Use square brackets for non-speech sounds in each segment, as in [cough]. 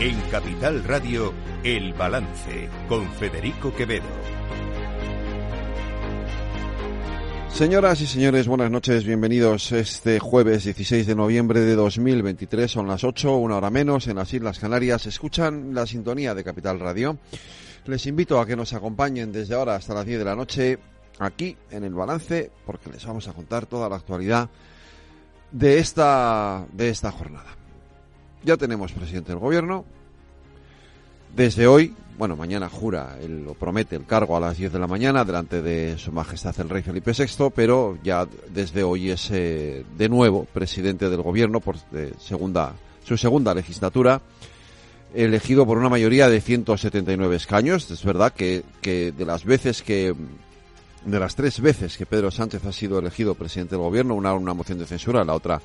En Capital Radio, El Balance, con Federico Quevedo. Señoras y señores, buenas noches, bienvenidos este jueves 16 de noviembre de 2023, son las 8, una hora menos, en las Islas Canarias. Escuchan la sintonía de Capital Radio. Les invito a que nos acompañen desde ahora hasta las 10 de la noche aquí en el balance, porque les vamos a contar toda la actualidad de esta, de esta jornada. Ya tenemos presidente del gobierno. Desde hoy, bueno, mañana jura, él lo promete, el cargo a las 10 de la mañana delante de Su Majestad el Rey Felipe VI, pero ya desde hoy es eh, de nuevo presidente del gobierno por segunda, su segunda legislatura, elegido por una mayoría de 179 escaños. Es verdad que, que de las veces que de las tres veces que Pedro Sánchez ha sido elegido presidente del gobierno, una una moción de censura, la otra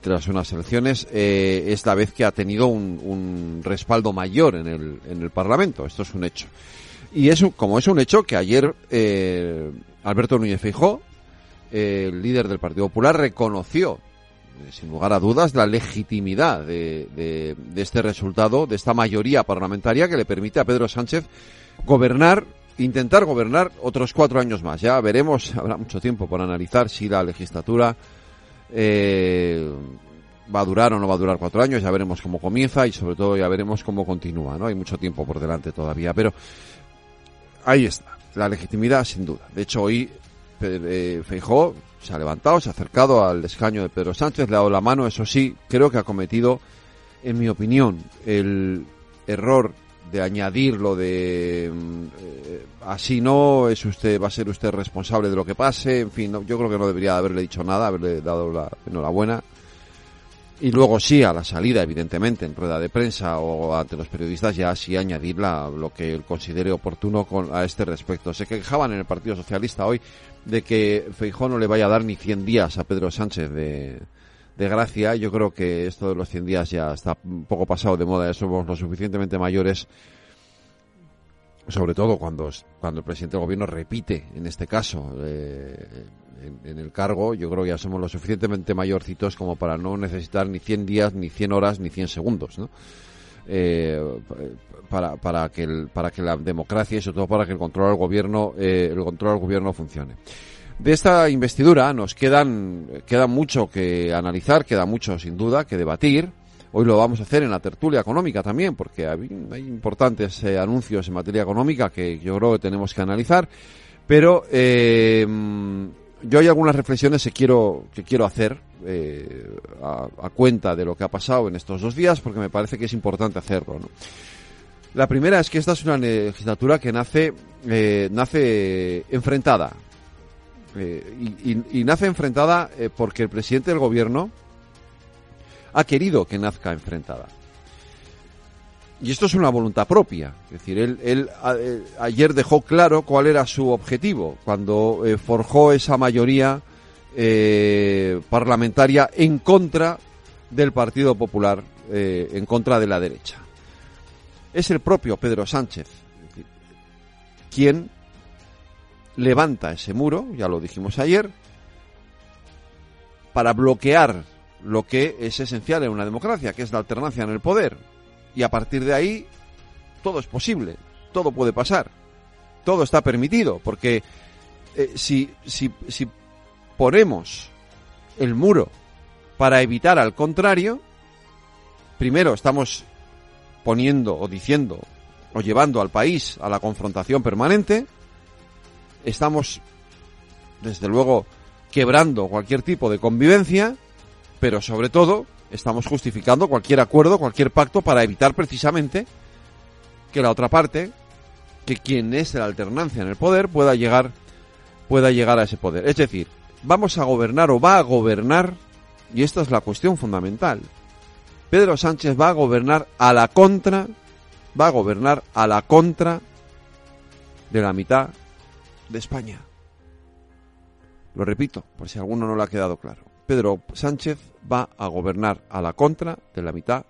tras unas elecciones, eh, es la vez que ha tenido un, respaldo mayor en el, en el Parlamento. Esto es un hecho. Y es como es un hecho que ayer eh, Alberto Núñez Feijó, el líder del Partido Popular, reconoció, eh, sin lugar a dudas, la legitimidad de, de, de este resultado, de esta mayoría parlamentaria que le permite a Pedro Sánchez gobernar intentar gobernar otros cuatro años más. Ya veremos, [laughs] habrá mucho tiempo por analizar si la legislatura eh, va a durar o no va a durar cuatro años, ya veremos cómo comienza y sobre todo ya veremos cómo continúa, ¿no? Hay mucho tiempo por delante todavía, pero ahí está, la legitimidad sin duda. De hecho, hoy eh, Feijó se ha levantado, se ha acercado al escaño de Pedro Sánchez, le ha dado la mano, eso sí, creo que ha cometido, en mi opinión, el error de añadirlo de mm, eh, así no es usted va a ser usted responsable de lo que pase en fin yo creo que no debería haberle dicho nada haberle dado la enhorabuena. Y luego sí a la salida evidentemente en rueda de prensa o ante los periodistas ya sí añadir lo que él considere oportuno con, a este respecto. Se quejaban en el Partido Socialista hoy de que Feijó no le vaya a dar ni 100 días a Pedro Sánchez de de gracia. Yo creo que esto de los 100 días ya está poco pasado de moda. Ya somos lo suficientemente mayores, sobre todo cuando, cuando el presidente del gobierno repite, en este caso, eh, en, el cargo. Yo creo que ya somos lo suficientemente mayorcitos como para no necesitar ni 100 días, ni 100 horas, ni 100 segundos, ¿no? Eh, para, para, que el, para que la democracia y sobre todo para que el control al gobierno eh, el control al gobierno funcione. De esta investidura nos quedan, queda mucho que analizar, queda mucho sin duda que debatir. Hoy lo vamos a hacer en la tertulia económica también, porque hay, importantes eh, anuncios en materia económica que yo creo que tenemos que analizar. Pero eh, yo hay algunas reflexiones que quiero, que quiero hacer eh, a, cuenta de lo que ha pasado en estos dos días, porque me parece que es importante hacerlo. La primera es que esta es una legislatura que nace, nace enfrentada eh, y, nace enfrentada eh, porque el presidente del gobierno ha querido que nazca enfrentada. Y esto es una voluntad propia. Es decir, él, eh, ayer dejó claro cuál era su objetivo cuando forjó esa mayoría parlamentaria en contra del Partido Popular, en contra de la derecha. Es el propio Pedro Sánchez quien levanta ese muro, ya lo dijimos ayer, para bloquear lo que es esencial en una democracia, que es la alternancia en el poder. Y a partir de ahí, todo es posible, todo puede pasar, todo está permitido, porque eh, si, si, si ponemos el muro para evitar al contrario, primero estamos poniendo o diciendo o llevando al país a la confrontación permanente, estamos, desde luego, quebrando cualquier tipo de convivencia, pero sobre todo estamos justificando cualquier acuerdo, cualquier pacto para evitar precisamente que la otra parte, que quien es la alternancia en el poder, pueda llegar, pueda llegar a ese poder. Es decir, vamos a gobernar o va a gobernar, y esta es la cuestión fundamental. Pedro Sánchez va a gobernar a la contra, va a gobernar a la contra de la mitad de España. Lo repito, por si alguno no le ha quedado claro. Pedro Sánchez va a gobernar a la contra de la mitad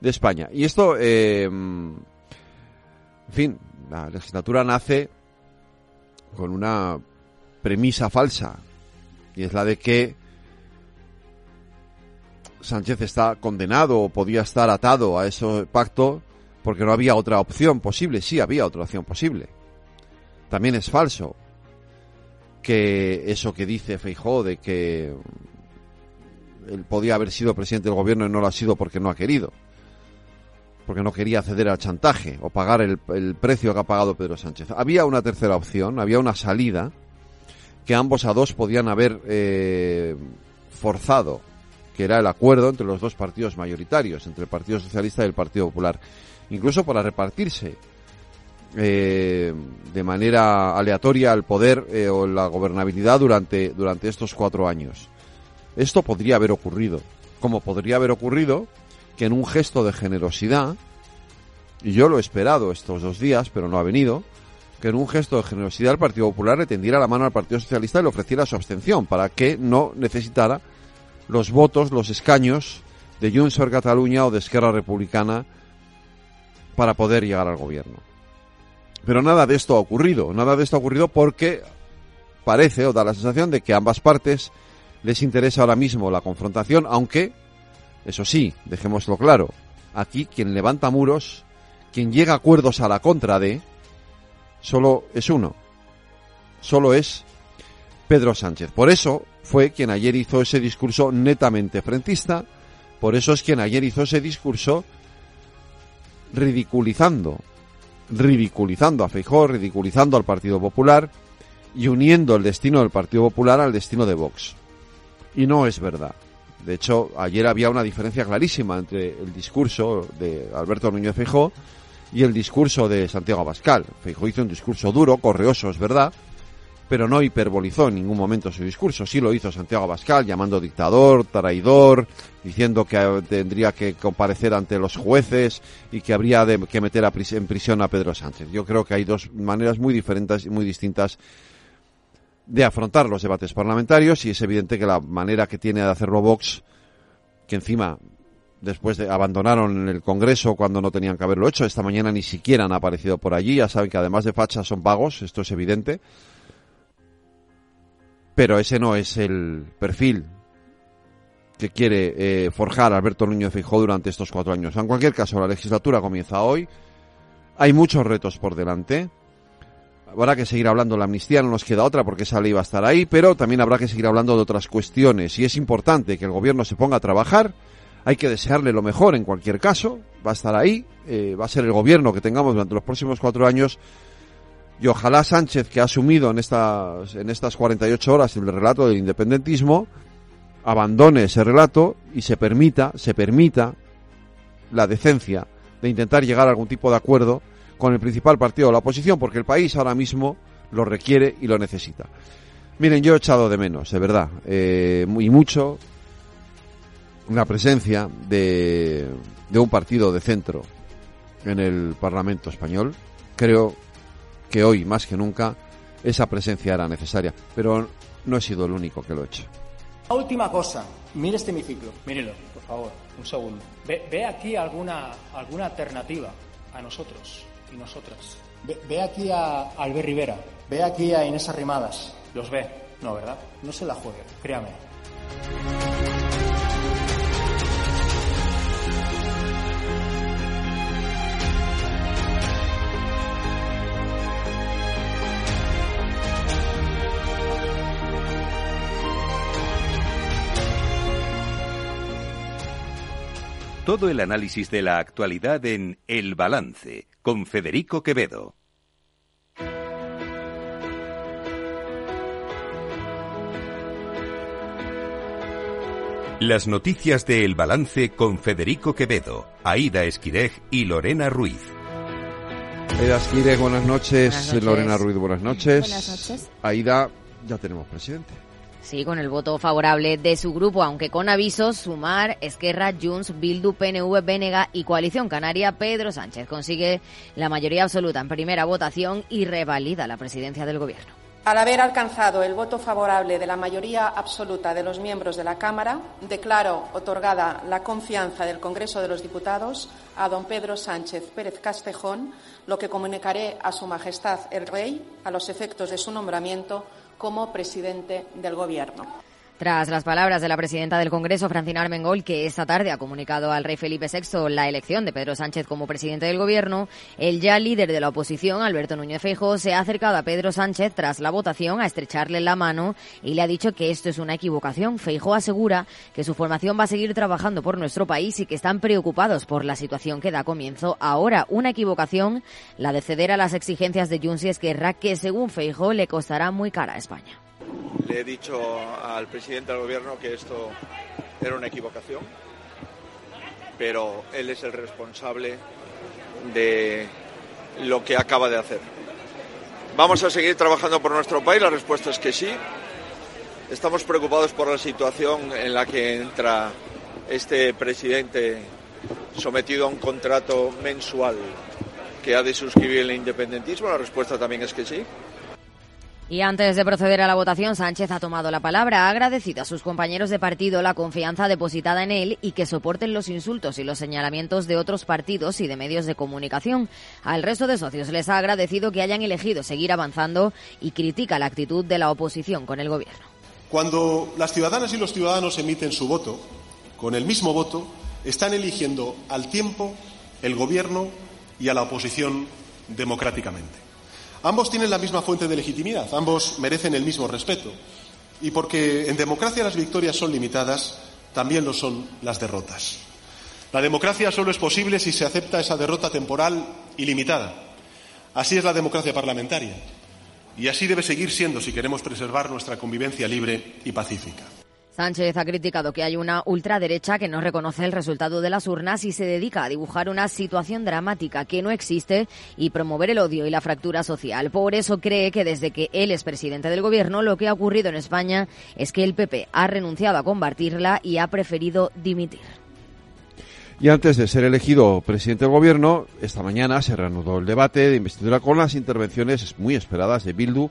de España. Y esto, eh, en fin, la legislatura nace con una premisa falsa, y es la de que Sánchez está condenado o podía estar atado a ese pacto porque no había otra opción posible. Sí, había otra opción posible. También es falso que eso que dice Feijó de que él podía haber sido presidente del gobierno y no lo ha sido porque no ha querido. Porque no quería ceder al chantaje o pagar el, precio que ha pagado Pedro Sánchez. Había una tercera opción, había una salida que ambos a dos podían haber eh, forzado, que era el acuerdo entre los dos partidos mayoritarios, entre el Partido Socialista y el Partido Popular, incluso para repartirse eh, de manera aleatoria el poder eh, o la gobernabilidad durante, durante estos cuatro años. Esto podría haber ocurrido, como podría haber ocurrido que en un gesto de generosidad, y yo lo he esperado estos dos días, pero no ha venido, que en un gesto de generosidad el Partido Popular le tendiera la mano al Partido Socialista y le ofreciera su abstención para que no necesitara los votos, los escaños de Junts per Cataluña o de Esquerra Republicana para poder llegar al gobierno. Pero nada de esto ha ocurrido, nada de esto ha ocurrido porque parece o da la sensación de que a ambas partes les interesa ahora mismo la confrontación, aunque, eso sí, dejémoslo claro, aquí quien levanta muros, quien llega a acuerdos a la contra de, solo es uno, solo es Pedro Sánchez. Por eso fue quien ayer hizo ese discurso netamente frentista, por eso es quien ayer hizo ese discurso ridiculizando, ridiculizando a Feijóo, ridiculizando al Partido Popular y uniendo el destino del Partido Popular al destino de Vox. Y no es verdad. De hecho, ayer había una diferencia clarísima entre el discurso de Alberto Núñez Feijóo y el discurso de Santiago Abascal. Feijóo hizo un discurso duro, correoso, es verdad, pero no hiperbolizó en ningún momento su discurso. Sí lo hizo Santiago Abascal, llamando dictador, traidor, diciendo que tendría que comparecer ante los jueces y que habría de, que meter en prisión a Pedro Sánchez. Yo creo que hay dos maneras muy diferentes y muy distintas de afrontar los debates parlamentarios y es evidente que la manera que tiene de hacerlo Vox, que encima después de, abandonaron el Congreso cuando no tenían que haberlo hecho, esta mañana ni siquiera han aparecido por allí, ya saben que además de fachas son vagos, esto es evidente, pero ese no es el perfil que quiere eh, forjar Alberto Núñez Feijóo durante estos cuatro años. En cualquier caso, la legislatura comienza hoy, hay muchos retos por delante, Habrá que seguir hablando de la amnistía, no nos queda otra porque esa ley va a estar ahí, pero también habrá que seguir hablando de otras cuestiones. Y es importante que el gobierno se ponga a trabajar. Hay que desearle lo mejor en cualquier caso. Va a estar ahí. Eh, va a ser el gobierno que tengamos durante los próximos cuatro años. Y ojalá Sánchez, que ha asumido en estas, en estas 48 horas el relato del independentismo, abandone ese relato y se permita, se permita la decencia de intentar llegar a algún tipo de acuerdo con el principal partido de la oposición, porque el país ahora mismo lo requiere y lo necesita. Miren, yo he echado de menos, de verdad, eh, y mucho, la presencia de, de un partido de centro en el Parlamento español. Creo que hoy, más que nunca, esa presencia era necesaria, pero no he sido el único que lo he hecho. La última cosa, mire este hemiciclo, mírelo, por favor, un segundo. Ve, ve aquí alguna, alguna alternativa a nosotros y nosotras. Ve, aquí a Albert Rivera, ve aquí a Inés Arrimadas. Los ve, no, ¿verdad? No se la juegue, créame. Todo el análisis de la actualidad en El Balance con Federico Quevedo. Las noticias de El Balance con Federico Quevedo, Aida Esquirej y Lorena Ruiz. Aida Esquirej, buenas noches. buenas noches. Lorena Ruiz, buenas noches. Buenas noches. Aida, ya tenemos presidente. Sí, con el voto favorable de su grupo, aunque con avisos, Sumar, Esquerra, Junts, Bildu, PNV, Bénega y Coalición Canaria, Pedro Sánchez consigue la mayoría absoluta en primera votación y revalida la presidencia del Gobierno. Al haber alcanzado el voto favorable de la mayoría absoluta de los miembros de la Cámara, declaro otorgada la confianza del Congreso de los Diputados a don Pedro Sánchez Pérez Castejón, lo que comunicaré a Su Majestad el Rey a los efectos de su nombramiento como presidente del Gobierno. Tras las palabras de la presidenta del Congreso, Francina Armengol, que esta tarde ha comunicado al rey Felipe VI la elección de Pedro Sánchez como presidente del Gobierno, el ya líder de la oposición, Alberto Núñez Feijóo, se ha acercado a Pedro Sánchez tras la votación a estrecharle la mano y le ha dicho que esto es una equivocación. Feijóo asegura que su formación va a seguir trabajando por nuestro país y que están preocupados por la situación que da comienzo ahora. Una equivocación, la de ceder a las exigencias de Junts y Esquerra, que según Feijóo le costará muy cara a España. Le he dicho al presidente del gobierno que esto era una equivocación, pero él es el responsable de lo que acaba de hacer. ¿Vamos a seguir trabajando por nuestro país? La respuesta es que sí. Estamos preocupados por la situación en la que entra este presidente sometido a un contrato mensual que ha de suscribir el independentismo. La respuesta también es que sí. Y antes de proceder a la votación, Sánchez ha tomado la palabra, ha agradecido a sus compañeros de partido la confianza depositada en él y que soporten los insultos y los señalamientos de otros partidos y de medios de comunicación. Al resto de socios les ha agradecido que hayan elegido seguir avanzando y critica la actitud de la oposición con el gobierno. Cuando las ciudadanas y los ciudadanos emiten su voto, con el mismo voto, están eligiendo al tiempo, el gobierno y a la oposición democráticamente. Ambos tienen la misma fuente de legitimidad, ambos merecen el mismo respeto. Y porque en democracia las victorias son limitadas, también lo son las derrotas. La democracia solo es posible si se acepta esa derrota temporal y limitada. Así es la democracia parlamentaria. Y así debe seguir siendo si queremos preservar nuestra convivencia libre y pacífica. Sánchez ha criticado que hay una ultraderecha que no reconoce el resultado de las urnas y se dedica a dibujar una situación dramática que no existe y promover el odio y la fractura social. Por eso cree que desde que él es presidente del gobierno, lo que ha ocurrido en España es que el PP ha renunciado a combatirla y ha preferido dimitir. Y antes de ser elegido presidente del gobierno, esta mañana se reanudó el debate de investidura con las intervenciones muy esperadas de Bildu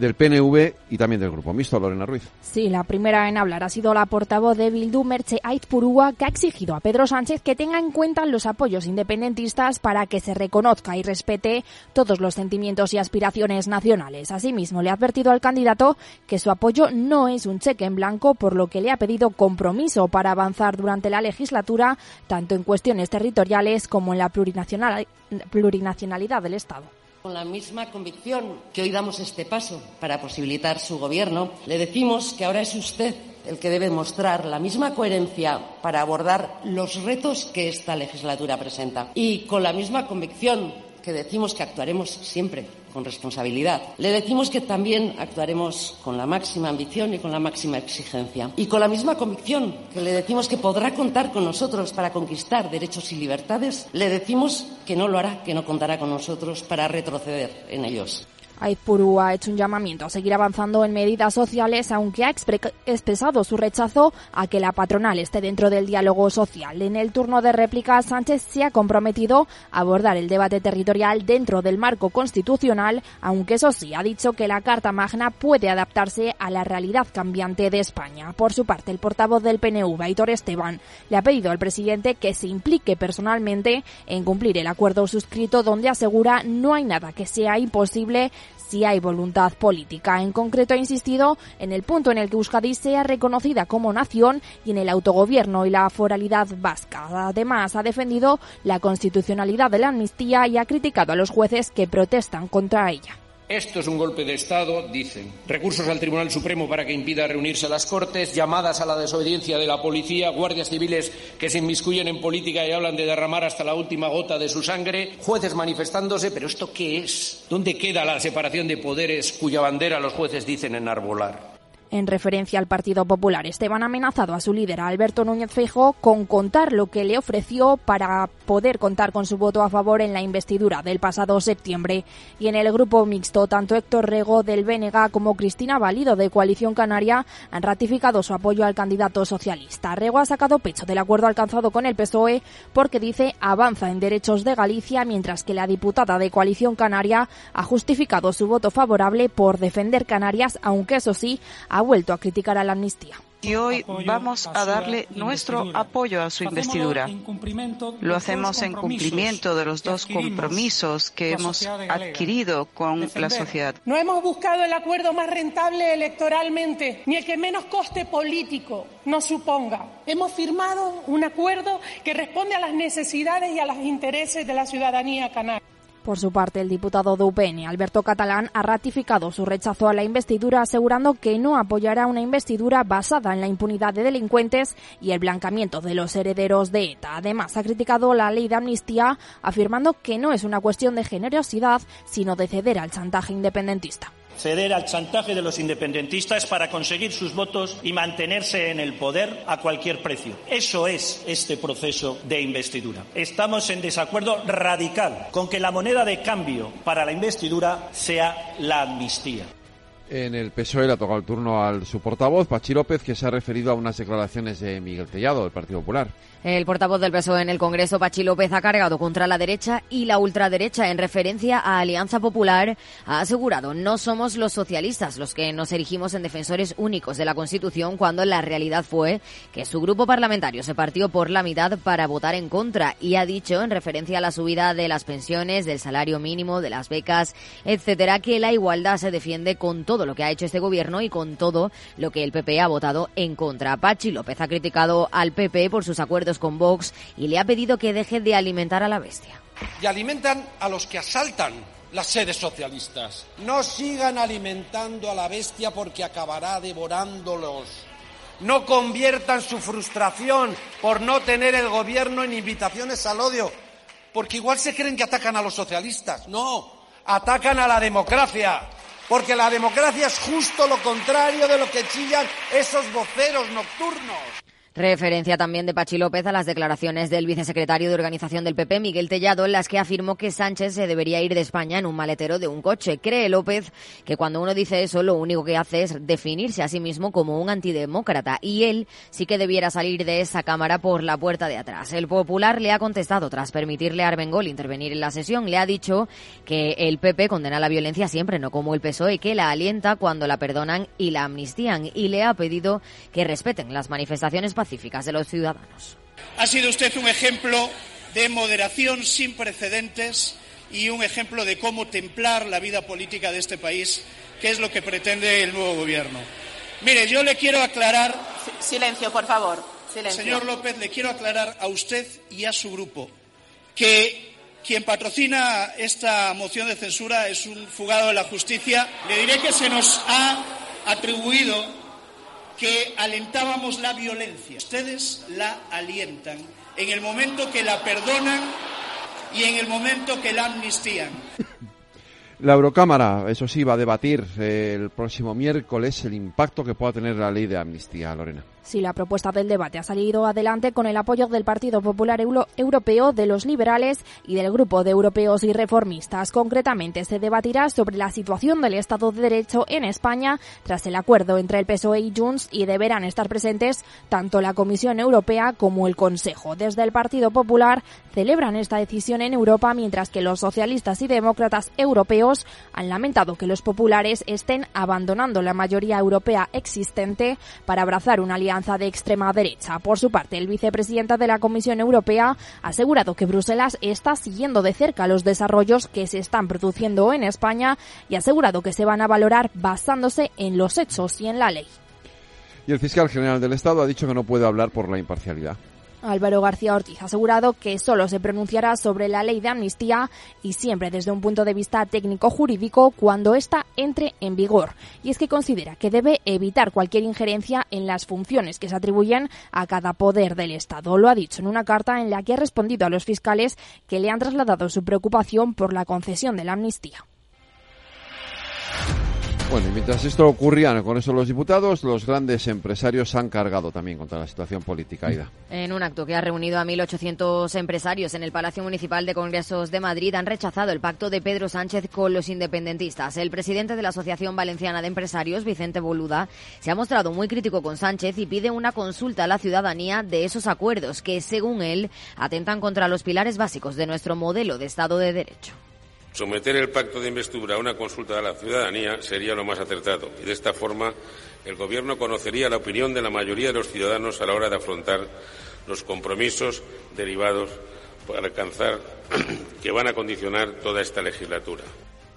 del PNV y también del Grupo Mixto, Lorena Ruiz. Sí, la primera en hablar ha sido la portavoz de Bildu, Merche Aizpurúa, que ha exigido a Pedro Sánchez que tenga en cuenta los apoyos independentistas para que se reconozca y respete todos los sentimientos y aspiraciones nacionales. Asimismo, le ha advertido al candidato que su apoyo no es un cheque en blanco, por lo que le ha pedido compromiso para avanzar durante la legislatura, tanto en cuestiones territoriales como en la plurinacionalidad del Estado. Con la misma convicción que hoy damos este paso para posibilitar su gobierno, le decimos que ahora es usted el que debe mostrar la misma coherencia para abordar los retos que esta legislatura presenta. Y con la misma convicción que decimos que actuaremos siempre con responsabilidad. Le decimos que también actuaremos con la máxima ambición y con la máxima exigencia. Y con la misma convicción que le decimos que podrá contar con nosotros para conquistar derechos y libertades, le decimos que no lo hará, que no contará con nosotros para retroceder en ellos. Aizpuru ha hecho un llamamiento a seguir avanzando en medidas sociales, aunque ha expresado su rechazo a que la patronal esté dentro del diálogo social. En el turno de réplica, Sánchez se ha comprometido a abordar el debate territorial dentro del marco constitucional, aunque eso sí, ha dicho que la Carta Magna puede adaptarse a la realidad cambiante de España. Por su parte, el portavoz del PNV, Aitor Esteban, le ha pedido al presidente que se implique personalmente en cumplir el acuerdo suscrito donde asegura no hay nada que sea imposible si hay voluntad política. En concreto ha insistido en el punto en el que Euskadi sea reconocida como nación y en el autogobierno y la foralidad vasca. Además, ha defendido la constitucionalidad de la amnistía y ha criticado a los jueces que protestan contra ella. Esto es un golpe de Estado, dicen. Recursos al Tribunal Supremo para que impida reunirse a las Cortes, llamadas a la desobediencia de la policía, guardias civiles que se inmiscuyen en política y hablan de derramar hasta la última gota de su sangre, jueces manifestándose. ¿Pero esto qué es? ¿Dónde queda la separación de poderes cuya bandera los jueces dicen enarbolar? En referencia al Partido Popular, Esteban ha amenazado a su líder, Alberto Núñez Feijóo, con contar lo que le ofreció para poder contar con su voto a favor en la investidura del pasado septiembre. Y en el grupo mixto, tanto Héctor Rego del BNG como Cristina Valido de Coalición Canaria han ratificado su apoyo al candidato socialista. Rego ha sacado pecho del acuerdo alcanzado con el PSOE porque dice avanza en derechos de Galicia, mientras que la diputada de Coalición Canaria ha justificado su voto favorable por defender Canarias, aunque eso sí, ha vuelto a criticar a la amnistía. y hoy vamos a darle nuestro apoyo a su investidura. Lo hacemos en cumplimiento de los dos compromisos que hemos adquirido con la sociedad. No hemos buscado el acuerdo más rentable electoralmente, ni el que menos coste político nos suponga. Hemos firmado un acuerdo que responde a las necesidades y a los intereses de la ciudadanía canaria. Por su parte, el diputado de UPN, Alberto Catalán, ha ratificado su rechazo a la investidura, asegurando que no apoyará una investidura basada en la impunidad de delincuentes y el blancamiento de los herederos de ETA. Además, ha criticado la ley de amnistía, afirmando que no es una cuestión de generosidad, sino de ceder al chantaje independentista ceder al chantaje de los independentistas para conseguir sus votos y mantenerse en el poder a cualquier precio. Eso es este proceso de investidura. Estamos en desacuerdo radical con que la moneda de cambio para la investidura sea la amnistía. En el PSOE le ha tocado el turno al su portavoz, Pachi López, que se ha referido a unas declaraciones de Miguel Tellado, del Partido Popular. El portavoz del PSOE en el Congreso, Pachi López, ha cargado contra la derecha y la ultraderecha en referencia a Alianza Popular. Ha asegurado, no somos los socialistas los que nos erigimos en defensores únicos de la Constitución cuando la realidad fue que su grupo parlamentario se partió por la mitad para votar en contra y ha dicho, en referencia a la subida de las pensiones, del salario mínimo, de las becas, etcétera, que la igualdad se defiende con todo lo que ha hecho este gobierno y con todo lo que el PP ha votado en contra. Pachi López ha criticado al PP por sus acuerdos con Vox y le ha pedido que deje de alimentar a la bestia. Y alimentan a los que asaltan las sedes socialistas. No sigan alimentando a la bestia porque acabará devorándolos. No conviertan su frustración por no tener el gobierno en invitaciones al odio, porque igual se creen que atacan a los socialistas. No, atacan a la democracia, porque la democracia es justo lo contrario de lo que chillan esos voceros nocturnos. Referencia también de Pachi López a las declaraciones del vicesecretario de Organización del PP, Miguel Tellado, en las que afirmó que Sánchez se debería ir de España en un maletero de un coche. Cree López que cuando uno dice eso, lo único que hace es definirse a sí mismo como un antidemócrata y él sí que debiera salir de esa Cámara por la puerta de atrás. El Popular le ha contestado tras permitirle a Armengol intervenir en la sesión. Le ha dicho que el PP condena la violencia siempre, no como el PSOE, que la alienta cuando la perdonan y la amnistían y le ha pedido que respeten las manifestaciones pacíficas de los ciudadanos. Ha sido usted un ejemplo de moderación sin precedentes y un ejemplo de cómo templar la vida política de este país, que es lo que pretende el nuevo gobierno. Mire, yo le quiero aclarar. Silencio, por favor. Silencio. Señor López, le quiero aclarar a usted y a su grupo que quien patrocina esta moción de censura es un fugado de la justicia. Le diré que se nos ha atribuido que alentábamos la violencia. Ustedes la alientan en el momento que la perdonan y en el momento que la amnistían. [laughs] La Eurocámara, eso sí, va a debatir el próximo miércoles el impacto que pueda tener la ley de amnistía, Lorena. Sí, la propuesta del debate ha salido adelante con el apoyo del Partido Popular Europeo, de los liberales y del Grupo de Europeos y Reformistas. Concretamente, se debatirá sobre la situación del Estado de Derecho en España tras el acuerdo entre el PSOE y Junts y deberán estar presentes tanto la Comisión Europea como el Consejo. Desde el Partido Popular celebran esta decisión en Europa, mientras que los socialistas y demócratas europeos han lamentado que los populares estén abandonando la mayoría europea existente para abrazar una alianza de extrema derecha. Por su parte, el vicepresidente de la Comisión Europea ha asegurado que Bruselas está siguiendo de cerca los desarrollos que se están produciendo en España y ha asegurado que se van a valorar basándose en los hechos y en la ley. Y el fiscal general del Estado ha dicho que no puede hablar por la imparcialidad. Álvaro García Ortiz ha asegurado que solo se pronunciará sobre la ley de amnistía y siempre desde un punto de vista técnico-jurídico cuando ésta entre en vigor. Y es que considera que debe evitar cualquier injerencia en las funciones que se atribuyen a cada poder del Estado. Lo ha dicho en una carta en la que ha respondido a los fiscales que le han trasladado su preocupación por la concesión de la amnistía. Bueno, y mientras esto ocurría con eso los diputados, los grandes empresarios han cargado también contra la situación política. Aida. En un acto que ha reunido a 1.800 empresarios en el Palacio Municipal de Congresos de Madrid, han rechazado el pacto de Pedro Sánchez con los independentistas. El presidente de la Asociación Valenciana de Empresarios, Vicente Boluda, se ha mostrado muy crítico con Sánchez y pide una consulta a la ciudadanía de esos acuerdos que, según él, atentan contra los pilares básicos de nuestro modelo de Estado de Derecho. Someter el pacto de investidura a una consulta de la ciudadanía sería lo más acertado y de esta forma el Gobierno conocería la opinión de la mayoría de los ciudadanos a la hora de afrontar los compromisos derivados para alcanzar [clears throat] que van a condicionar toda esta legislatura.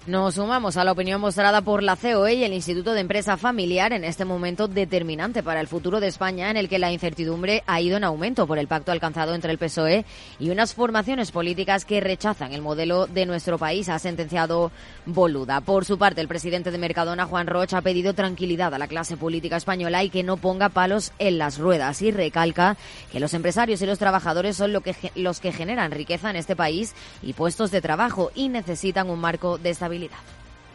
Nos sumamos a la opinión mostrada por la COE y el Instituto de Empresa Familiar en este momento determinante para el futuro de España, en el que la incertidumbre ha ido en aumento por el pacto alcanzado entre el PSOE y unas formaciones políticas que rechazan el modelo de nuestro país, ha sentenciado Boluda. Por su parte, el presidente de Mercadona, Juan Rocha, ha pedido tranquilidad a la clase política española y que no ponga palos en las ruedas y recalca que los empresarios y los trabajadores son lo que, los que generan riqueza en este país y puestos de trabajo y necesitan un marco de estabilidad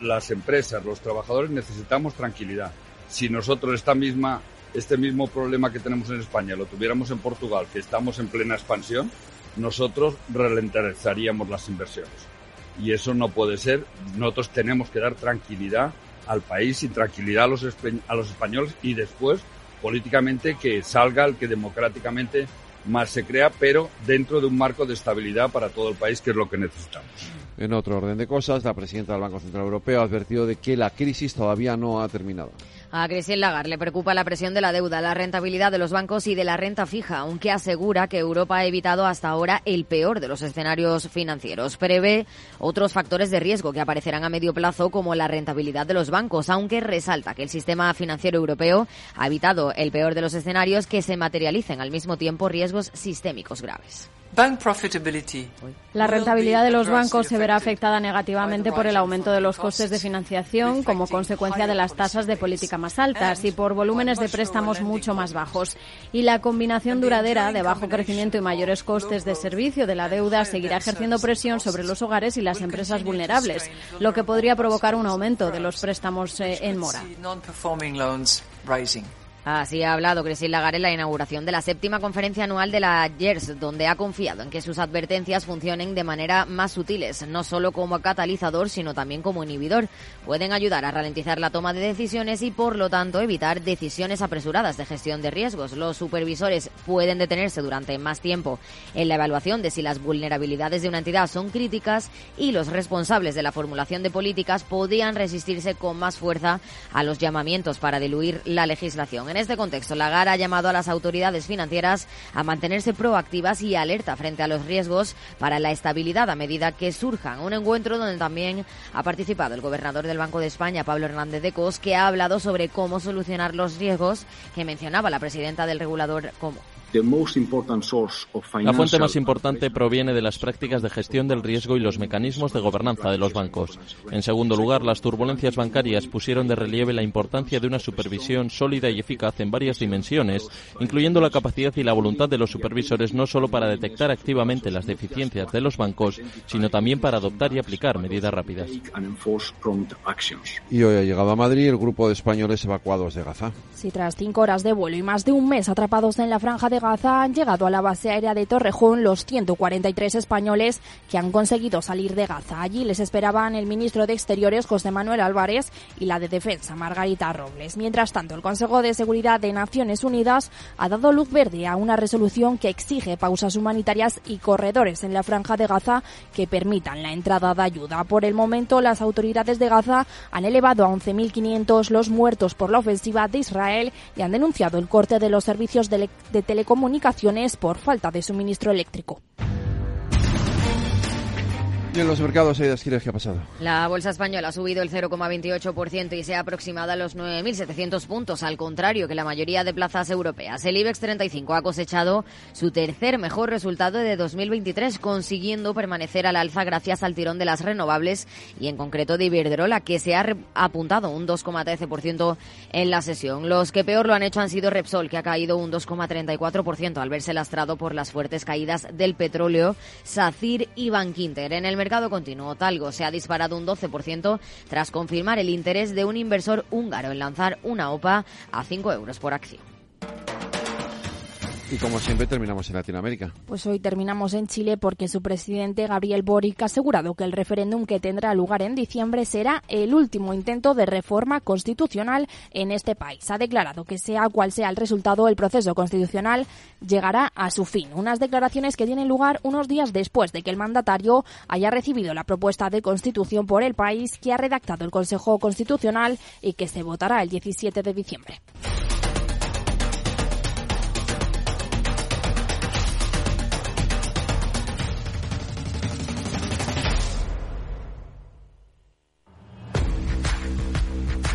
las empresas, los trabajadores necesitamos tranquilidad. Si nosotros esta misma, este mismo problema que tenemos en España lo tuviéramos en Portugal, que estamos en plena expansión, nosotros ralentizaríamos las inversiones. Y eso no puede ser. Nosotros tenemos que dar tranquilidad al país y tranquilidad a los, a los españoles y después políticamente que salga el que democráticamente más se crea, pero dentro de un marco de estabilidad para todo el país, que es lo que necesitamos. En otro orden de cosas, la presidenta del Banco Central Europeo ha advertido de que la crisis todavía no ha terminado. A Christine Lagarde le preocupa la presión de la deuda, la rentabilidad de los bancos y de la renta fija, aunque asegura que Europa ha evitado hasta ahora el peor de los escenarios financieros. Prevé otros factores de riesgo que aparecerán a medio plazo, como la rentabilidad de los bancos, aunque resalta que el sistema financiero europeo ha evitado el peor de los escenarios que se materialicen al mismo tiempo riesgos sistémicos graves. La rentabilidad de los bancos se verá afectada negativamente por el aumento de los costes de financiación como consecuencia de las tasas de política más altas y por volúmenes de préstamos mucho más bajos. Y la combinación duradera de bajo crecimiento y mayores costes de servicio de la deuda seguirá ejerciendo presión sobre los hogares y las empresas vulnerables, lo que podría provocar un aumento de los préstamos eh, en mora. Así ha hablado Christine Lagarde en la inauguración de la séptima conferencia anual de la JERS, donde ha confiado en que sus advertencias funcionen de manera más sutiles, no solo como catalizador, sino también como inhibidor. Pueden ayudar a ralentizar la toma de decisiones y, por lo tanto, evitar decisiones apresuradas de gestión de riesgos. Los supervisores pueden detenerse durante más tiempo en la evaluación de si las vulnerabilidades de una entidad son críticas y los responsables de la formulación de políticas podían resistirse con más fuerza a los llamamientos para diluir la legislación. En este contexto, Lagarde ha llamado a las autoridades financieras a mantenerse proactivas y alerta frente a los riesgos para la estabilidad a medida que surjan. Un encuentro donde también ha participado el gobernador del Banco de España, Pablo Hernández de Cos, que ha hablado sobre cómo solucionar los riesgos que mencionaba la presidenta del regulador como la fuente más importante proviene de las prácticas de gestión del riesgo y los mecanismos de gobernanza de los bancos. En segundo lugar, las turbulencias bancarias pusieron de relieve la importancia de una supervisión sólida y eficaz en varias dimensiones, incluyendo la capacidad y la voluntad de los supervisores no solo para detectar activamente las deficiencias de los bancos, sino también para adoptar y aplicar medidas rápidas. Y hoy ha llegado a Madrid el grupo de españoles evacuados de Gaza. Sí, tras cinco horas de vuelo y más de un mes atrapados en la franja de Gaza han llegado a la base aérea de Torrejón los 143 españoles que han conseguido salir de Gaza. Allí les esperaban el ministro de Exteriores José Manuel Álvarez y la de Defensa Margarita Robles. Mientras tanto, el Consejo de Seguridad de Naciones Unidas ha dado luz verde a una resolución que exige pausas humanitarias y corredores en la franja de Gaza que permitan la entrada de ayuda. Por el momento, las autoridades de Gaza han elevado a 11.500 los muertos por la ofensiva de Israel y han denunciado el corte de los servicios de, de comunicaciones por falta de suministro eléctrico. Y en los mercados, Aida Esquiles, ¿qué ha pasado? La bolsa española ha subido el 0,28% y se ha aproximado a los 9.700 puntos, al contrario que la mayoría de plazas europeas. El IBEX 35 ha cosechado su tercer mejor resultado de 2023, consiguiendo permanecer al alza gracias al tirón de las renovables y en concreto de Iberdrola, que se ha apuntado un 2,13% en la sesión. Los que peor lo han hecho han sido Repsol, que ha caído un 2,34% al verse lastrado por las fuertes caídas del petróleo, SACIR y Bankinter. En el mercado continuo. Talgo se ha disparado un 12% tras confirmar el interés de un inversor húngaro en lanzar una OPA a 5 euros por acción. Y como siempre terminamos en Latinoamérica. Pues hoy terminamos en Chile porque su presidente Gabriel Boric ha asegurado que el referéndum que tendrá lugar en diciembre será el último intento de reforma constitucional en este país. Ha declarado que sea cual sea el resultado, el proceso constitucional llegará a su fin. Unas declaraciones que tienen lugar unos días después de que el mandatario haya recibido la propuesta de constitución por el país que ha redactado el Consejo Constitucional y que se votará el 17 de diciembre.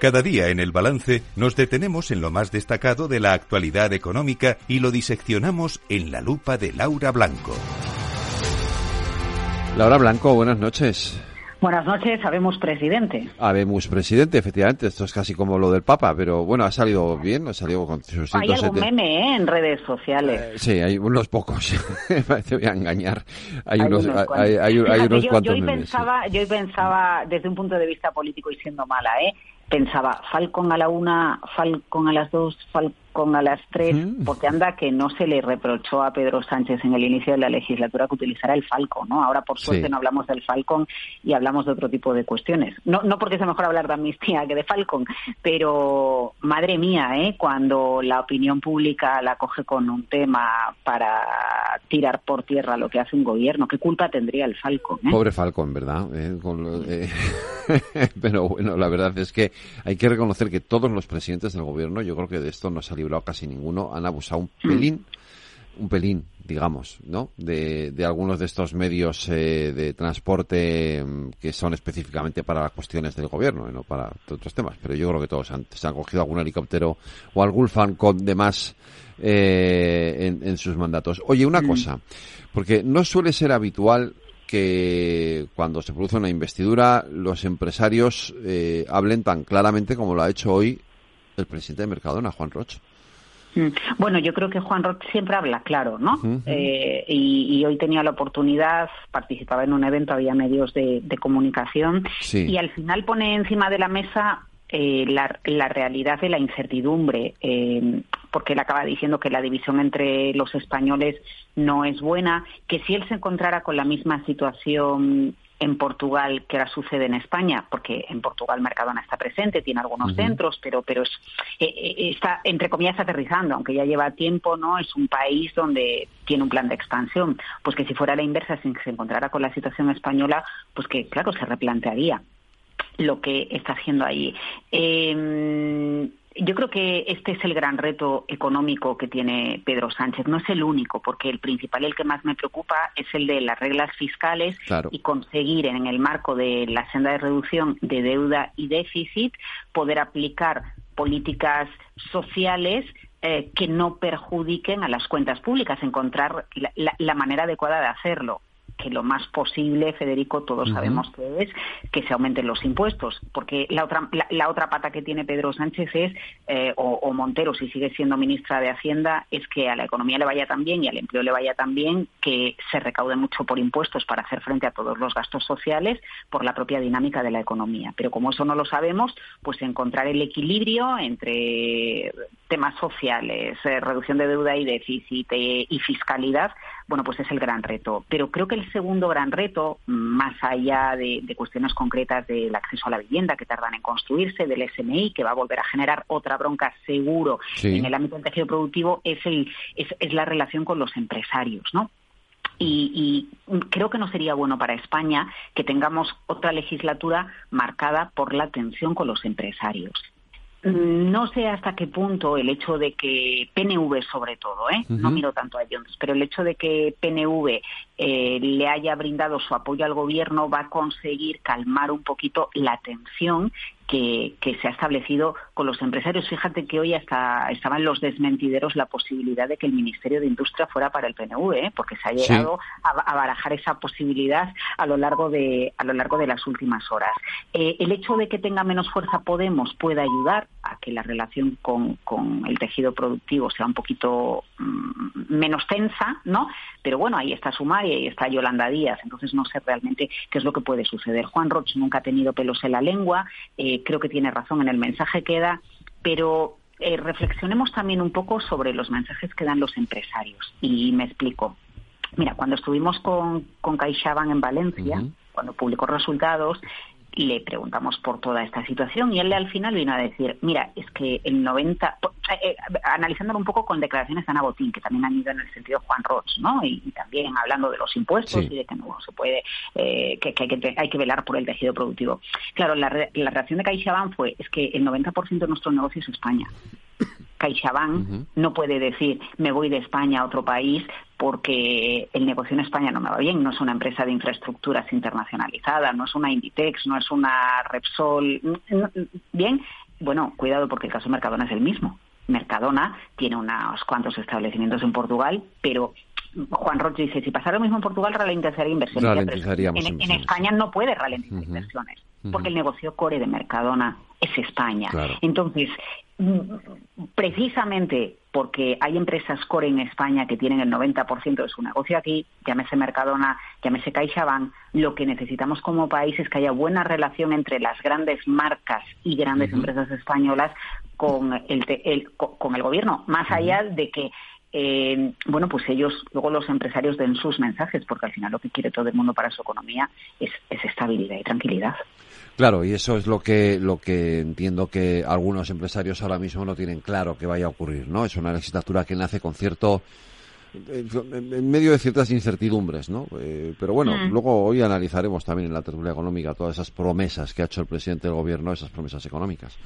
Cada día en el balance nos detenemos en lo más destacado de la actualidad económica y lo diseccionamos en la lupa de Laura Blanco. Laura Blanco, buenas noches. Buenas noches, habemos presidente. Habemos presidente, efectivamente. Esto es casi como lo del Papa, pero bueno, ha salido bien, ha salido con sus Hay algún meme ¿eh? en redes sociales. Eh, sí, hay unos pocos. [laughs] Te voy a engañar. Hay, unos, hay, hay, unos yo, cuantos yo pensaba, Yo pensaba, desde un punto de vista político y siendo mala, ¿eh? Pensaba Falcon a la una, Falcon a las dos, Falcon a las tres, porque anda que no se le reprochó a Pedro Sánchez en el inicio de la legislatura que utilizara el Falcon, ¿no? Ahora, por suerte, no hablamos del Falcon y hablamos de otro tipo de cuestiones. No, no porque sea mejor hablar de amnistía que de Falcon, pero madre mía, ¿eh? Cuando la opinión pública la coge con un tema para tirar por tierra lo que hace un gobierno, ¿qué culpa tendría el Falcon? Eh? Pobre Falcon, ¿verdad? Eh, eh, [laughs] pero bueno, la verdad es que hay que reconocer que todos los presidentes del gobierno, yo creo que de esto no se ha librado casi ninguno, han abusado un mm. pelín, un pelín, digamos, ¿no? De, algunos de estos medios eh, de transporte mm, que son específicamente para las cuestiones del gobierno, no para otros temas. Pero yo creo que todos han, se han cogido algún helicóptero o algún fancon de más eh, en, sus mandatos. Oye, una mm. cosa, porque no suele ser habitual que cuando se produce una investidura los empresarios eh, hablen tan claramente como lo ha hecho hoy el presidente de Mercadona, Juan Roch. Mm. Bueno, yo creo que Juan Roch siempre habla claro, ¿no? Eh, y, hoy tenía la oportunidad, participaba en un evento, había medios de, comunicación y al final pone encima de la mesa eh, la, la, realidad de la incertidumbre, eh, porque él acaba diciendo que la división entre los españoles no es buena, que si él se encontrara con la misma situación en Portugal que ahora sucede en España, porque en Portugal Mercadona está presente, tiene algunos centros, pero pero es, eh, está entre comillas aterrizando, aunque ya lleva tiempo, no es un país donde tiene un plan de expansión, pues que si fuera la inversa, sin que se encontrara con la situación española, pues que claro se replantearía lo que está haciendo ahí. Eh, yo creo que este es el gran reto económico que tiene Pedro Sánchez. No es el único, porque el principal, el que más me preocupa, es el de las reglas fiscales y conseguir, en el marco de la senda de reducción de deuda y déficit, poder aplicar políticas sociales eh, que no perjudiquen a las cuentas públicas, encontrar la manera adecuada de hacerlo que lo más posible, Federico, todos sabemos que es que se aumenten los impuestos, porque la otra, la, otra pata que tiene Pedro Sánchez es, eh, o, Montero, si sigue siendo ministra de Hacienda, es que a la economía le vaya tan bien y al empleo le vaya tan bien que se recaude mucho por impuestos para hacer frente a todos los gastos sociales por la propia dinámica de la economía. Pero como eso no lo sabemos, pues encontrar el equilibrio entre temas sociales, eh, reducción de deuda y déficit eh, y fiscalidad, bueno, pues es el gran reto. Pero creo que el segundo gran reto, más allá de, cuestiones concretas del acceso a la vivienda que tardan en construirse, del SMI, que va a volver a generar otra bronca seguro en el ámbito del tejido productivo, es, el, es, es la relación con los empresarios, ¿no? y, creo que no sería bueno para España que tengamos otra legislatura marcada por la tensión con los empresarios. No sé hasta qué punto el hecho de que PNV, sobre todo, ¿eh? no miro tanto a Jones, pero el hecho de que PNV eh, le haya brindado su apoyo al gobierno va a conseguir calmar un poquito la tensión que, se ha establecido con los empresarios. Fíjate que hoy hasta estaban los desmentideros la posibilidad de que el Ministerio de Industria fuera para el PNV, ¿eh? porque se ha llegado a, barajar esa posibilidad a lo largo de a lo largo de las últimas horas. Eh, el hecho de que tenga menos fuerza Podemos puede ayudar a que la relación con, con el tejido productivo sea un poquito mm, menos tensa, ¿no? Pero bueno, ahí está Sumar y ahí está Yolanda Díaz, entonces no sé realmente qué es lo que puede suceder. Juan Roch nunca ha tenido pelos en la lengua. Eh, creo que tiene razón en el mensaje que da, pero eh, reflexionemos también un poco sobre los mensajes que dan los empresarios. Y me explico. Mira, cuando estuvimos con, con CaixaBank en Valencia, cuando publicó resultados, le preguntamos por toda esta situación y él al final vino a decir, mira, es que el 90, eh, eh, analizándolo un poco con declaraciones de Ana Botín, que también han ido en el sentido Juan Roch, ¿no? Y, también hablando de los impuestos y de que no se puede, eh, que, hay que hay que velar por el tejido productivo. Claro, la, la reacción de CaixaBank fue, es que el 90% de nuestro negocio es España. CaixaBank no puede decir me voy de España a otro país porque el negocio en España no me va bien, no es una empresa de infraestructuras internacionalizada, no es una Inditex, no es una Repsol. Bien, bueno, cuidado porque el caso de Mercadona es el mismo. Mercadona tiene unos cuantos establecimientos en Portugal, pero Juan Roche dice, si pasara lo mismo en Portugal, ralentizaría inversiones. En, en, España no puede ralentizar inversiones, porque el negocio core de Mercadona es España. Entonces, precisamente porque hay empresas core en España que tienen el 90% de su negocio aquí, llámese Mercadona, llámese CaixaBank, lo que necesitamos como país es que haya buena relación entre las grandes marcas y grandes empresas españolas con el, con el gobierno, más allá de que eh, bueno, pues ellos, luego los empresarios den sus mensajes, porque al final lo que quiere todo el mundo para su economía es estabilidad y tranquilidad. Claro, y eso es lo que, lo que entiendo que algunos empresarios ahora mismo no tienen claro que vaya a ocurrir, ¿no? Es una legislatura que nace con cierto en medio de ciertas incertidumbres, ¿no? Eh, pero bueno, mm. luego hoy analizaremos también en la tertulia económica todas esas promesas que ha hecho el presidente del gobierno, esas promesas económicas.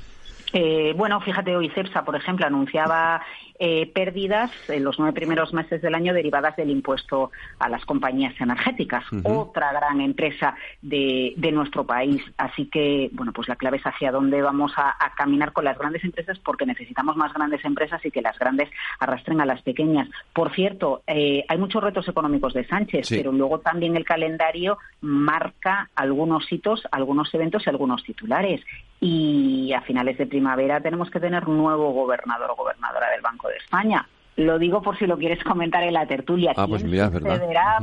Eh, bueno, fíjate, hoy CEPSA, por ejemplo, anunciaba eh, pérdidas en los nueve primeros meses del año derivadas del impuesto a las compañías energéticas, otra gran empresa de, nuestro país. Así que, bueno, pues la clave es hacia dónde vamos a, caminar con las grandes empresas porque necesitamos más grandes empresas y que las grandes arrastren a las pequeñas. Por cierto, eh, hay muchos retos económicos de Sánchez, pero luego también el calendario marca algunos hitos, algunos eventos y algunos titulares y a finales de primavera tenemos que tener nuevo gobernador o gobernadora del Banco de España. Lo digo por si lo quieres comentar en la tertulia. Ah, pues ¿Quién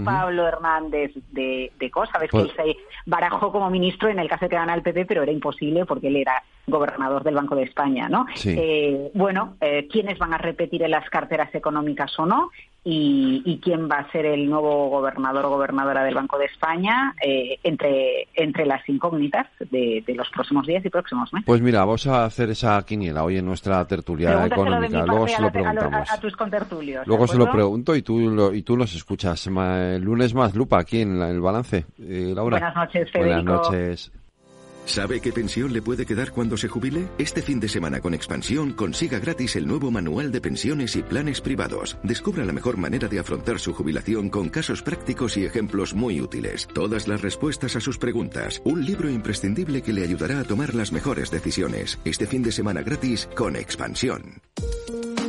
Pablo Hernández de, de cosa? Sabes que él pues se barajó como ministro en el caso de que gana el PP, pero era imposible porque él era gobernador del Banco de España, ¿no? Eh, bueno, eh, ¿quiénes van a repetir en las carteras económicas o no? Y, quién va a ser el nuevo gobernador o gobernadora del Banco de España eh, entre, entre las incógnitas de, los próximos días y próximos meses. Pues mira, vamos a hacer esa quiniela hoy en nuestra tertulia económica. Luego se lo preguntamos. A, tus contertulios. Luego se lo pregunto y tú, lo, y tú los escuchas. El lunes más lupa aquí en el balance. Eh, Laura. Buenas noches, Federico. Buenas noches. ¿Sabe qué pensión le puede quedar cuando se jubile? Este fin de semana con Expansión consiga gratis el nuevo manual de pensiones y planes privados. Descubra la mejor manera de afrontar su jubilación con casos prácticos y ejemplos muy útiles. Todas las respuestas a sus preguntas. Un libro imprescindible que le ayudará a tomar las mejores decisiones. Este fin de semana gratis con Expansión.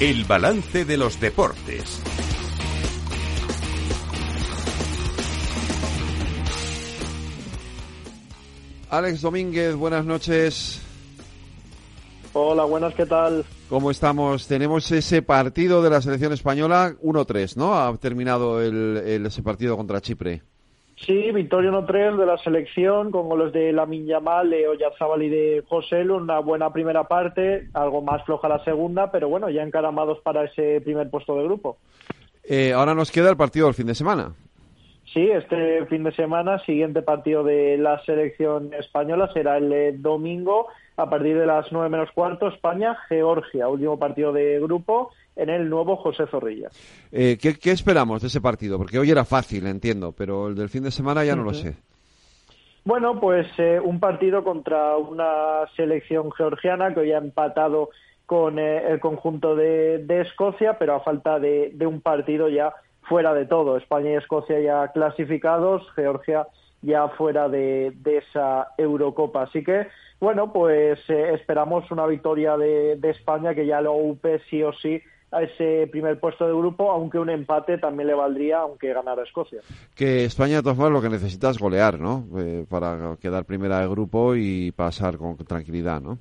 El balance de los deportes. Alex Domínguez, buenas noches. Hola, buenas, ¿qué tal? ¿Cómo estamos? Tenemos ese partido de la selección española 1-3, ¿no? Ha terminado el, ese partido contra Chipre. Sí, victoria 1-3 de la selección con los de Lamin Yamal, Leo Yazabal y de José Una buena primera parte, algo más floja la segunda, pero bueno, ya encaramados para ese primer puesto de grupo. Eh, ahora nos queda el partido del fin de semana. Sí, este fin de semana, siguiente partido de la selección española será el eh, domingo a partir de las nueve menos cuarto, España-Georgia, último partido de grupo en el nuevo José Zorrilla. Eh, ¿qué, esperamos de ese partido? Porque hoy era fácil, entiendo, pero el del fin de semana ya no lo sé. Bueno, pues eh, un partido contra una selección georgiana que hoy ha empatado con eh, el conjunto de, Escocia, pero a falta de, un partido ya fuera de todo. España y Escocia ya clasificados, Georgia ya fuera de, de esa Eurocopa. Así que bueno, pues eh, esperamos una victoria de, España que ya lo upe sí o sí a ese primer puesto de grupo, aunque un empate también le valdría, aunque ganara Escocia. Que España, de todas formas, lo que necesita es golear, ¿no? Eh, para quedar primera de grupo y pasar con tranquilidad, ¿no?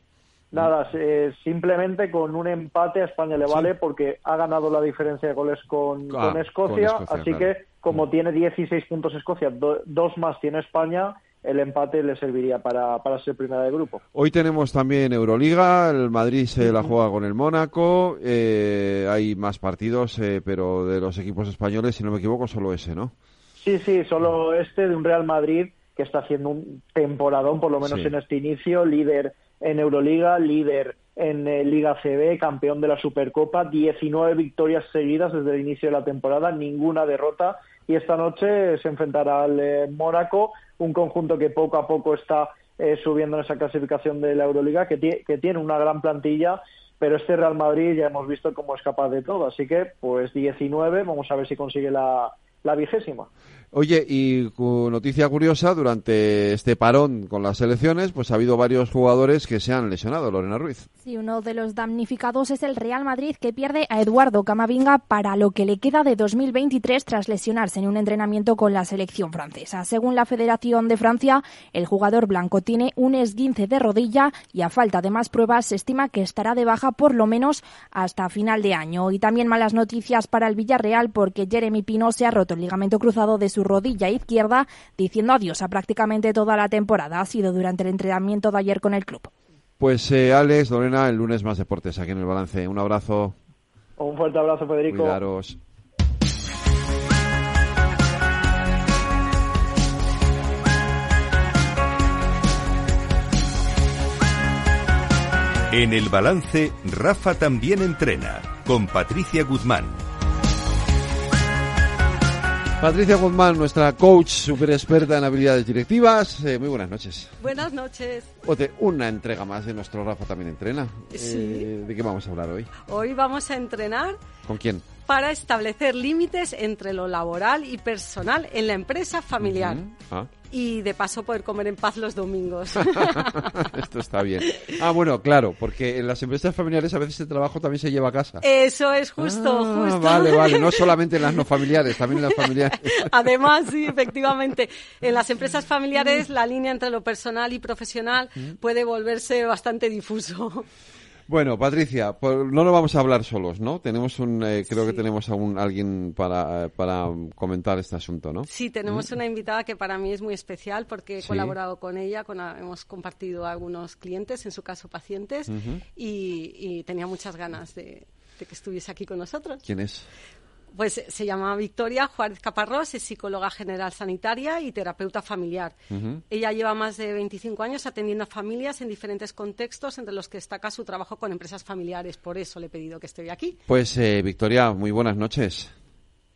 Nada, eh, simplemente con un empate a España le vale porque ha ganado la diferencia de goles con, ah, Escocia, así que como mm. tiene 16 puntos Escocia, dos más tiene España, el empate le serviría para, para ser primera de grupo. Hoy tenemos también Euroliga, el Madrid se la juega con el Mónaco, eh, hay más partidos, eh, pero de los equipos españoles, si no me equivoco, solo ese, ¿no? Sí, sí, solo este de un Real Madrid que está haciendo un temporadón, por lo menos en este inicio, líder en Euroliga, líder en eh, Liga CB, campeón de la Supercopa, 19 victorias seguidas desde el inicio de la temporada, ninguna derrota y esta noche se enfrentará al eh, Mónaco, un conjunto que poco a poco está eh, subiendo en esa clasificación de la Euroliga, que, tiene una gran plantilla, pero este Real Madrid ya hemos visto cómo es capaz de todo, así que pues 19, vamos a ver si consigue la vigésima. Oye, y noticia curiosa, durante este parón con las elecciones, pues ha habido varios jugadores que se han lesionado, Lorena Ruiz. Sí, uno de los damnificados es el Real Madrid, que pierde a Eduardo Camavinga para lo que le queda de 2023 tras lesionarse en un entrenamiento con la selección francesa. Según la Federación de Francia, el jugador blanco tiene un esguince de rodilla y a falta de más pruebas se estima que estará de baja por lo menos hasta final de año. Y también malas noticias para el Villarreal porque Jeremy Pino se ha roto el ligamento cruzado de su rodilla izquierda, diciendo adiós a prácticamente toda la temporada. Ha sido durante el entrenamiento de ayer con el club. Pues eh, Alex, Lorena, el lunes más deportes aquí en el balance. Un abrazo. Un fuerte abrazo, Federico. Cuidaros. En el balance, Rafa también entrena con Patricia Guzmán. Patricia Guzmán, nuestra coach super experta en habilidades directivas. Eh, muy buenas noches. Buenas noches. Ote, una entrega más de nuestro Rafa también entrena. Eh, ¿De qué vamos a hablar hoy? Hoy vamos a entrenar. ¿Con quién? Para establecer límites entre lo laboral y personal en la empresa familiar. ah y de paso poder comer en paz los domingos. [laughs] Esto está bien. Ah, bueno, claro, porque en las empresas familiares a veces el trabajo también se lleva a casa. Eso es justo, ah, justo. Vale, vale, no [laughs] solamente en las no familiares, también en las familiares. Además, sí, efectivamente. En las empresas familiares la línea entre lo personal y profesional mm. puede volverse bastante difuso. Bueno, Patricia, pues no lo vamos a hablar solos, ¿no? Tenemos un, eh, creo que tenemos a un, alguien para, eh, para comentar este asunto, ¿no? Sí, tenemos ¿Mm? una invitada que para mí es muy especial porque he colaborado con ella, con, hemos compartido algunos clientes, en su caso pacientes, y, tenía muchas ganas de, de que estuviese aquí con nosotros. ¿Quién es? Pues se llama Victoria Juárez Caparrós, es psicóloga general sanitaria y terapeuta familiar. Ella lleva más de 25 años atendiendo a familias en diferentes contextos, entre los que destaca su trabajo con empresas familiares. Por eso le he pedido que esté aquí. Pues eh, Victoria, muy buenas noches.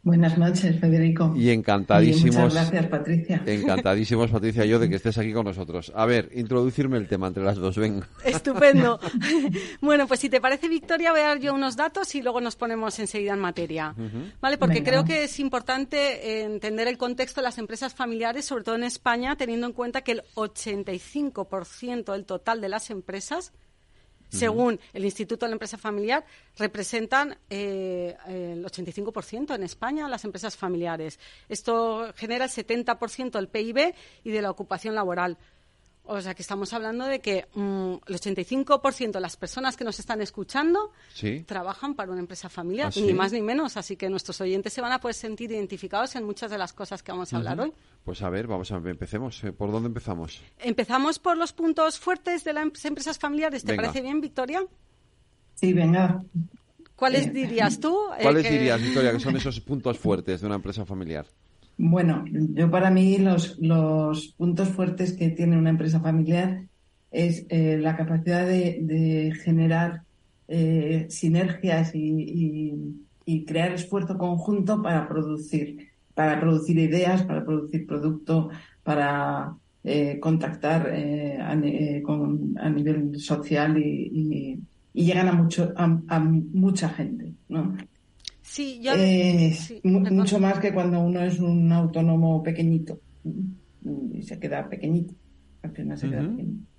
Buenas noches, Federico. Y encantadísimos. muchas gracias, Patricia. Encantadísimos, Patricia, yo de que estés aquí con nosotros. A ver, introducirme el tema entre las dos, ven. Estupendo. [laughs] bueno, pues si te parece, Victoria, voy a dar yo unos datos y luego nos ponemos enseguida en materia. ¿Vale? Porque creo que es importante entender el contexto de las empresas familiares, sobre todo en España, teniendo en cuenta que el 85% del total de las empresas según el Instituto de la Empresa Familiar, representan eh, el 85% en España las empresas familiares. Esto genera el 70% del PIB y de la ocupación laboral. O sea, que estamos hablando de que mm, el 85% de las personas que nos están escuchando trabajan para una empresa familiar, ¿Ah, ni más ni menos. Así que nuestros oyentes se van a poder sentir identificados en muchas de las cosas que vamos a hablar hoy. Pues a ver, vamos a empecemos. Eh, ¿Por dónde empezamos? Empezamos por los puntos fuertes de las empresas familiares. ¿Te parece bien, Victoria? Sí, venga. ¿Cuáles eh, dirías tú? Eh, ¿Cuáles dirías, Victoria, que son esos puntos fuertes de una empresa familiar? Bueno, yo para mí los, puntos fuertes que tiene una empresa familiar es eh, la capacidad de, generar eh, sinergias y, crear esfuerzo conjunto para producir, para producir ideas, para producir producto, para eh, contactar a, nivel social y, llegan a mucho a, a mucha gente, ¿no? Sí, eh, mucho más que cuando uno es un autónomo pequeñito y se queda pequeñito. Al se queda pequeñito.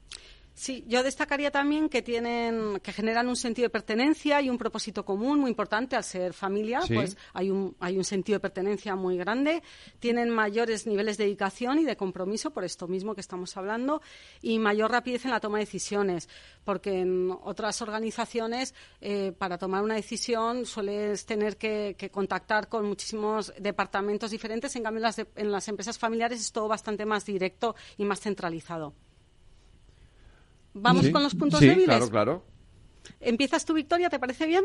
Sí, yo destacaría también que tienen, que generan un sentido de pertenencia y un propósito común muy importante al ser familia, pues hay un, hay un sentido de pertenencia muy grande, tienen mayores niveles de dedicación y de compromiso por esto mismo que estamos hablando y mayor rapidez en la toma de decisiones, porque en otras organizaciones eh, para tomar una decisión sueles tener que, contactar con muchísimos departamentos diferentes, en cambio en las, en las empresas familiares es todo bastante más directo y más centralizado. Vamos con los puntos sí, débiles. Claro, claro. ¿Empiezas tú, Victoria? ¿Te parece bien?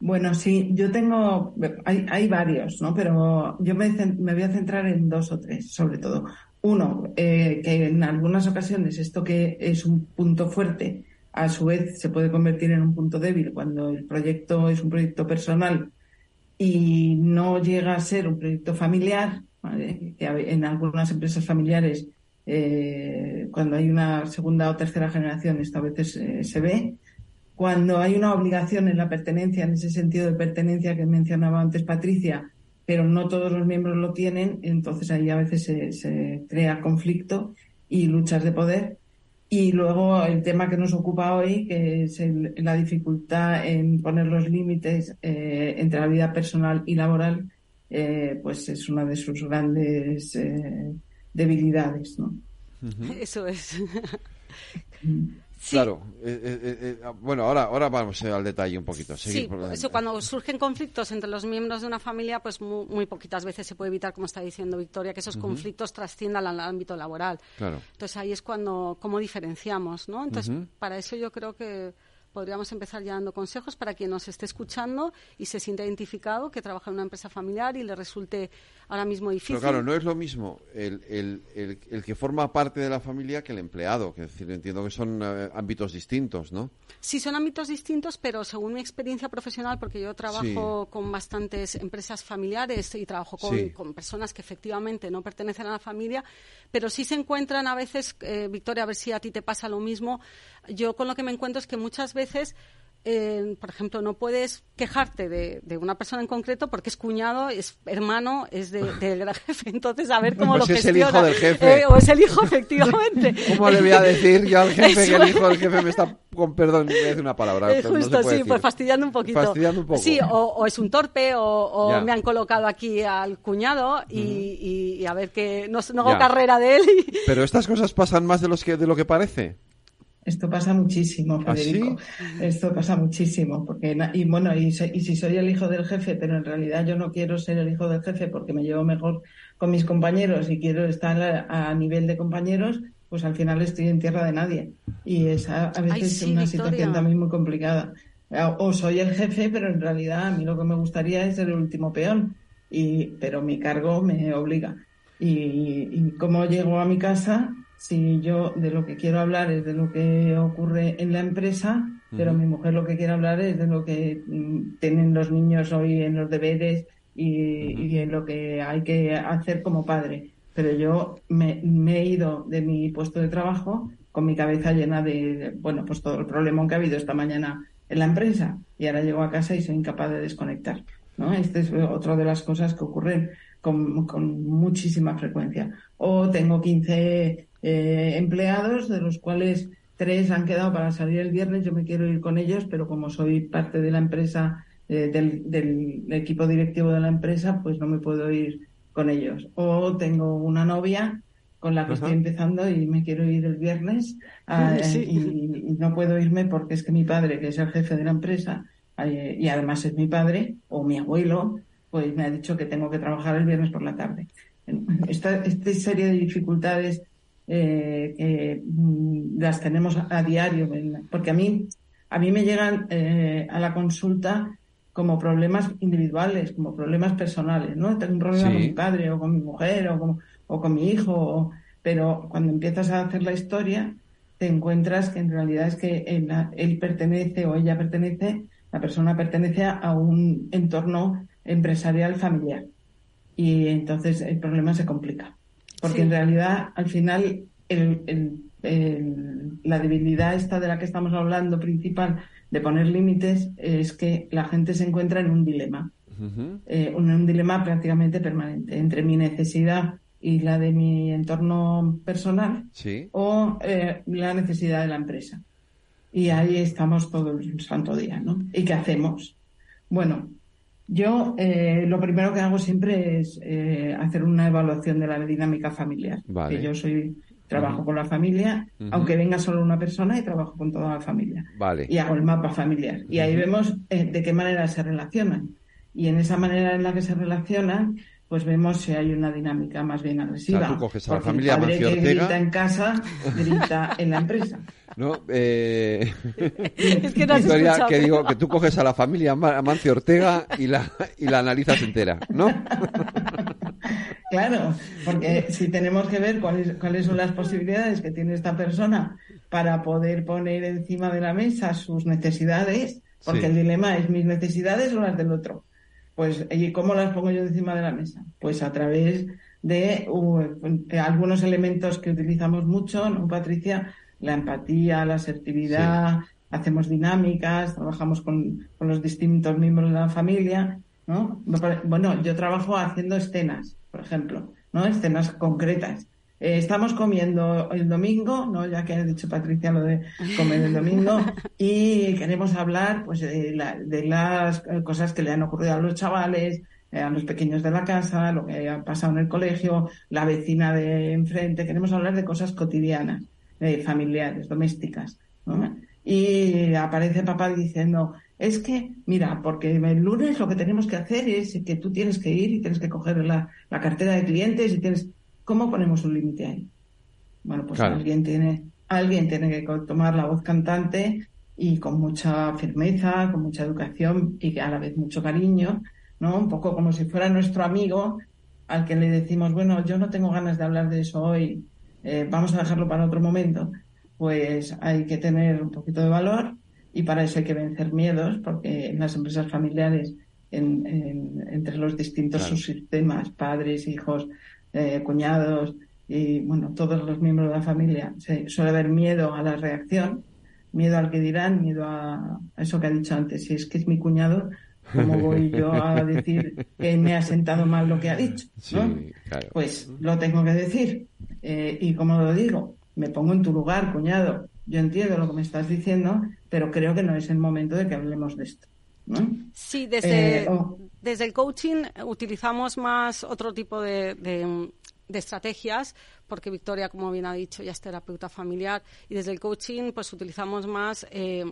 Bueno, sí, yo tengo, hay, hay varios, ¿no? Pero yo me, me, voy a centrar en dos o tres, sobre todo. Uno, eh, que en algunas ocasiones esto que es un punto fuerte, a su vez se puede convertir en un punto débil cuando el proyecto es un proyecto personal y no llega a ser un proyecto familiar, ¿vale? que en algunas empresas familiares eh, cuando hay una segunda o tercera generación, esto a veces eh, se ve. Cuando hay una obligación en la pertenencia, en ese sentido de pertenencia que mencionaba antes Patricia, pero no todos los miembros lo tienen, entonces ahí a veces se, crea conflicto y luchas de poder. Y luego el tema que nos ocupa hoy, que es la dificultad en poner los límites eh, entre la vida personal y laboral, pues es una de sus grandes debilidades, ¿no? Eso es. [laughs] Claro, eh, eh, eh, ah, bueno, ahora, ahora vamos al detalle un poquito. sí, eso cuando surgen conflictos entre los miembros de una familia, pues muy, poquitas veces se puede evitar, como está diciendo Victoria, que esos conflictos trasciendan al ámbito laboral. Claro. Entonces ahí es cuando, cómo diferenciamos, ¿no? Entonces, para eso yo creo que podríamos empezar ya dando consejos para quien nos esté escuchando y se sienta identificado que trabaja en una empresa familiar y le resulte ahora mismo difícil. Pero claro, no es lo mismo el, el, el, que forma parte de la familia que el empleado, que decir, entiendo que son eh, ámbitos distintos, ¿no? Sí, son ámbitos distintos, pero según mi experiencia profesional, porque yo trabajo con bastantes empresas familiares y trabajo con, con, personas que efectivamente no pertenecen a la familia, pero sí se encuentran a veces, eh, Victoria, a ver si a ti te pasa lo mismo, yo con lo que me encuentro es que muchas veces por ejemplo, no puedes quejarte de, una persona en concreto porque es cuñado, es hermano, es de, [laughs] del jefe. Entonces, a ver cómo pues lo es gestiona. el hijo del jefe. Eh, o es el hijo, efectivamente. [laughs] ¿Cómo le voy a decir yo al jefe que el hijo del jefe me está, con perdón, me decir una palabra? Eh, justo, sí, pues fastidiando un poquito. Fastidiando un poco. Sí, o, es un torpe, o, me han colocado aquí al cuñado y, a ver que no, hago carrera de él. Pero estas cosas pasan más de, los que, de lo que parece. Esto pasa muchísimo, ¿Ah, Federico. Esto pasa muchísimo. Porque, y bueno, y, si soy el hijo del jefe, pero en realidad yo no quiero ser el hijo del jefe porque me llevo mejor con mis compañeros y quiero estar a, nivel de compañeros, pues al final estoy en tierra de nadie. Y es a, veces una situación también muy complicada. O soy el jefe, pero en realidad a mí lo que me gustaría es ser el último peón. Y, pero mi cargo me obliga. Y, y cómo llego a mi casa, si yo de lo que quiero hablar es de lo que ocurre en la empresa, pero mi mujer lo que quiere hablar es de lo que mm, tienen los niños hoy en los deberes y, en lo que hay que hacer como padre. Pero yo me, he ido de mi puesto de trabajo con mi cabeza llena de, bueno, pues todo el problema que ha habido esta mañana en la empresa y ahora llego a casa y soy incapaz de desconectar. ¿no? Esta es otra de las cosas que ocurren con, con muchísima frecuencia. O tengo 15 eh, empleados, de los cuales tres han quedado para salir el viernes. Yo me quiero ir con ellos, pero como soy parte de la empresa, eh, del, equipo directivo de la empresa, pues no me puedo ir con ellos. O tengo una novia con la que estoy empezando y me quiero ir el viernes ah, y, no puedo irme porque es que mi padre, que es el jefe de la empresa eh, y además es mi padre o mi abuelo, pues me ha dicho que tengo que trabajar el viernes por la tarde. Esta, esta serie de dificultades eh, que mm, las tenemos a diario, porque a mí, a mí me llegan eh, a la consulta como problemas individuales, como problemas personales, ¿no? Tengo un problema con mi padre o con mi mujer o con, o con mi hijo, pero cuando empiezas a hacer la historia te encuentras que en realidad es que él, pertenece o ella pertenece, la persona pertenece a un entorno empresarial familiar. Y entonces el problema se complica. Porque en realidad, al final, la debilidad esta de la que estamos hablando principal de poner límites es que la gente se encuentra en un dilema. Eh, un, dilema prácticamente permanente entre mi necesidad y la de mi entorno personal o eh, la necesidad de la empresa. Y ahí estamos todo el santo día, ¿no? ¿Y qué hacemos? Bueno, yo eh, lo primero que hago siempre es eh, hacer una evaluación de la dinámica familiar. Que yo soy trabajo con la familia, aunque venga solo una persona y trabajo con toda la familia. Vale. Y hago el mapa familiar. Y ahí vemos de qué manera se relacionan. Y en esa manera en la que se relacionan, pues vemos si hay una dinámica más bien agresiva. O sea, tú coges a la familia el padre que grita en casa, grita en la empresa. [laughs] No, eh... [laughs] es que no has Victoria, que digo que tú coges a la familia Amancio Ortega y la y la analizas entera, ¿no? [laughs] claro, porque si tenemos que ver cuáles cuáles son las posibilidades que tiene esta persona para poder poner encima de la mesa sus necesidades, porque el dilema es mis necesidades o las del otro. Pues, ¿y cómo las pongo yo encima de la mesa? Pues a través de uh, algunos elementos que utilizamos mucho, ¿no, Patricia? La empatía, la asertividad, hacemos dinámicas, trabajamos con, con, los distintos miembros de la familia, ¿no? Bueno, yo trabajo haciendo escenas, por ejemplo, ¿no? Escenas concretas. Eh, estamos comiendo el domingo, ¿no? Ya que ha dicho Patricia lo de comer el domingo, [laughs] y queremos hablar pues de, las cosas que le han ocurrido a los chavales, eh, a los pequeños de la casa, lo que ha pasado en el colegio, la vecina de enfrente. Queremos hablar de cosas cotidianas, familiares, domésticas. Y aparece papá diciendo, es que, mira, porque el lunes lo que tenemos que hacer es que tú tienes que ir y tienes que coger la, la cartera de clientes y tienes ¿Cómo ponemos un límite ahí? Bueno, pues alguien tiene, alguien tiene que tomar la voz cantante y con mucha firmeza, con mucha educación y a la vez mucho cariño, ¿no? Un poco como si fuera nuestro amigo al que le decimos, bueno, yo no tengo ganas de hablar de eso hoy, eh, vamos a dejarlo para otro momento. Pues hay que tener un poquito de valor y para eso hay que vencer miedos, porque en las empresas familiares, entre los distintos subsistemas, padres, hijos, eh, cuñados y bueno, todos los miembros de la familia, se suele haber miedo a la reacción, miedo al que dirán, miedo a, eso que ha dicho antes, si es que es mi cuñado, ¿cómo [laughs] voy yo a decir que me ha sentado mal lo que ha dicho? Pues lo tengo que decir. Eh, y como lo digo, me pongo en tu lugar, cuñado. Yo entiendo lo que me estás diciendo, pero creo que no es el momento de que hablemos de esto. Sí, desde, eh, desde el coaching utilizamos más otro tipo de, estrategias, porque Victoria, como bien ha dicho, ya es terapeuta familiar, y desde el coaching pues utilizamos más eh,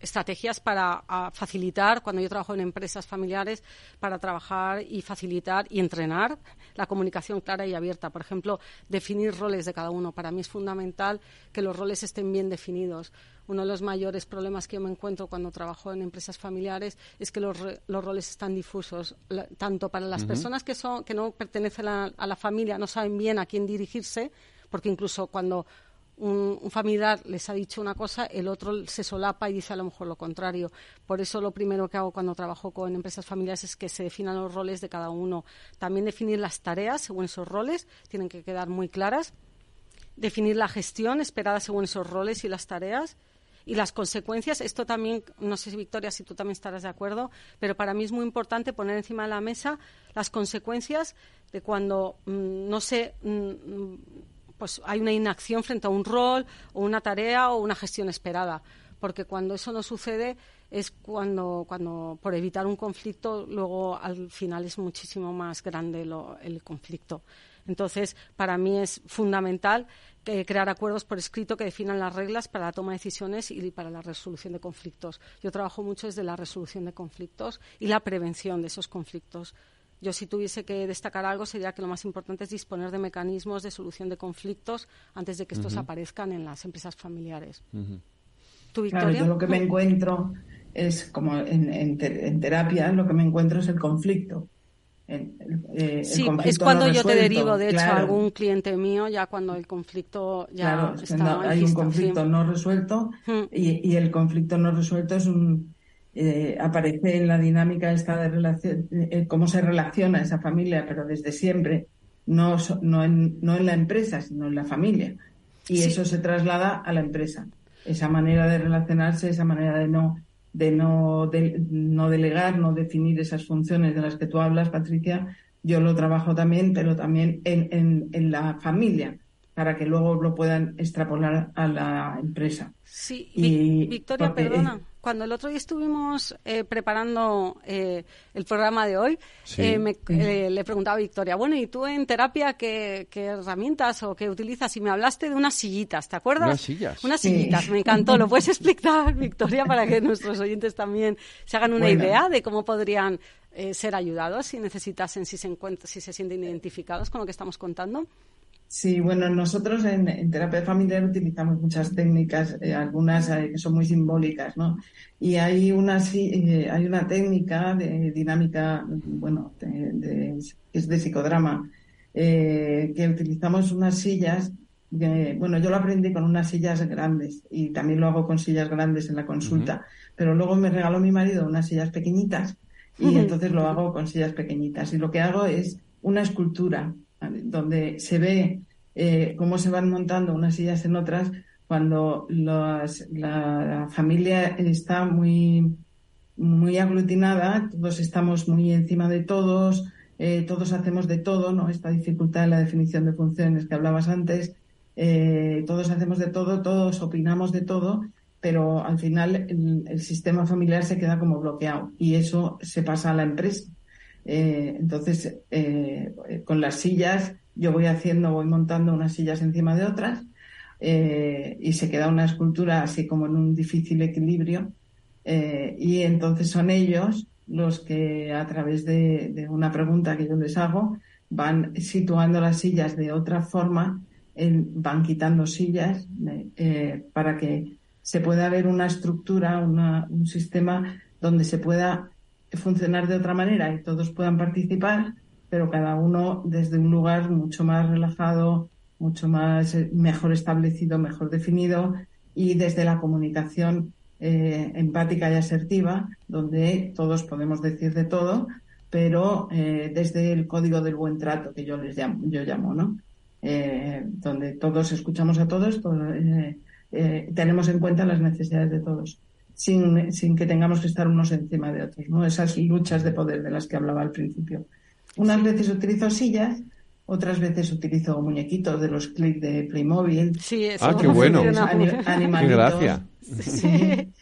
estrategias para facilitar, cuando yo trabajo en empresas familiares, para trabajar y facilitar y entrenar la comunicación clara y abierta. Por ejemplo, definir roles de cada uno. Para mí es fundamental que los roles estén bien definidos. Uno de los mayores problemas que yo me encuentro cuando trabajo en empresas familiares es que los, roles están difusos, tanto para las personas que, son, que no pertenecen a la familia, no saben bien a quién dirigirse, porque incluso cuando un, familiar les ha dicho una cosa, el otro se solapa y dice a lo mejor lo contrario. Por eso lo primero que hago cuando trabajo con empresas familiares es que se definan los roles de cada uno. También definir las tareas según esos roles, tienen que quedar muy claras. Definir la gestión esperada según esos roles y las tareas. Y las consecuencias, esto también, no sé, Victoria, si tú también estarás de acuerdo, pero para mí es muy importante poner encima de la mesa las consecuencias de cuando mm, no se mm, pues hay una inacción frente a un rol o una tarea o una gestión esperada. Porque cuando eso no sucede es cuando, cuando por evitar un conflicto, luego al final es muchísimo más grande el conflicto. Entonces, para mí es fundamental crear acuerdos por escrito que definan las reglas para la toma de decisiones y para la resolución de conflictos. Yo trabajo mucho desde la resolución de conflictos y la prevención de esos conflictos. Yo si tuviese que destacar algo sería que lo más importante es disponer de mecanismos de solución de conflictos antes de que estos aparezcan en las empresas familiares. ¿Tú, Victoria? yo lo que me encuentro es como en, terapia, lo que me encuentro es el conflicto. Eh, sí, es cuando yo te derivo, de hecho, a algún cliente mío, ya cuando el conflicto ya está hay un conflicto no resuelto y, y, el conflicto no resuelto es un eh, aparece en la dinámica esta de relación, eh, cómo se relaciona esa familia, pero desde siempre, no, no, en, no en la empresa, sino en la familia. Y eso se traslada a la empresa. Esa manera de relacionarse, esa manera de no de no, de, no delegar, no definir esas funciones de las que tú hablas, Patricia, yo lo trabajo también, pero también en, en, en la familia, para que luego lo puedan extrapolar a la empresa. Sí, y Victoria, perdona cuando el otro día estuvimos eh, preparando eh, el programa de hoy, eh, me, le preguntaba a Victoria, bueno, ¿y tú en terapia qué, herramientas o qué utilizas? Y me hablaste de unas sillitas, ¿te acuerdas? Unas sillas. Unas sillitas, me encantó. ¿Lo puedes explicar, Victoria, para que nuestros oyentes también se hagan una idea de cómo podrían ser ayudados si necesitasen, si se, si se sienten identificados con lo que estamos contando? Sí, bueno, nosotros en, terapia familiar utilizamos muchas técnicas, eh, algunas eh, que son muy simbólicas, ¿no? Y hay una, eh, hay una técnica de dinámica, bueno, es de psicodrama, que utilizamos unas sillas, bueno, yo lo aprendí con unas sillas grandes y también lo hago con sillas grandes en la consulta, pero luego me regaló mi marido unas sillas pequeñitas y entonces lo hago con sillas pequeñitas. Y lo que hago es una escultura donde se ve eh, cómo se van montando unas sillas en otras cuando la familia está muy, muy aglutinada, todos estamos muy encima de todos, eh, todos hacemos de todo, ¿no? Esta dificultad en la definición de funciones que hablabas antes, eh, todos hacemos de todo, todos opinamos de todo, pero al final el, sistema familiar se queda como bloqueado y eso se pasa a la empresa. Eh, entonces, eh, con las sillas, yo voy haciendo, voy montando unas sillas encima de otras eh, y se queda una escultura así como en un difícil equilibrio. y entonces son ellos los que a través de, una pregunta que yo les hago van situando las sillas de otra forma, van quitando sillas para que se pueda ver una estructura, un sistema donde se pueda funcionar de otra manera y todos puedan participar, pero cada uno desde un lugar mucho más relajado, mucho más eh, mejor establecido, mejor definido y desde la comunicación eh, empática y asertiva, donde todos podemos decir de todo, pero eh, desde el código del buen trato que yo les llamo, yo llamo, ¿no? donde todos escuchamos a todos, tenemos en cuenta las necesidades de todos sin, sin que tengamos que estar unos encima de otros, ¿no? Esas luchas de poder de las que hablaba al principio. Unas veces utilizo sillas, otras veces utilizo muñequitos de los clics de Playmobil. Sí, eso ah, qué bueno. Animalitos. Sí.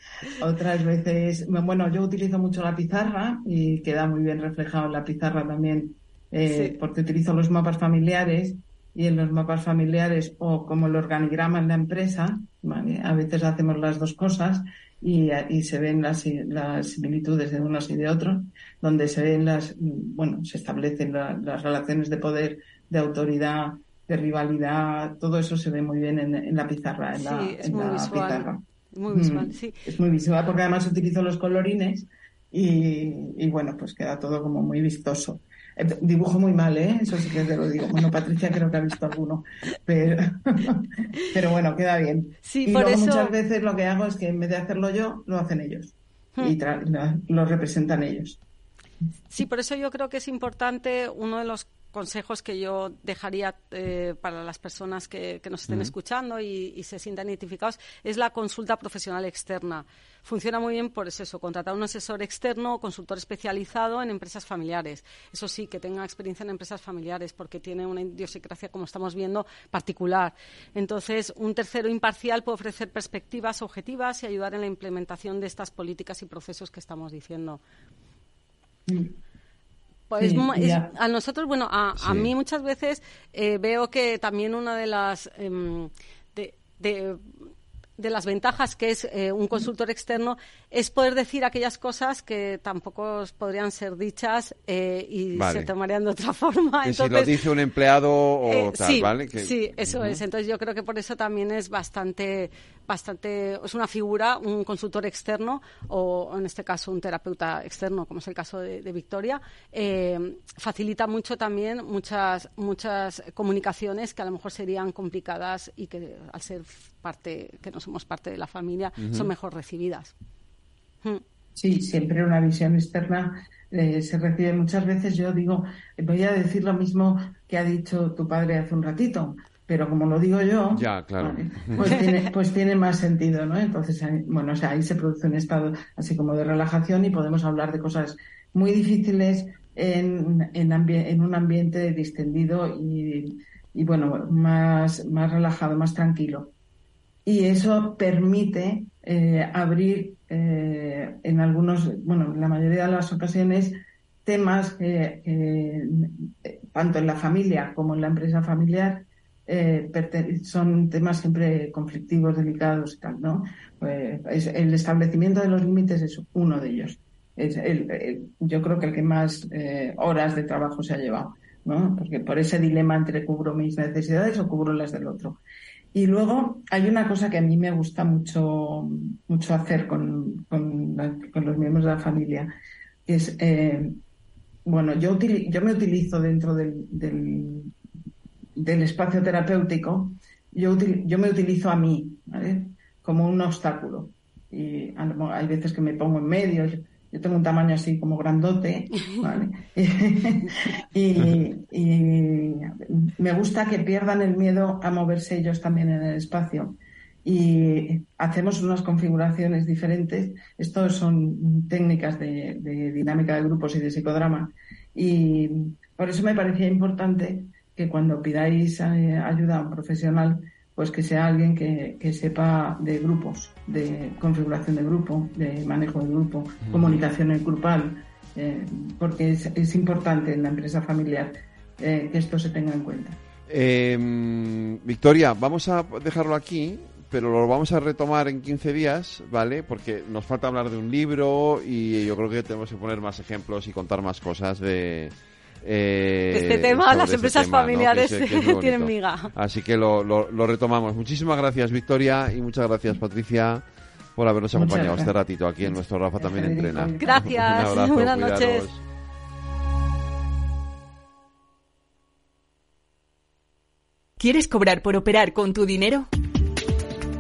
Otras veces, bueno, yo utilizo mucho la pizarra y queda muy bien reflejado en la pizarra también, eh, porque utilizo los mapas familiares y en los mapas familiares o como el organigrama en la empresa, a veces hacemos las dos cosas, y, se ven las, las, similitudes de unos y de otros, donde se ven las, bueno, se establecen las relaciones de poder, de autoridad, de rivalidad, todo eso se ve muy bien en, la pizarra, en la, pizarra. Muy visual, mm, sí. Es muy visual porque además utilizo los colorines y, y bueno, pues queda todo como muy vistoso. Dibujo muy mal, ¿eh? Eso sí que te lo digo. Bueno, Patricia creo que ha visto alguno, pero, [laughs] pero bueno, queda bien. Sí, y por luego muchas veces lo que hago es que en vez de hacerlo yo, lo hacen ellos y hmm. lo representan ellos. Sí, por eso yo creo que es importante uno de los consejos que yo dejaría eh, para las personas que, nos estén escuchando y, se sientan identificados es la consulta profesional externa. Funciona muy bien por eso, contratar un asesor externo o consultor especializado en empresas familiares. Eso sí, que tenga experiencia en empresas familiares porque tiene una idiosincrasia, como estamos viendo, particular. Entonces, un tercero imparcial puede ofrecer perspectivas objetivas y ayudar en la implementación de estas políticas y procesos que estamos diciendo. Pues a nosotros, bueno, a, a mí muchas veces eh, veo que también una de las em, de, de las ventajas que es eh, un consultor externo es poder decir aquellas cosas que tampoco podrían ser dichas eh, y se tomarían de otra [laughs] forma. Que si lo dice un empleado o eh, tal, sí, ¿vale? Sí, eso es. Entonces yo creo que por eso también es bastante, bastante, es una figura, un consultor externo o en este caso un terapeuta externo, como es el caso de, de Victoria, facilita mucho también muchas, muchas comunicaciones que a lo mejor serían complicadas y que al ser parte, que no somos parte de la familia, son mejor recibidas. Hmm. Sí, siempre una visión externa eh, se recibe muchas veces. Yo digo, voy a decir lo mismo que ha dicho tu padre hace un ratito, pero como lo digo yo, ya, claro. pues, tiene, [laughs] pues tiene más sentido, ¿no? Entonces, bueno, o sea, ahí se produce un estado así como de relajación y podemos hablar de cosas muy difíciles en, en, en un ambiente distendido y, y, bueno, más, más relajado, más tranquilo y eso permite eh, abrir eh, en algunos, bueno, en la mayoría de las ocasiones, temas que tanto en la familia como en la empresa familiar eh, son temas siempre conflictivos, delicados y tal, ¿no? Pues el establecimiento de los límites es uno de ellos. Yo creo que el que más horas de trabajo se ha llevado, ¿no? Porque por ese dilema entre cubro mis necesidades o cubro las del otro. Y luego hay una cosa que a mí me gusta mucho, mucho hacer con, con, los miembros de la familia, que es, eh, bueno, yo, yo me utilizo dentro del, espacio terapéutico, yo, yo me utilizo a mí, ¿vale? Como un obstáculo. Y hay veces que me pongo en medio, yo tengo un tamaño así como grandote, [laughs] ¿vale? [laughs] y, me gusta que pierdan el miedo a moverse ellos también en el espacio. Y hacemos unas configuraciones diferentes. Estos son técnicas de, de dinámica de grupos y de psicodrama. Y por eso me parecía importante que cuando pidáis eh, ayuda a un profesional, pues que sea alguien que, que, sepa de grupos, de configuración de grupo, de manejo de grupo, comunicación en grupal, eh, porque es, es, importante en la empresa familiar eh, que esto se tenga en cuenta. Em, Victoria, vamos a dejarlo aquí, pero lo vamos a retomar en 15 días, ¿vale? Porque nos falta hablar de un libro y yo creo que tenemos que poner más ejemplos y contar más cosas de, eh, este tema, las este empresas familiares [laughs] tienen miga. Así que lo, lo, retomamos. Muchísimas gracias, Victoria, y muchas gracias, Patricia, por habernos acompañado este ratito aquí en nuestro Rafa también entrena. Gracias. [laughs] Buenas noches. ¿Quieres cobrar por operar con tu dinero?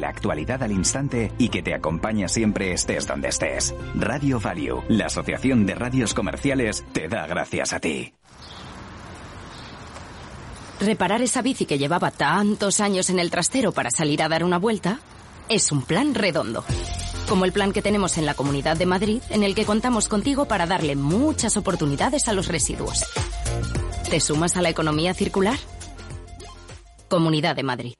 la actualidad al instante y que te acompaña siempre estés donde estés. Radio Value, la Asociación de Radios Comerciales, te da gracias a ti. Reparar esa bici que llevaba tantos años en el trastero para salir a dar una vuelta es un plan redondo. Como el plan que tenemos en la Comunidad de Madrid, en el que contamos contigo para darle muchas oportunidades a los residuos. ¿Te sumas a la economía circular? Comunidad de Madrid.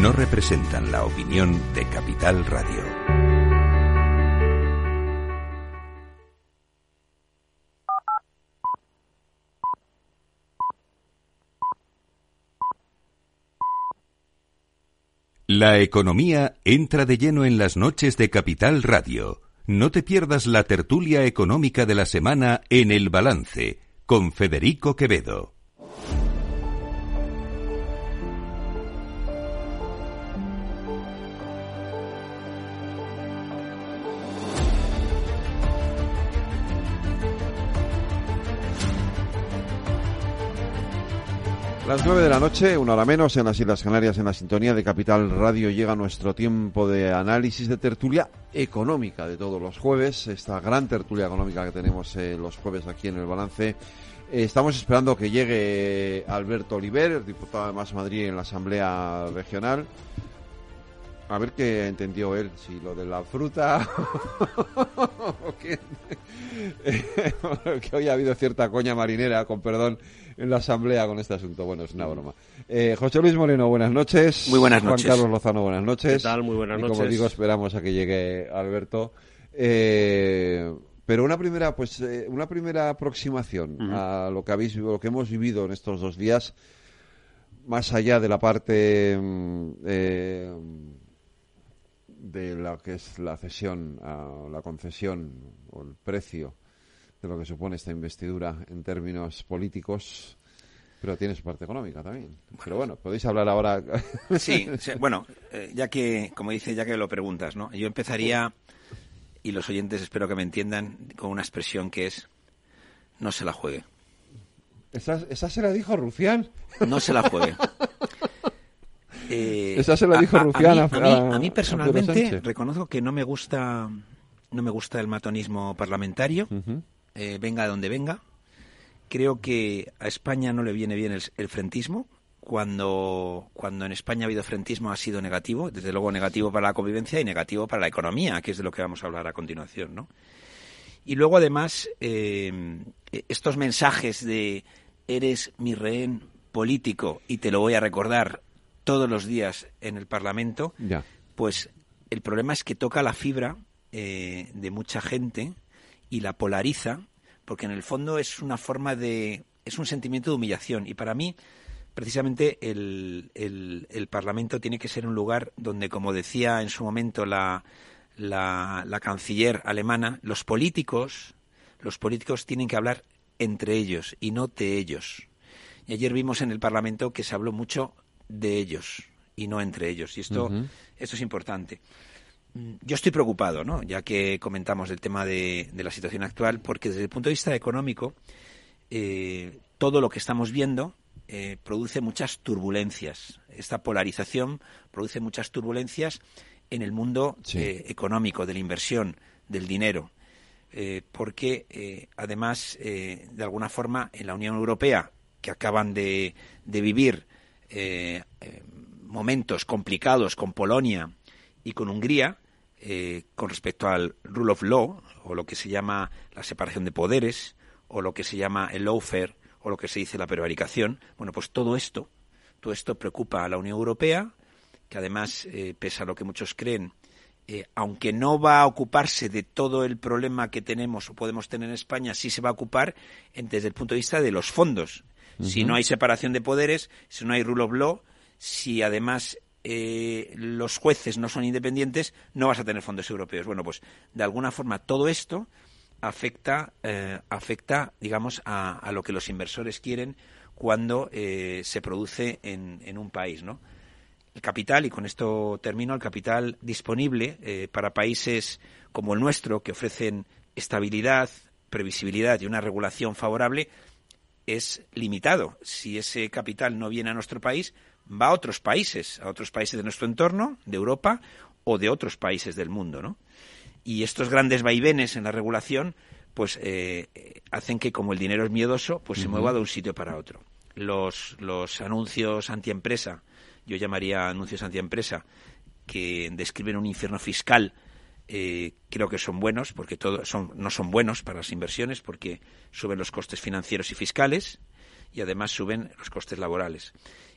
no representan la opinión de Capital Radio. La economía entra de lleno en las noches de Capital Radio. No te pierdas la tertulia económica de la semana en El Balance con Federico Quevedo. Las nueve de la noche, una hora menos, en las Islas Canarias, en la sintonía de Capital Radio, llega nuestro tiempo de análisis de tertulia económica de todos los jueves, esta gran tertulia económica que tenemos eh, los jueves aquí en el balance. Eh, estamos esperando que llegue Alberto Oliver, diputado de Más Madrid en la Asamblea Regional. A ver qué entendió él, si lo de la fruta [laughs] [laughs] que hoy ha habido cierta coña marinera, con perdón, en la Asamblea con este asunto. Bueno, es una broma. Eh, José Luis Moreno, buenas noches. Muy buenas noches. Juan Carlos Lozano, buenas noches. ¿Qué tal? Muy buenas noches. como digo, esperamos a que llegue Alberto. Eh, pero una primera, pues, eh, una primera aproximación a lo que habéis, lo que hemos vivido en estos dos días, más allá de la parte mm, de la que es la cesión, a la concesión o el precio de lo que supone esta investidura en términos políticos, pero tiene su parte económica también. Pero bueno, podéis hablar ahora. [laughs] sí, bueno, eh, ya que, como dice, ya que lo preguntas, ¿no? Yo empezaría, y los oyentes espero que me entiendan, con una expresión que es, no se la juegue. ¿Esa, esa se la dijo Rufián? No se la juegue. [laughs] Eh, esa se la dijo Rufián a, mí, a, mí, personalmente reconozco que no me gusta no me gusta el matonismo parlamentario. Eh, venga de donde venga. Creo que a España no le viene bien el, frentismo. Cuando, cuando en España ha habido frentismo ha sido negativo, desde luego negativo para la convivencia y negativo para la economía, que es de lo que vamos a hablar a continuación, ¿no? Y luego, además, eh, estos mensajes de eres mi rehén político y te lo voy a recordar todos los días en el Parlamento, pues el problema es que toca la fibra eh, de mucha gente y la polariza, porque en el fondo es una forma de. es un sentimiento de humillación. Y para mí, precisamente, el, el, Parlamento tiene que ser un lugar donde, como decía en su momento la, la, la canciller alemana, los políticos, los políticos tienen que hablar entre ellos y no de ellos. Y ayer vimos en el Parlamento que se habló mucho de ellos y no entre ellos. Y esto, esto es importante. Mm, yo estoy preocupado, ¿no? ya que comentamos el tema de, la situación actual, porque desde el punto de vista económico, eh, todo lo que estamos viendo eh, produce muchas turbulencias. Esta polarización produce muchas turbulencias en el mundo eh, económico, de la inversión, del dinero. porque además, de alguna forma, en la Unión Europea, que acaban de, de vivir momentos complicados con Polonia y con Hungría, eh, con respecto al rule of law, o lo que se llama la separación de poderes, o lo que se llama el lawfare, o lo que se dice la prevaricación. Bueno, pues todo esto, todo esto preocupa a la Unión Europea, que además, eh, pese a lo que muchos creen, eh, aunque no va a ocuparse de todo el problema que tenemos o podemos tener en España, sí se va a ocupar desde el punto de vista de los fondos. Si no hay separación de poderes, si no hay rule of law, si además eh, los jueces no son independientes, no vas a tener fondos europeos. Bueno, pues de alguna forma todo esto afecta, eh, afecta digamos, a, lo que los inversores quieren cuando eh, se produce en, en, un país, ¿no? El capital, y con esto termino, el capital disponible eh, para países como el nuestro, que ofrecen estabilidad, previsibilidad y una regulación favorable, es limitado. Si ese capital no viene a nuestro país, va a otros países, a otros países de nuestro entorno, de Europa o de otros países del mundo, ¿no? Y estos grandes vaivenes en la regulación, pues eh, hacen que como el dinero es miedoso, pues se mueva de un sitio para otro. Los, los anuncios antiempresa, yo llamaría anuncios antiempresa, que describen un infierno fiscal eh, creo que son buenos porque todo son, no son buenos para las inversiones porque suben los costes financieros y fiscales y además suben los costes laborales.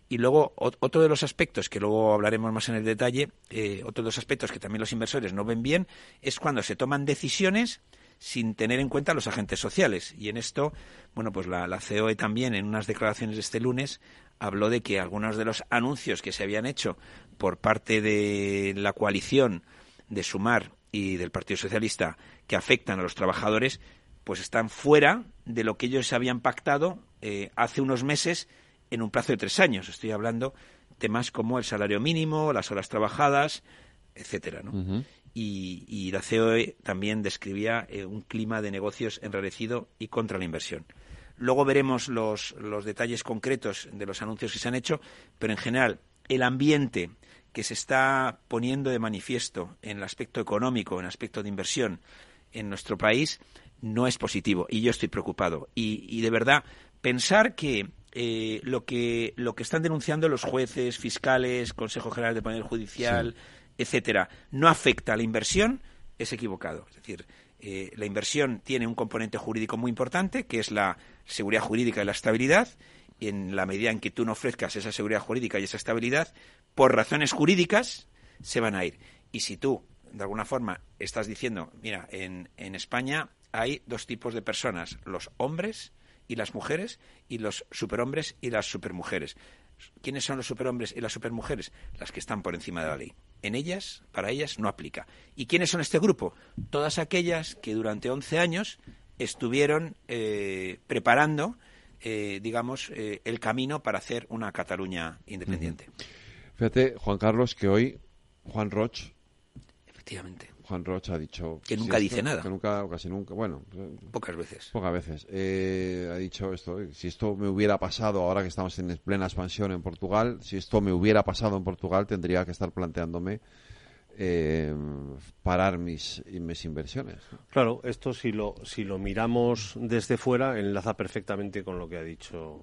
Y luego, otro de los aspectos que luego hablaremos más en el detalle, eh, otro de los aspectos que también los inversores no ven bien, es cuando se toman decisiones sin tener en cuenta los agentes sociales. Y en esto, bueno, pues la, la COE también, en unas declaraciones de este lunes, habló de que algunos de los anuncios que se habían hecho por parte de la coalición de Sumar y del Partido Socialista que afectan a los trabajadores, pues están fuera de lo que ellos habían pactado eh, hace unos meses en un plazo de tres años. Estoy hablando temas como el salario mínimo, las horas trabajadas, etcétera, ¿no? y, la COE también describía eh, un clima de negocios enrarecido y contra la inversión. Luego veremos los, los detalles concretos de los anuncios que se han hecho, pero en general el ambiente que se está poniendo de manifiesto en el aspecto económico, en el aspecto de inversión en nuestro país, no es positivo y yo estoy preocupado. Y, de verdad, pensar que eh, lo que lo que están denunciando los jueces, fiscales, Consejo General de Poder Judicial, etcétera, no afecta a la inversión es equivocado. Es decir, eh, la inversión tiene un componente jurídico muy importante, que es la seguridad jurídica y la estabilidad. Y en la medida en que tú no ofrezcas esa seguridad jurídica y esa estabilidad, por razones jurídicas, se van a ir. Y si tú, de alguna forma, estás diciendo, mira, en, en España hay dos tipos de personas, los hombres y las mujeres, y los superhombres y las supermujeres. ¿Quiénes son los superhombres y las supermujeres? Las que están por encima de la ley. En ellas, para ellas, no aplica. ¿Y quiénes son este grupo? Todas aquellas que durante 11 años estuvieron eh, preparando, eh, digamos, eh, el camino para hacer una Cataluña independiente. Fíjate, Juan Carlos, que hoy Juan Roch. Efectivamente. Juan Roch ha dicho. Que nunca dice nada. Que nunca, casi nunca. Bueno. Pocas veces. Pocas veces. Eh, ha dicho esto. Si esto me hubiera pasado ahora que estamos en plena expansión en Portugal, si esto me hubiera pasado en Portugal, tendría que estar planteándome. Eh, parar mis, mis inversiones. Claro, esto si lo, si lo miramos desde fuera enlaza perfectamente con lo que ha dicho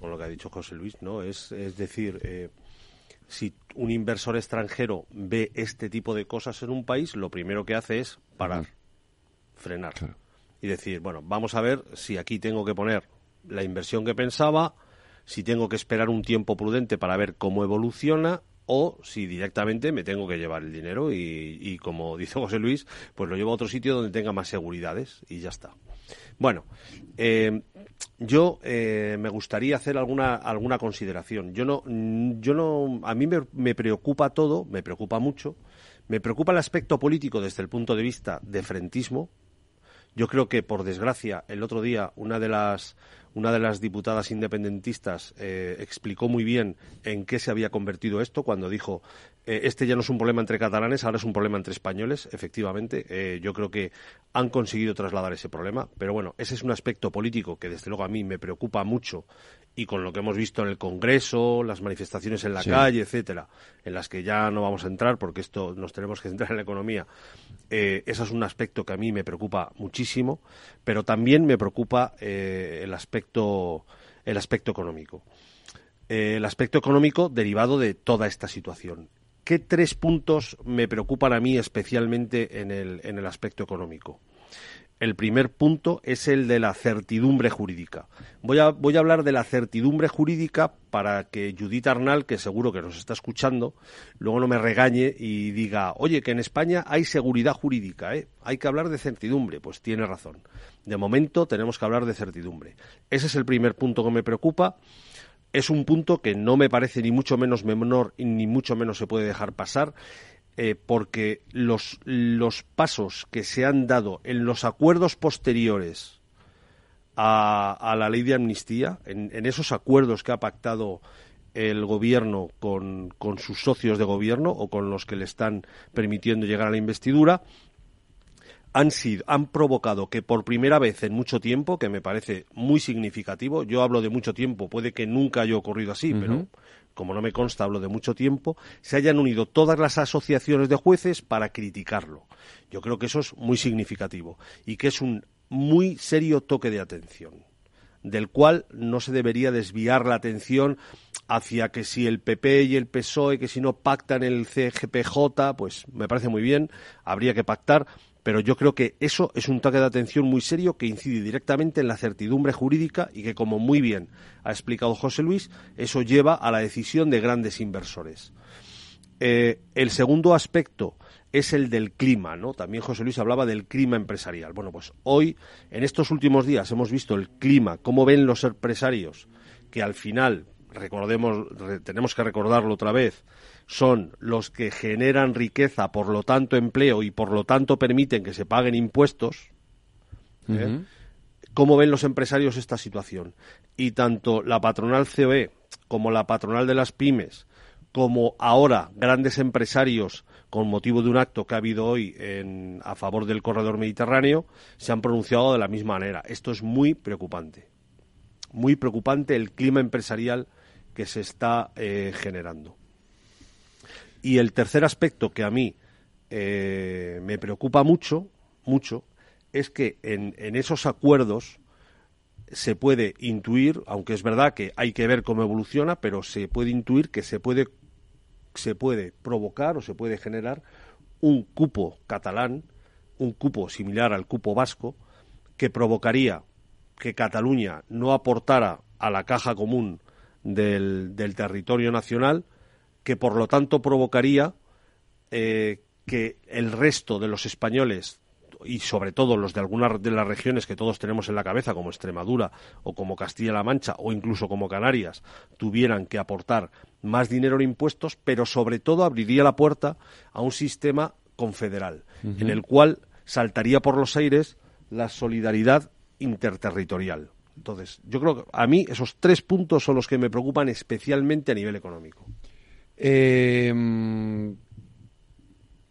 con lo que ha dicho José Luis, ¿no? Es, es decir, eh, si un inversor extranjero ve este tipo de cosas en un país, lo primero que hace es parar, frenar y decir, bueno, vamos a ver si aquí tengo que poner la inversión que pensaba, si tengo que esperar un tiempo prudente para ver cómo evoluciona o si directamente me tengo que llevar el dinero y, y como [laughs] dice José Luis, pues lo llevo a otro sitio donde tenga más seguridades y ya está. Bueno, eh, yo eh, me gustaría hacer alguna alguna consideración. Yo no, yo no, a mí me, preocupa todo, me preocupa mucho. Me preocupa el aspecto político desde el punto de vista de frentismo. Yo creo que, por desgracia, el otro día una de las una de las diputadas independentistas eh, explicó muy bien en qué se había convertido esto cuando dijo eh, este ya no es un problema entre catalanes, ahora es un problema entre españoles, efectivamente. Eh, yo creo que han conseguido trasladar ese problema, pero bueno, ese es un aspecto político que desde luego a mí me preocupa mucho y con lo que hemos visto en el Congreso, las manifestaciones en la calle, etcétera, en las que ya no vamos a entrar porque esto nos tenemos que centrar en la economía. Eh, ese es un aspecto que a mí me preocupa muchísimo, pero también me preocupa el aspecto el aspecto económico. el aspecto económico derivado de toda esta situación. ¿Qué tres puntos me preocupan a mí especialmente en el, en el aspecto económico? El primer punto es el de la certidumbre jurídica. Voy a, voy a hablar de la certidumbre jurídica para que Judith Arnal, que seguro que nos está escuchando, luego no me regañe y diga, oye, que en España hay seguridad jurídica, ¿eh? hay que hablar de certidumbre. Pues tiene razón. De momento tenemos que hablar de certidumbre. Ese es el primer punto que me preocupa es un punto que no me parece ni mucho menos menor ni mucho menos se puede dejar pasar. Eh, porque los, los pasos que se han dado en los acuerdos posteriores a, la ley de amnistía, en, esos acuerdos que ha pactado el gobierno con, con, sus socios de gobierno o con los que le están permitiendo llegar a la investidura, han sido, han provocado que por primera vez en mucho tiempo, que me parece muy significativo, yo hablo de mucho tiempo, puede que nunca haya ocurrido así, pero como no me consta, hablo de mucho tiempo, se hayan unido todas las asociaciones de jueces para criticarlo. Yo creo que eso es muy significativo y que es un muy serio toque de atención del cual no se debería desviar la atención hacia que si el PP y el PSOE, que si no pactan el CGPJ, pues me parece muy bien, habría que pactar, pero yo creo que eso es un toque de atención muy serio que incide directamente en la certidumbre jurídica y que, como muy bien ha explicado José Luis, eso lleva a la decisión de grandes inversores. Eh, el segundo aspecto es el del clima, ¿no? También José Luis hablaba del clima empresarial. Bueno, pues hoy, en estos últimos días, hemos visto el clima, cómo ven los empresarios, que al final, recordemos, tenemos que recordarlo otra vez, son los que generan riqueza, por lo tanto empleo y por lo tanto permiten que se paguen impuestos. ¿eh? ¿Cómo ven los empresarios esta situación? Y tanto la patronal COE como la patronal de las pymes, como ahora grandes empresarios con motivo de un acto que ha habido hoy en, a favor del corredor mediterráneo, se han pronunciado de la misma manera. Esto es muy preocupante. Muy preocupante el clima empresarial que se está eh, generando. Y el tercer aspecto que a mí eh, me preocupa mucho, mucho, es que en, esos acuerdos se puede intuir, aunque es verdad que hay que ver cómo evoluciona, pero se puede intuir que se puede se puede provocar o se puede generar un cupo catalán, un cupo similar al cupo vasco, que provocaría que Cataluña no aportara a la caja común del, territorio nacional, que por lo tanto provocaría eh, que el resto de los españoles y sobre todo los de algunas de las regiones que todos tenemos en la cabeza, como Extremadura o como Castilla-La Mancha o incluso como Canarias, tuvieran que aportar más dinero en impuestos, pero sobre todo abriría la puerta a un sistema confederal, en el cual saltaría por los aires la solidaridad interterritorial. Entonces, yo creo que a mí esos tres puntos son los que me preocupan especialmente a nivel económico. Eh,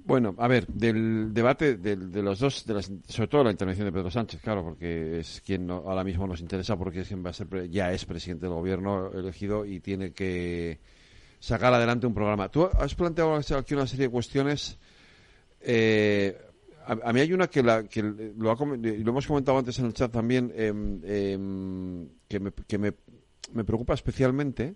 bueno, a ver, del debate de, los dos, de sobre todo la intervención de Pedro Sánchez, claro, porque es quien ahora mismo nos interesa, porque es quien va a ser, ya es presidente del gobierno elegido y tiene que sacar adelante un programa. Tú has planteado aquí una serie de cuestiones. Eh, a, mí hay una que, la, que lo, ha, lo hemos comentado antes en el chat también, em, que, me, que me, me preocupa especialmente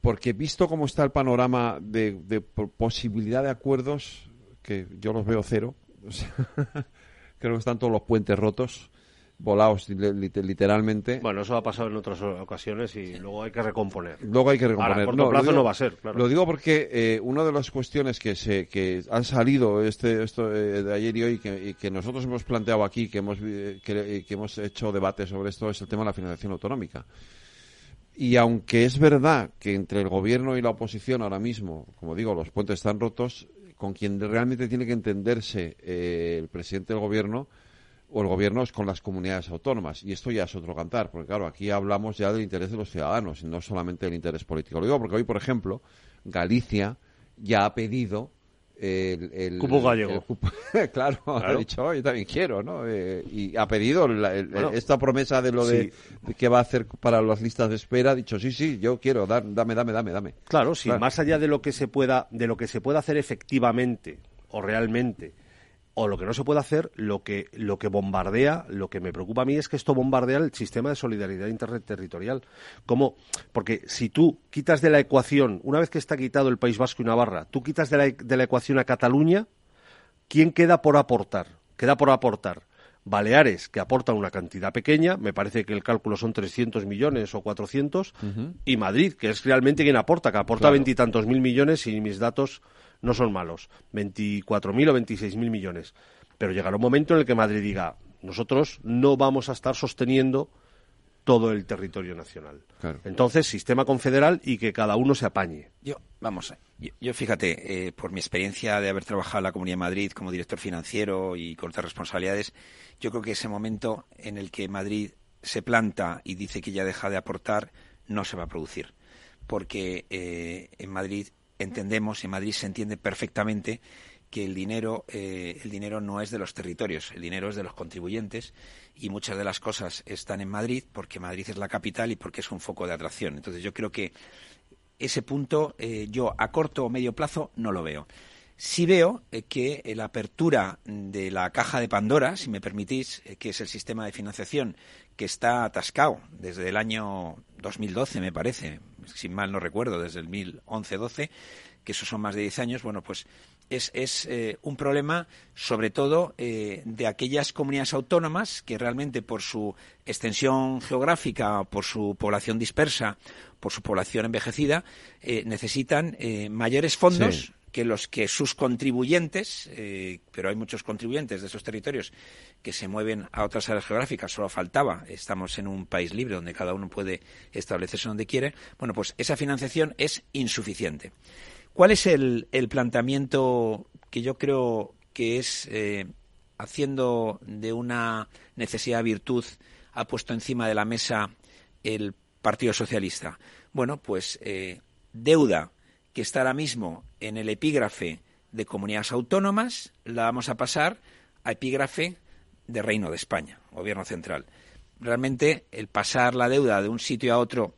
porque visto cómo está el panorama de, posibilidad de acuerdos, que yo los veo cero, [laughs] creo que están todos los puentes rotos, volados literalmente. Bueno, eso ha pasado en otras ocasiones y luego hay que recomponer. Luego hay que recomponer. a corto plazo no va a ser, claro. Lo digo porque eh, una de las cuestiones que se que han salido este esto eh, de ayer y hoy y que, nosotros hemos planteado aquí, que hemos que, que hemos hecho debate sobre esto, es el tema de la financiación autonómica. Y aunque es verdad que entre el gobierno y la oposición ahora mismo, como digo, los puentes están rotos, con quien realmente tiene que entenderse eh, el presidente del gobierno o el gobierno es con las comunidades autónomas. Y esto ya es otro cantar, porque claro, aquí hablamos ya del interés de los ciudadanos y no solamente del interés político. Lo digo porque hoy, por ejemplo, Galicia ya ha pedido el, cupo gallego. [laughs] claro, ha dicho, yo también quiero, ¿no? Eh, y ha pedido esta promesa de lo de, que va a hacer para las listas de espera, ha dicho, sí, sí, yo quiero, dame, dame, dame, dame. Claro, sí, más allá de lo que se pueda, de lo que se pueda hacer efectivamente o realmente o lo que no se puede hacer, lo que, lo que bombardea, lo que me preocupa a mí es que esto bombardea el sistema de solidaridad interterritorial. ¿Cómo? Porque si tú quitas de la ecuación, una vez que está quitado el País Vasco y Navarra, tú quitas de la, de la ecuación a Cataluña, ¿quién queda por aportar? Queda por aportar Baleares, que aporta una cantidad pequeña, me parece que el cálculo son 300 millones o 400, y Madrid, que es realmente quien aporta, que aporta veintitantos mil millones y mis datos no son malos, 24.000 o 26.000 millones. Pero llegará un momento en el que Madrid diga, nosotros no vamos a estar sosteniendo todo el territorio nacional. Entonces, sistema confederal y que cada uno se apañe. Yo, vamos, yo, fíjate, eh, por mi experiencia de haber trabajado en la Comunidad de Madrid como director financiero y con otras responsabilidades, yo creo que ese momento en el que Madrid se planta y dice que ya deja de aportar, no se va a producir. Porque eh, en Madrid entendemos, en Madrid se entiende perfectamente que el dinero, eh, el dinero no es de los territorios, el dinero es de los contribuyentes y muchas de las cosas están en Madrid porque Madrid es la capital y porque es un foco de atracción. Entonces yo creo que ese punto eh, yo a corto o medio plazo no lo veo. Sí veo eh, que la apertura de la caja de Pandora, si me permitís, que es el sistema de financiación que está atascado desde el año 2012, me parece, si mal no recuerdo, desde el 2011-12, que esos son más de 10 años, bueno, pues es, eh, un problema sobre todo eh, de aquellas comunidades autónomas que realmente por su extensión geográfica, por su población dispersa, por su población envejecida, eh, necesitan mayores fondos. Que los que sus contribuyentes, pero hay muchos contribuyentes de esos territorios que se mueven a otras áreas geográficas, solo faltaba, estamos en un país libre donde cada uno puede establecerse donde quiere, bueno, pues esa financiación es insuficiente. ¿Cuál es el, planteamiento que yo creo que es, eh, haciendo de una necesidad virtud, ha puesto encima de la mesa el Partido Socialista? Bueno, pues eh, deuda que está ahora mismo en el epígrafe de comunidades autónomas, la vamos a pasar a epígrafe de Reino de España, Gobierno Central. Realmente el pasar la deuda de un sitio a otro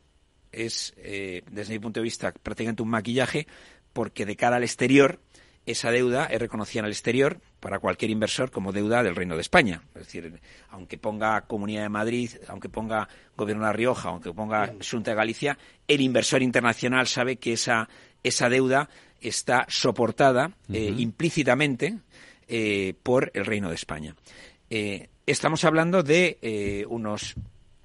es, eh, desde mi punto de vista, prácticamente un maquillaje, porque de cara al exterior esa deuda es reconocida en el exterior para cualquier inversor como deuda del Reino de España. Es decir, aunque ponga Comunidad de Madrid, aunque ponga Gobierno de La Rioja, aunque ponga Junta de Galicia, el inversor internacional sabe que esa, esa deuda está soportada eh, implícitamente eh, por el Reino de España. Eh, estamos hablando de unos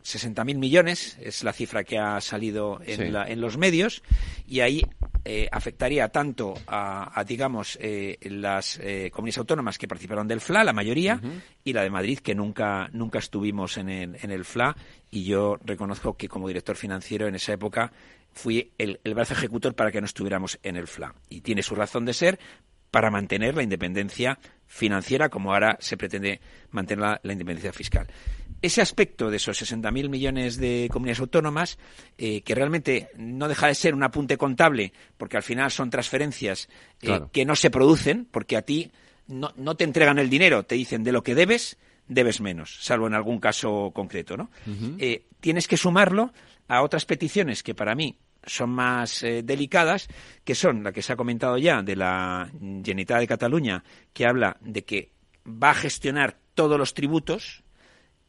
60.000 millones, es la cifra que ha salido en, en los medios, y ahí eh, afectaría tanto a, digamos, eh, las eh, comunidades autónomas que participaron del FLA, la mayoría, y la de Madrid, que nunca, nunca estuvimos en el, en el FLA, y yo reconozco que como director financiero en esa época fui el, brazo ejecutor para que no estuviéramos en el FLA. Y tiene su razón de ser para mantener la independencia financiera, como ahora se pretende mantener la independencia fiscal ese aspecto de esos 60.000 millones de comunidades autónomas, eh, que realmente no deja de ser un apunte contable, porque al final son transferencias eh, que no se producen, porque a ti no, te entregan el dinero, te dicen de lo que debes, debes menos, salvo en algún caso concreto, ¿no? Eh, tienes que sumarlo a otras peticiones que para mí son más delicadas, que son la que se ha comentado ya de la Generalitat de Cataluña, que habla de que va a gestionar todos los tributos,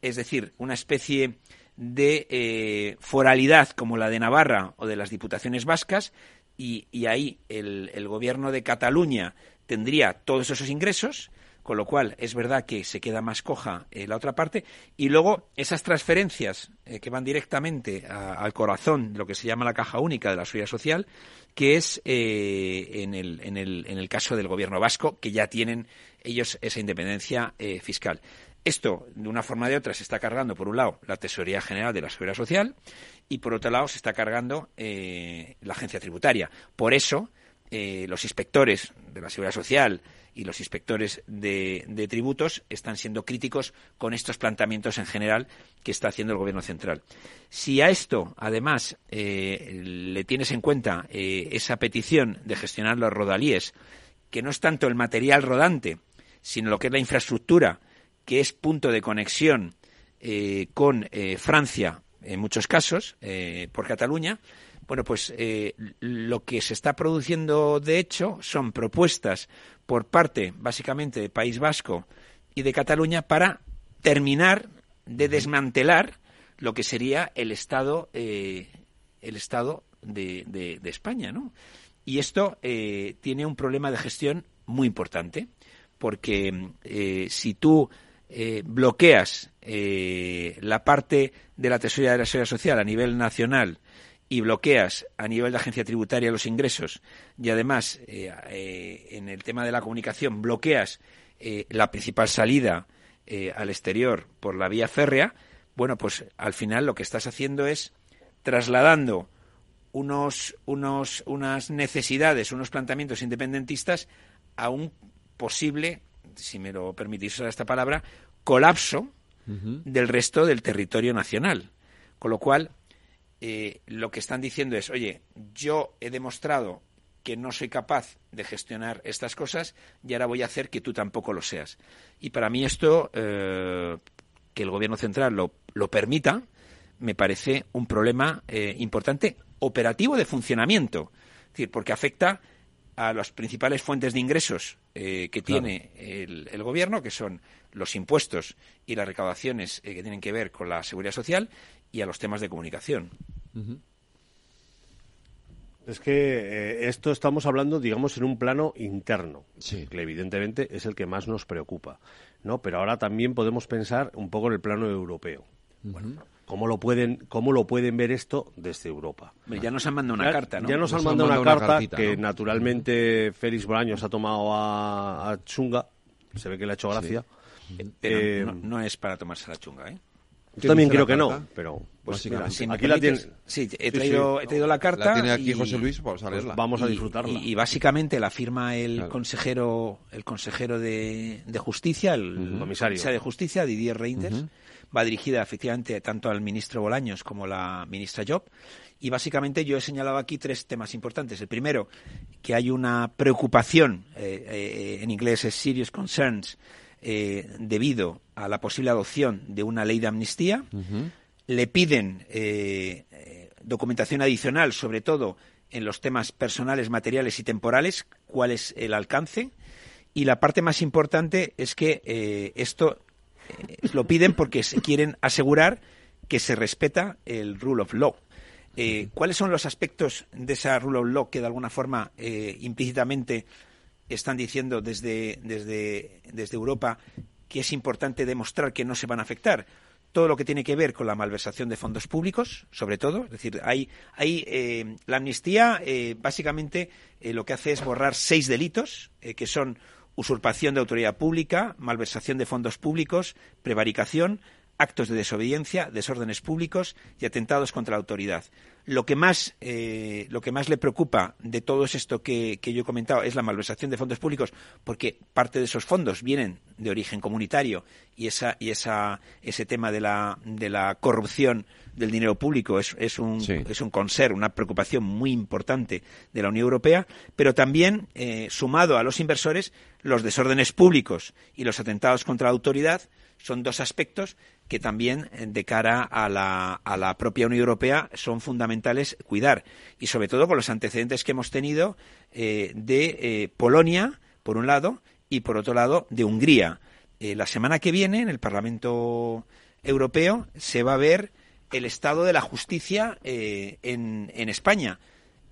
es decir, una especie de eh, foralidad como la de Navarra o de las diputaciones vascas, y, ahí el, gobierno de Cataluña tendría todos esos ingresos, con lo cual es verdad que se queda más coja eh, la otra parte, y luego esas transferencias eh, que van directamente al corazón de lo que se llama la caja única de la seguridad social, que es en, el, en, el, en, el, caso del gobierno vasco, que ya tienen ellos esa independencia fiscal. Esto, de una forma o de otra, se está cargando, por un lado, la Tesorería General de la Seguridad Social y, por otro lado, se está cargando eh, la Agencia Tributaria. Por eso, eh, los inspectores de la Seguridad Social y los inspectores de, tributos están siendo críticos con estos planteamientos en general que está haciendo el Gobierno central. Si a esto, además, eh, le tienes en cuenta esa petición de gestionar los rodalíes, que no es tanto el material rodante, sino lo que es la infraestructura que es punto de conexión eh, con eh, Francia en muchos casos, eh, por Cataluña, bueno, pues lo que se está produciendo, de hecho, son propuestas por parte, básicamente, de País Vasco y de Cataluña para terminar de desmantelar lo que sería el Estado, el Estado de, de, España, ¿no? Y esto tiene un problema de gestión muy importante, porque si tú eh, bloqueas eh, la parte de la tesorería de la seguridad social a nivel nacional y bloqueas a nivel de agencia tributaria los ingresos y además eh, en el tema de la comunicación bloqueas la principal salida al exterior por la vía férrea, bueno, pues al final lo que estás haciendo es trasladando unos, unos, unas necesidades, unos planteamientos independentistas a un posible, si me lo permitís usar esta palabra, colapso del resto del territorio nacional. Con lo cual, eh, lo que están diciendo es, oye, yo he demostrado que no soy capaz de gestionar estas cosas y ahora voy a hacer que tú tampoco lo seas. Y para mí esto, eh, que el Gobierno central lo, lo, permita, me parece un problema eh, importante operativo de funcionamiento. Es decir, porque afecta a las principales fuentes de ingresos eh, que tiene el, Gobierno, que son los impuestos y las recaudaciones que tienen que ver con la seguridad social, y a los temas de comunicación. Es que eh, esto estamos hablando, digamos, en un plano interno, que evidentemente es el que más nos preocupa, ¿no? Pero ahora también podemos pensar un poco en el plano europeo. ¿Cómo lo pueden, cómo lo pueden ver esto desde Europa? Ya nos han mandado una carta, ¿no? Ya nos, han mandado una, carta que naturalmente Félix Bolaños ha tomado a, Chunga, se ve que le ha hecho gracia. Pero eh, no, es para tomarse la chunga, ¿eh? Yo también creo que no, pero pues aquí la tienes. Sí, he traído, he traído la carta. La tiene aquí José Luis, vamos a leerla. vamos a disfrutarla. Y, básicamente la firma el consejero, el consejero de, Justicia, el comisario de Justicia, Didier Reinders. Va dirigida efectivamente tanto al ministro Bolaños como a la ministra Job. Y básicamente yo he señalado aquí tres temas importantes. El primero, que hay una preocupación, eh, eh, en inglés es serious concerns, eh, debido a la posible adopción de una ley de amnistía. Le piden eh, eh, documentación adicional, sobre todo en los temas personales, materiales y temporales, cuál es el alcance. Y la parte más importante es que esto lo piden porque se quieren asegurar que se respeta el rule of law. ¿Cuáles son los aspectos de esa rule of law que de alguna forma implícitamente están diciendo desde, desde, desde Europa que es importante demostrar que no se van a afectar todo lo que tiene que ver con la malversación de fondos públicos, sobre todo. Es decir, hay, hay eh, la amnistía eh, básicamente eh, lo que hace es borrar seis delitos, que son usurpación de autoridad pública, malversación de fondos públicos, prevaricación, actos de desobediencia, desórdenes públicos y atentados contra la autoridad. Lo que más, eh, lo que más le preocupa de todo esto que, yo he comentado es la malversación de fondos públicos, porque parte de esos fondos vienen de origen comunitario y, esa, y esa, ese tema de la, de la corrupción del dinero público es, es un, es un conser, una preocupación muy importante de la Unión Europea, pero también, eh, sumado a los inversores, los desórdenes públicos y los atentados contra la autoridad son dos aspectos que también eh, de cara a la, a la propia Unión Europea son fundamentales cuidar y sobre todo con los antecedentes que hemos tenido eh, de eh, Polonia por un lado y por otro lado de Hungría. la semana que viene en el Parlamento Europeo se va a ver el estado de la justicia en, en, España.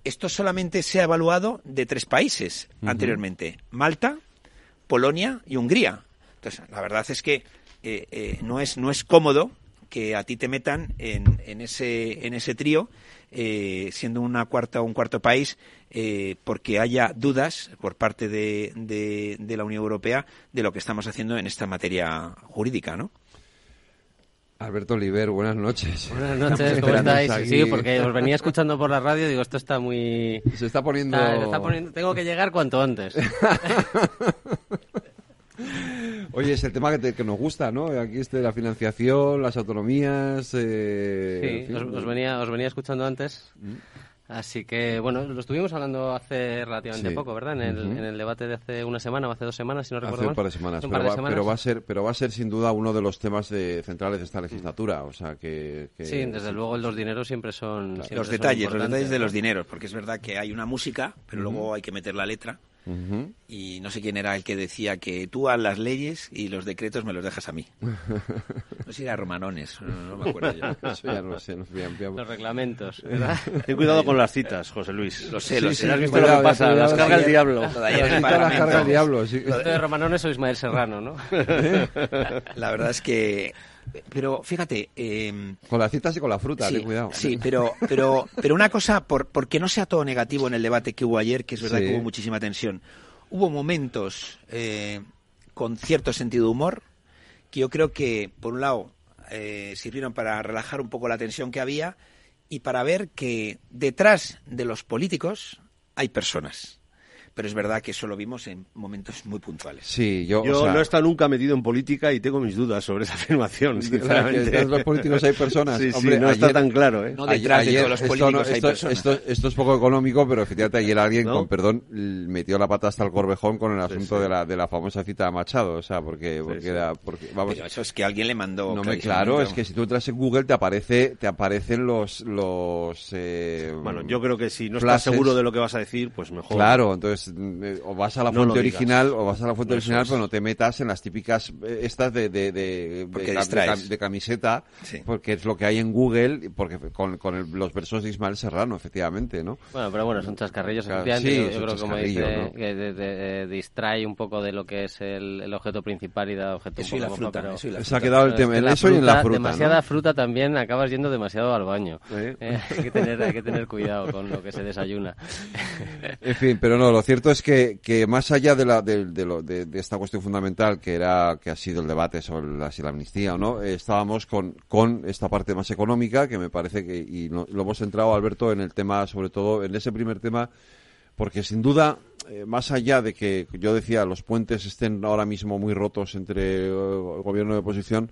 Esto solamente se ha evaluado de tres países anteriormente: Malta, Polonia y Hungría. Entonces, la verdad es que eh, eh, no, es, no es cómodo que a ti te metan en, en ese, en ese trío, eh, siendo una cuarta o un cuarto país, porque haya dudas por parte de, de, la Unión Europea de lo que estamos haciendo en esta materia jurídica, ¿no? Alberto Oliver, buenas noches. Buenas noches, ¿cómo estáis? Sí, porque os venía escuchando por la radio, digo, esto está muy... Se está poniendo... está poniendo... Tengo que llegar cuanto antes. [laughs] Oye, es el tema que, nos gusta, ¿no? Aquí este, la financiación, las autonomías. Eh, sí, os, venía, os venía escuchando antes. Mm. Así que, bueno, lo estuvimos hablando hace relativamente poco, ¿verdad? En el, en el, debate de hace una semana o hace dos semanas, si no recuerdo hace un par de semanas, pero, va, a ser, pero va a ser sin duda uno de los temas centrales de esta legislatura, o sea que... sí, desde luego los dineros siempre son... los detalles, los detalles de los dineros, porque es verdad que hay una música, pero luego hay que meter la letra. Y no sé quién era el que decía que tú a las leyes y los decretos me los dejas a mí. [laughs] No sé si era Romanones, no, me acuerdo yo. [laughs] Eso ya no sé, Los reglamentos, [laughs] Ten cuidado con las citas, José Luis. Lo sé, lo sé. ¿Has visto lo que pasa? Las carga el diablo. Las carga el diablo, sí. de Romanones o Ismael Serrano, ¿no? La verdad es que pero fíjate. Eh, con las citas y con la fruta, sí, cuidado. Sí, pero, pero, pero una cosa, por, porque no sea todo negativo en el debate que hubo ayer, que es verdad que hubo muchísima tensión. Hubo momentos eh, con cierto sentido de humor, que yo creo que, por un lado, eh, sirvieron para relajar un poco la tensión que había y para ver que detrás de los políticos hay personas pero es verdad que eso lo vimos en momentos muy puntuales. Sí, yo, yo no he estado nunca metido en política y tengo mis dudas sobre esa [laughs] afirmación, sinceramente. Detrás de los políticos hay personas. [laughs] Sí, sí, no está tan claro, ¿eh? No detrás de todos los políticos hay personas. Esto, es poco económico, pero efectivamente ayer alguien, con perdón, metió la pata hasta el corvejón con el asunto de la de la famosa cita de Machado, o sea, porque, porque, era, porque vamos. Pero eso es que alguien le mandó. No me claro, es que si tú entras en Google te aparece, te aparecen los los. Eh, bueno, yo creo que si no estás seguro de lo que vas a decir, pues mejor. Claro, entonces eh, o vas a la fuente original o vas a la fuente original, pero no te metas en las típicas eh, estas de de, de, de, camiseta, porque es lo que hay en Google, porque con, con los versos de Ismael Serrano, efectivamente, ¿no? Bueno, pero bueno, son chascarrillos, efectivamente. Sí, yo, creo que como dice, que distrae un poco de lo que es el, el objeto principal y da objeto eso y la fruta, pero, eso Se ha quedado el tema, en eso y en la fruta. Demasiada fruta también acabas yendo demasiado al baño. Eh, hay, que tener, hay que tener cuidado con lo que se desayuna. en fin, pero no, lo cierto es que, que más allá de, la, de, de, de, esta cuestión fundamental que era que ha sido el debate sobre la, si la amnistía o no, estábamos con, con esta parte más económica que me parece que, y lo hemos centrado, Alberto, en el tema, sobre todo en ese primer tema, porque sin duda, eh, más allá de que yo decía los puentes estén ahora mismo muy rotos entre eh, el gobierno y oposición,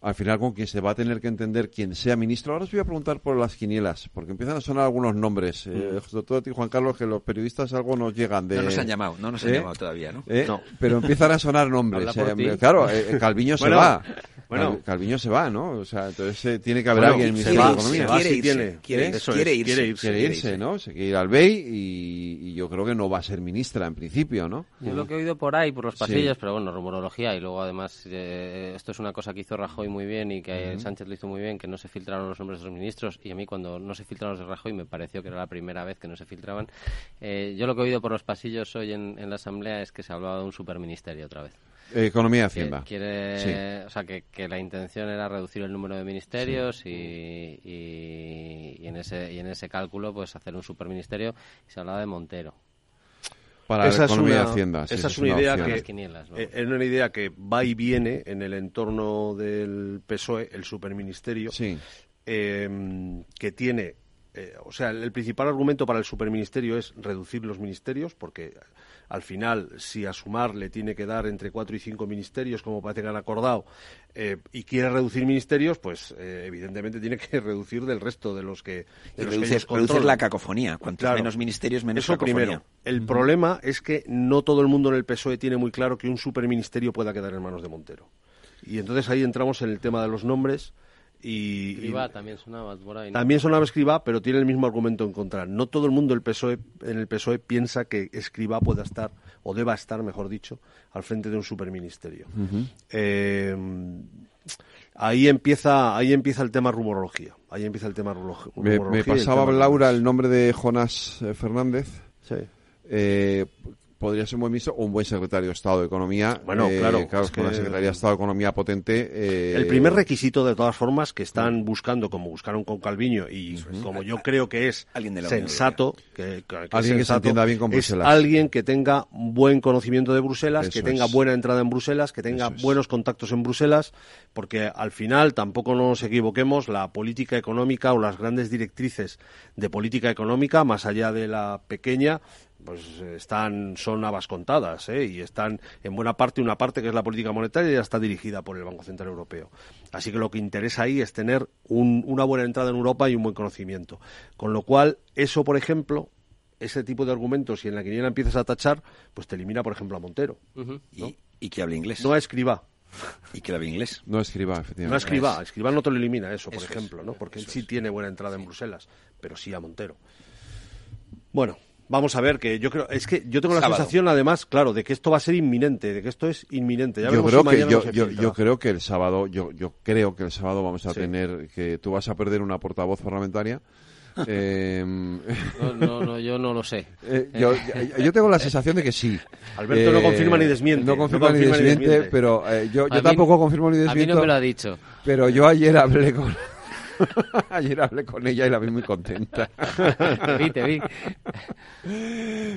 al final con quien se va a tener que entender quien sea ministro. Ahora os voy a preguntar por las quinielas, porque empiezan a sonar algunos nombres. Eh, sobre todo a ti, Juan Carlos, que los periodistas algo nos llegan de... No nos han llamado, no nos han ¿Eh? llamado todavía, ¿no? ¿Eh? no. Pero empiezan a sonar nombres. claro, Calviño se va. Bueno, Calviño se va, ¿no? O sea, entonces tiene que haber alguien en el Ministerio de Economía. Quiere, irse, quiere, quiere, irse, quiere, irse, quiere irse, ¿no? Se quiere ir al BEI y, yo creo que no va a ser ministra en principio, ¿no? Yo lo que he oído por ahí, por los pasillos, pero bueno, rumorología y luego además esto es una cosa que hizo Rajoy muy bien y que Sánchez lo hizo muy bien, que no se filtraron los nombres de los ministros y a mí cuando no se filtraron los de Rajoy me pareció que era la primera vez que no se filtraban. Eh, yo lo que he oído por los pasillos hoy en, la Asamblea es que se hablaba de un superministerio otra vez. Economía y Hacienda. Quiere, O sea, que, la intención era reducir el número de ministerios y, y, en ese, y en ese cálculo pues hacer un superministerio y se hablaba de Montero para esa economía es una, Hacienda. esa, es una, idea que es una idea que va y viene en el entorno del PSOE, el superministerio, eh, que tiene eh, o sea, el principal argumento para el superministerio es reducir los ministerios, porque al final, si a Sumar le tiene que dar entre cuatro y cinco ministerios, como parece que han acordado, eh, y quiere reducir ministerios, pues eh, evidentemente tiene que [laughs] reducir del resto de los que. reducir, la cacofonía. Cuantos menos ministerios, menos Eso cacofonía. primero. El problema es que no todo el mundo en el PSOE tiene muy claro que un superministerio pueda quedar en manos de Montero. Y entonces ahí entramos en el tema de los nombres y, también sonaba por ahí. También sonaba Escribá, pero tiene el mismo argumento en contra. No todo el mundo el PSOE, en el PSOE piensa que Escribá pueda estar, o deba estar, mejor dicho, al frente de un superministerio. Eh, ahí empieza ahí empieza el tema rumorología. Ahí empieza el tema rumorología. Me, pasaba Laura el nombre de Jonas eh, Fernández. Sí. Eh, podría ser un buen ministro o un buen secretario de Estado de Economía. Bueno, eh, claro. Claro, es que una Secretaría de Estado de Economía potente. Eh, el primer requisito, de todas formas, que están buscando, como buscaron con Calviño, y como yo creo que es sensato, que, alguien que se entienda bien con Bruselas. Es alguien que tenga buen conocimiento de Bruselas, que tenga buena entrada en Bruselas, que tenga buenos contactos en Bruselas, porque al final, tampoco nos equivoquemos, la política económica o las grandes directrices de política económica, más allá de la pequeña, pues están son habas contadas ¿eh? y están en buena parte una parte que es la política monetaria ya está dirigida por el Banco Central Europeo así que lo que interesa ahí es tener una buena entrada en Europa y un buen conocimiento con lo cual eso por ejemplo ese tipo de argumentos si en la quiniela empiezas a tachar pues te elimina por ejemplo a Montero y, que hable inglés no a escriba y que hable inglés. No escriba, efectivamente. No escriba. Escriba no te lo elimina eso, por ejemplo, ¿no? Porque él sí tiene buena entrada en Bruselas, pero sí a Montero. Bueno, Vamos a ver, que yo creo, es que yo tengo la sensación, además, claro, de que esto va a ser inminente, de que esto es inminente. yo creo que yo, creo que el sábado, yo, yo creo que el sábado vamos a tener que tú vas a perder una portavoz parlamentaria. [laughs] Em, no, no, yo no lo sé. [laughs] Eh, yo, yo, tengo la sensación de que sí. Alberto no confirma ni desmiente. No confirma, ni, desmiente, pero eh, yo, yo tampoco confirmo ni desmiento. A mí no me lo ha dicho. Pero yo ayer hablé con [laughs] Ayer hablé con ella y la vi muy contenta. [laughs] te vi, te vi.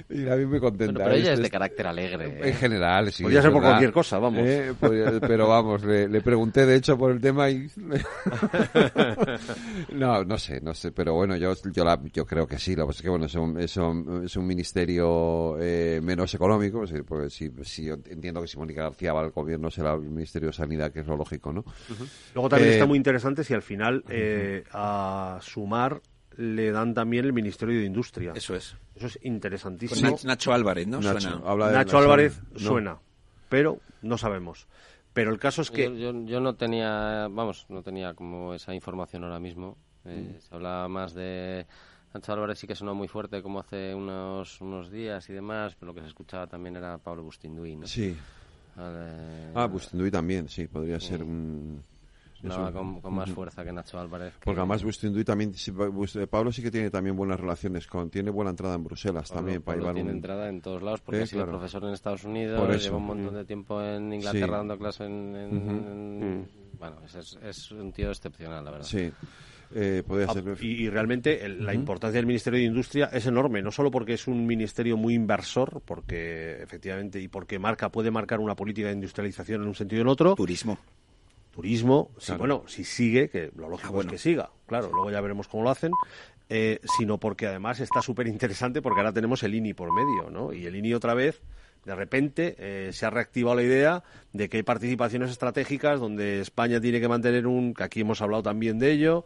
Y la vi muy contenta. pero ella es de carácter alegre. En general, sí. Podría ser por cualquier cosa, vamos. Eh, pero vamos, le, pregunté de hecho por el tema y... [laughs] no, no sé, no sé, pero bueno, yo yo, la, yo creo que sí. Lo que pasa es que bueno, es un, es un, es un ministerio eh, menos económico, porque si, si entiendo que si Mónica García va al gobierno será el Ministerio de Sanidad, que es lo lógico, ¿no? Luego también está eh, muy interesante si al final eh, a Sumar le dan también el Ministerio de Industria. Eso es. Eso es interesantísimo. Nacho Álvarez, ¿no? Nacho, suena. Nacho Álvarez suena, pero no sabemos. Pero el caso es que... Yo, no tenía, vamos, no tenía como esa información ahora mismo. Eh, mm. Se hablaba más de... Nacho Álvarez sí que sonó muy fuerte como hace unos, unos días y demás, pero lo que se escuchaba también era Pablo Bustinduy, ¿no? Sí. Ah, Bustinduy también, sí, podría ser un con, más fuerza que Nacho Álvarez. Porque además Bustinduy también, Pablo sí que tiene también buenas relaciones con, tiene buena entrada en Bruselas también para Pablo tiene entrada en todos lados porque ha sido profesor en Estados Unidos, lleva un montón de tiempo en Inglaterra dando clases en, bueno, es, un tío excepcional, la verdad. Sí. Eh, ah, ser... y, realmente la importancia del Ministerio de Industria es enorme, no solo porque es un ministerio muy inversor, porque efectivamente y porque marca puede marcar una política de industrialización en un sentido y en otro. Turismo turismo, si, bueno, si sigue, que lo lógico ah, es que siga, claro, luego ya veremos cómo lo hacen, eh, sino porque además está súper interesante porque ahora tenemos el INI por medio, ¿no? Y el INI otra vez, de repente, eh, se ha reactivado la idea de que hay participaciones estratégicas donde España tiene que mantener un, que aquí hemos hablado también de ello,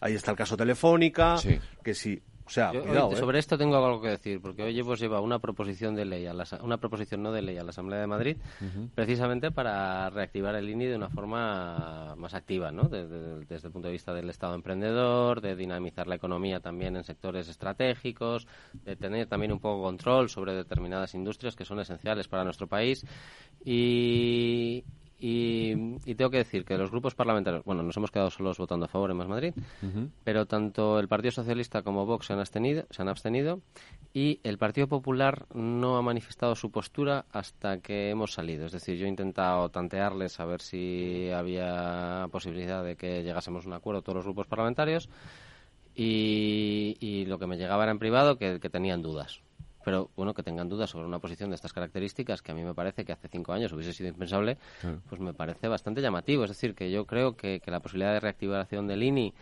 ahí está el caso Telefónica, que si o sea, ¿eh? sobre esto tengo algo que decir, porque hoy hemos llevado una proposición de ley, a la, una proposición no de ley a la Asamblea de Madrid, precisamente para reactivar el INI de una forma más activa, ¿no? Desde, desde, el punto de vista del Estado emprendedor, de dinamizar la economía también en sectores estratégicos, de tener también un poco control sobre determinadas industrias que son esenciales para nuestro país. Y, y, tengo que decir que los grupos parlamentarios, bueno, nos hemos quedado solos votando a favor en Más Madrid, pero tanto el Partido Socialista como Vox se han, abstenido, se han abstenido y el Partido Popular no ha manifestado su postura hasta que hemos salido. Es decir, yo he intentado tantearles a ver si había posibilidad de que llegásemos a un acuerdo todos los grupos parlamentarios y, lo que me llegaba era en privado que tenían dudas pero bueno, que tengan dudas sobre una posición de estas características, que a mí me parece que hace cinco años hubiese sido impensable, pues me parece bastante llamativo. Es decir, que yo creo que, que la posibilidad de reactivación del INI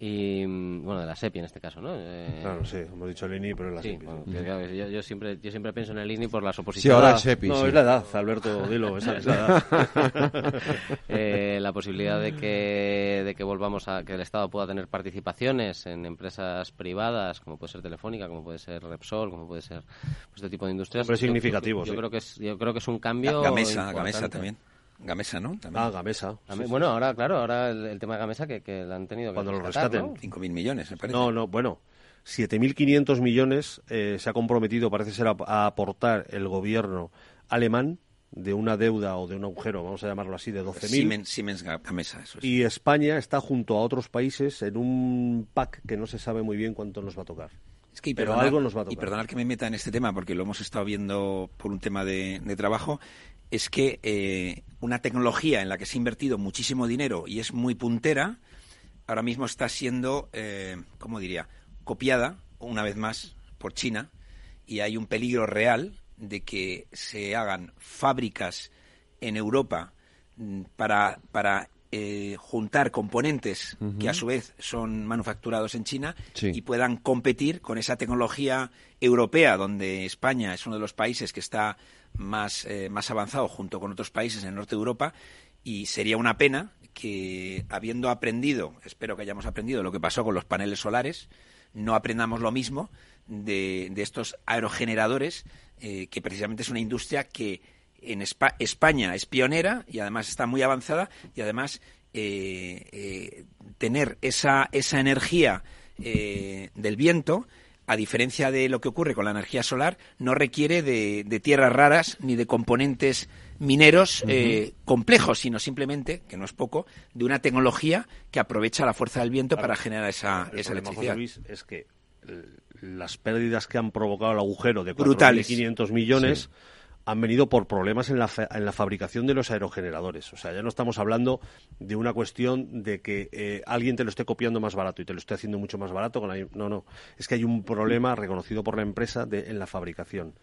y bueno de la SEPI en este caso no eh, claro sí hemos dicho el INI pero la SEPI yo, siempre yo siempre pienso en el INI por las oposiciones. sí ahora el SEPI no es la edad Alberto dilo esa es la edad. [laughs] Eh, la posibilidad de que de que volvamos a que el Estado pueda tener participaciones en empresas privadas como puede ser Telefónica como puede ser Repsol como puede ser pues, este tipo de industrias pero es significativo yo, creo que es yo creo que es un cambio Gamesa Gamesa también Gamesa, ¿no? Ah, Gamesa. bueno, ahora, claro, ahora el, tema de Gamesa que, que han tenido que Cuando lo rescaten. 5.000 millones, me parece. No, no, bueno. 7.500 millones eh, se ha comprometido, parece ser, a, aportar el gobierno alemán de una deuda o de un agujero, vamos a llamarlo así, de 12.000. Siemens, Siemens Gamesa, eso Y España está junto a otros países en un pack que no se sabe muy bien cuánto nos va a tocar. Es que, y Pero algo nos va a tocar. Y perdonar que me meta en este tema, porque lo hemos estado viendo por un tema de, de trabajo es que eh, una tecnología en la que se ha invertido muchísimo dinero y es muy puntera, ahora mismo está siendo, eh, ¿cómo diría?, copiada una vez más por China y hay un peligro real de que se hagan fábricas en Europa mm, para, para eh, juntar componentes que a su vez son manufacturados en China y puedan competir con esa tecnología europea, donde España es uno de los países que está más, eh, más avanzado junto con otros países en el norte de Europa y sería una pena que habiendo aprendido, espero que hayamos aprendido lo que pasó con los paneles solares, no aprendamos lo mismo de, de estos aerogeneradores, eh, que precisamente es una industria que en España es pionera y además está muy avanzada y además eh, tener esa, esa energía del viento a diferencia de lo que ocurre con la energía solar, no requiere de, tierras raras ni de componentes mineros eh, complejos, sino simplemente, que no es poco, de una tecnología que aprovecha la fuerza del viento para generar esa, esa electricidad. es que las pérdidas que han provocado el agujero de 4.500 millones han venido por problemas en la, en la fabricación de los aerogeneradores. O sea, ya no estamos hablando de una cuestión de que eh, alguien te lo esté copiando más barato y te lo esté haciendo mucho más barato. Con no, no. Es que hay un problema reconocido por la empresa de, en la fabricación.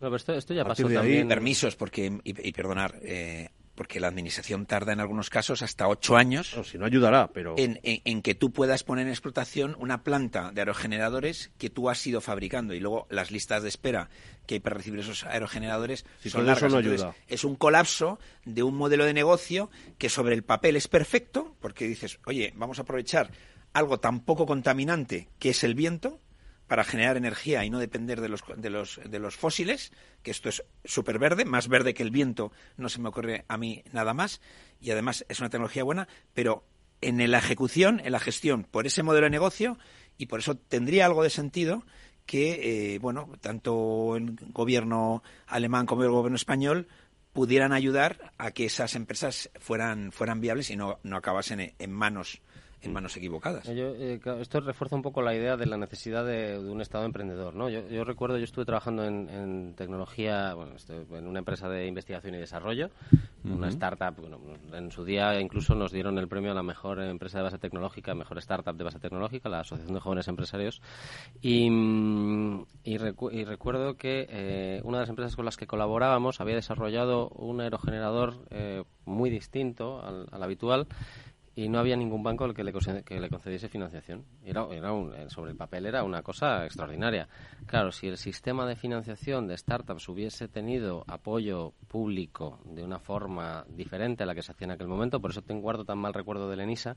No, pero esto, ya pasó también. Permisos, porque, y, perdonar, eh, porque la administración tarda en algunos casos hasta ocho años. si no ayudará, pero. En, en, que tú puedas poner en explotación una planta de aerogeneradores que tú has ido fabricando y luego las listas de espera que hay para recibir esos aerogeneradores son largas. Eso no ayuda. es un colapso de un modelo de negocio que sobre el papel es perfecto, porque dices, oye, vamos a aprovechar algo tan poco contaminante que es el viento para generar energía y no depender de los, de los, de los fósiles, que esto es súper verde, más verde que el viento, no se me ocurre a mí nada más, y además es una tecnología buena, pero en la ejecución, en la gestión, por ese modelo de negocio, y por eso tendría algo de sentido que, eh, bueno, tanto el gobierno alemán como el gobierno español pudieran ayudar a que esas empresas fueran, fueran viables y no, no acabasen en manos en manos equivocadas. Eh, esto refuerza un poco la idea de la necesidad de, un Estado emprendedor. ¿no? Yo, recuerdo, yo estuve trabajando en, tecnología, bueno, en una empresa de investigación y desarrollo, una startup. Bueno, en su día incluso nos dieron el premio a la mejor empresa de base tecnológica, mejor startup de base tecnológica, la Asociación de Jóvenes Empresarios. Y, y, recuerdo que eh, una de las empresas con las que colaborábamos había desarrollado un aerogenerador eh, muy distinto al habitual y no había ningún banco al que le, que le concediese financiación. Era, era un, eh, sobre el papel era una cosa extraordinaria. Claro, si el sistema de financiación de startups hubiese tenido apoyo público de una forma diferente a la que se hacía en aquel momento, por eso te guardo tan mal recuerdo de Lenisa,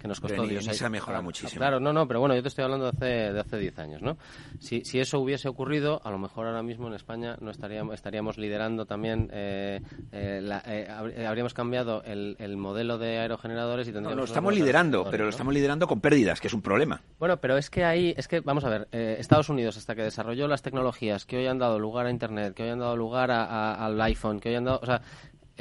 que nos costó... Dios, Lenisa mejora muchísimo. Claro, no, no, pero bueno, yo te estoy hablando de hace, de hace 10 años, ¿no? Si, si eso hubiese ocurrido, a lo mejor ahora mismo en España no estaríamos, estaríamos liderando también, eh, eh, habríamos cambiado el, el modelo de aerogeneradores y no, lo estamos liderando, pero lo estamos liderando con pérdidas, que es un problema. Bueno, pero es que ahí, es que, vamos a ver, eh, Estados Unidos, hasta que desarrolló las tecnologías que hoy han dado lugar a Internet, que hoy han dado lugar al iPhone, que hoy han dado, o sea,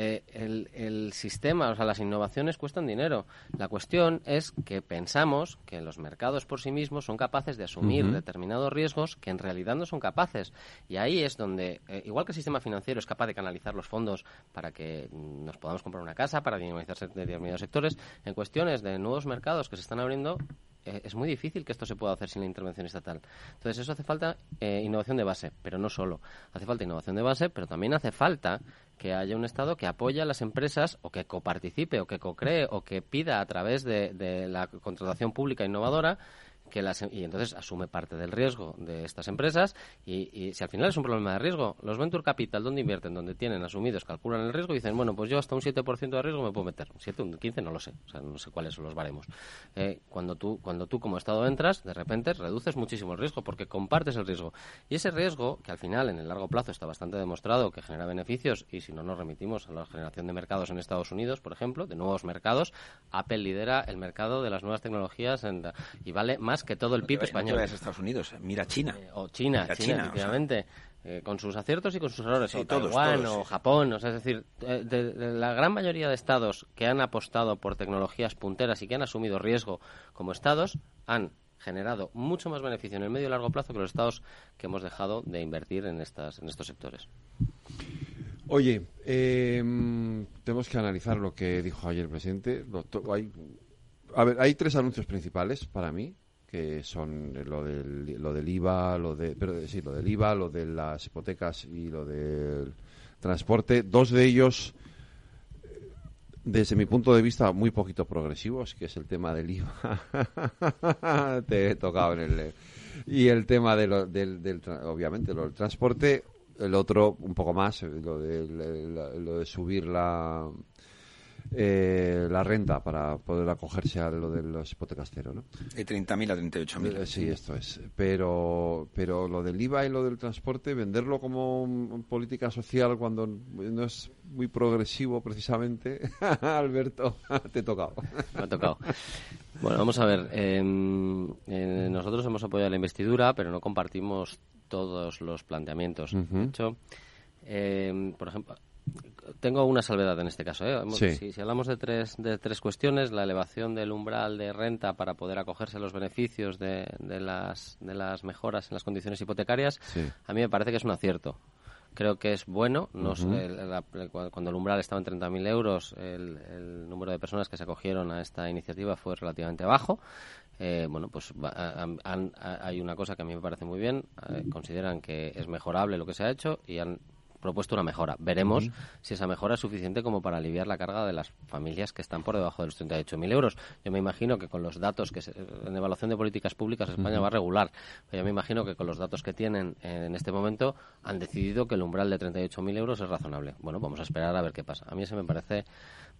eh, el, sistema, o sea, las innovaciones cuestan dinero. La cuestión es que pensamos que los mercados por sí mismos son capaces de asumir determinados riesgos que en realidad no son capaces. Y ahí es donde, eh, igual que el sistema financiero es capaz de canalizar los fondos para que nos podamos comprar una casa, para dinamizar determinados sectores, en cuestiones de nuevos mercados que se están abriendo, eh, es muy difícil que esto se pueda hacer sin la intervención estatal. Entonces, eso hace falta innovación de base, pero no solo. Hace falta innovación de base, pero también hace falta que haya un Estado que apoye a las empresas o que coparticipe o que co-cree o que pida a través de la contratación pública innovadora que las, y entonces asume parte del riesgo de estas empresas y, si al final es un problema de riesgo, los Venture Capital, donde invierten? Donde tienen asumidos, calculan el riesgo y dicen, bueno, pues yo hasta un 7% de riesgo me puedo meter. Un 7, un 15, no lo sé. O sea, no sé cuáles son los baremos. Eh, cuando, tú, cuando tú como Estado entras, de repente reduces muchísimo el riesgo porque compartes el riesgo. Y ese riesgo, que al final en el largo plazo está bastante demostrado que genera beneficios y si no nos remitimos a la generación de mercados en Estados Unidos, por ejemplo, de nuevos mercados, Apple lidera el mercado de las nuevas tecnologías y vale más que todo el PIB español. No Estados Unidos, mira China. Eh, o China, China, efectivamente. Eh, con sus aciertos y con sus errores, o Taiwán, o Japón, o sea, es decir, eh, de, la gran mayoría de estados que han apostado por tecnologías punteras y que han asumido riesgo como estados, han generado mucho más beneficio en el medio y largo plazo que los estados que hemos dejado de invertir en, estas, en estos sectores. Oye, tenemos que analizar lo que dijo ayer el presidente. Hay, a ver, hay tres anuncios principales para mí que son lo del, lo del IVA, lo de, pero sí, lo del IVA, lo de las hipotecas y lo del transporte. Dos de ellos, desde mi punto de vista, muy poquito progresivos, que es el tema del IVA. [laughs] Te he tocado en el... Y el tema de lo, del, del, obviamente, lo del transporte. El otro, un poco más, lo de, lo de subir la eh, la renta para poder acogerse a lo de los hipotecas cero, ¿no? De 30.000 a 38.000. Eh, sí, esto es. Pero, pero lo del IVA y lo del transporte, venderlo como política social cuando no es muy progresivo precisamente, [laughs] Alberto, [laughs] te he tocado. Me ha tocado. Bueno, vamos a ver. Em, eh, nosotros hemos apoyado la investidura, pero no compartimos todos los planteamientos. De hecho, em, por ejemplo, tengo una salvedad en este caso. ¿eh? Si, hablamos de tres, de tres cuestiones, la elevación del umbral de renta para poder acogerse a los beneficios de, de, las, de las mejoras en las condiciones hipotecarias, a mí me parece que es un acierto. creo que es bueno. No cuando el umbral estaba en 30.000 euros, el, número de personas que se acogieron a esta iniciativa fue relativamente bajo. Eh, bueno, pues hay una cosa que a mí me parece muy bien. Eh, consideran que es mejorable lo que se ha hecho y han propuesto una mejora. Veremos si esa mejora es suficiente como para aliviar la carga de las familias que están por debajo de los 38.000 euros. Yo me imagino que con los datos que en evaluación de políticas públicas España va a regular. Yo me imagino que con los datos que tienen en este momento han decidido que el umbral de 38.000 euros es razonable. Bueno, vamos a esperar a ver qué pasa. A mí eso me parece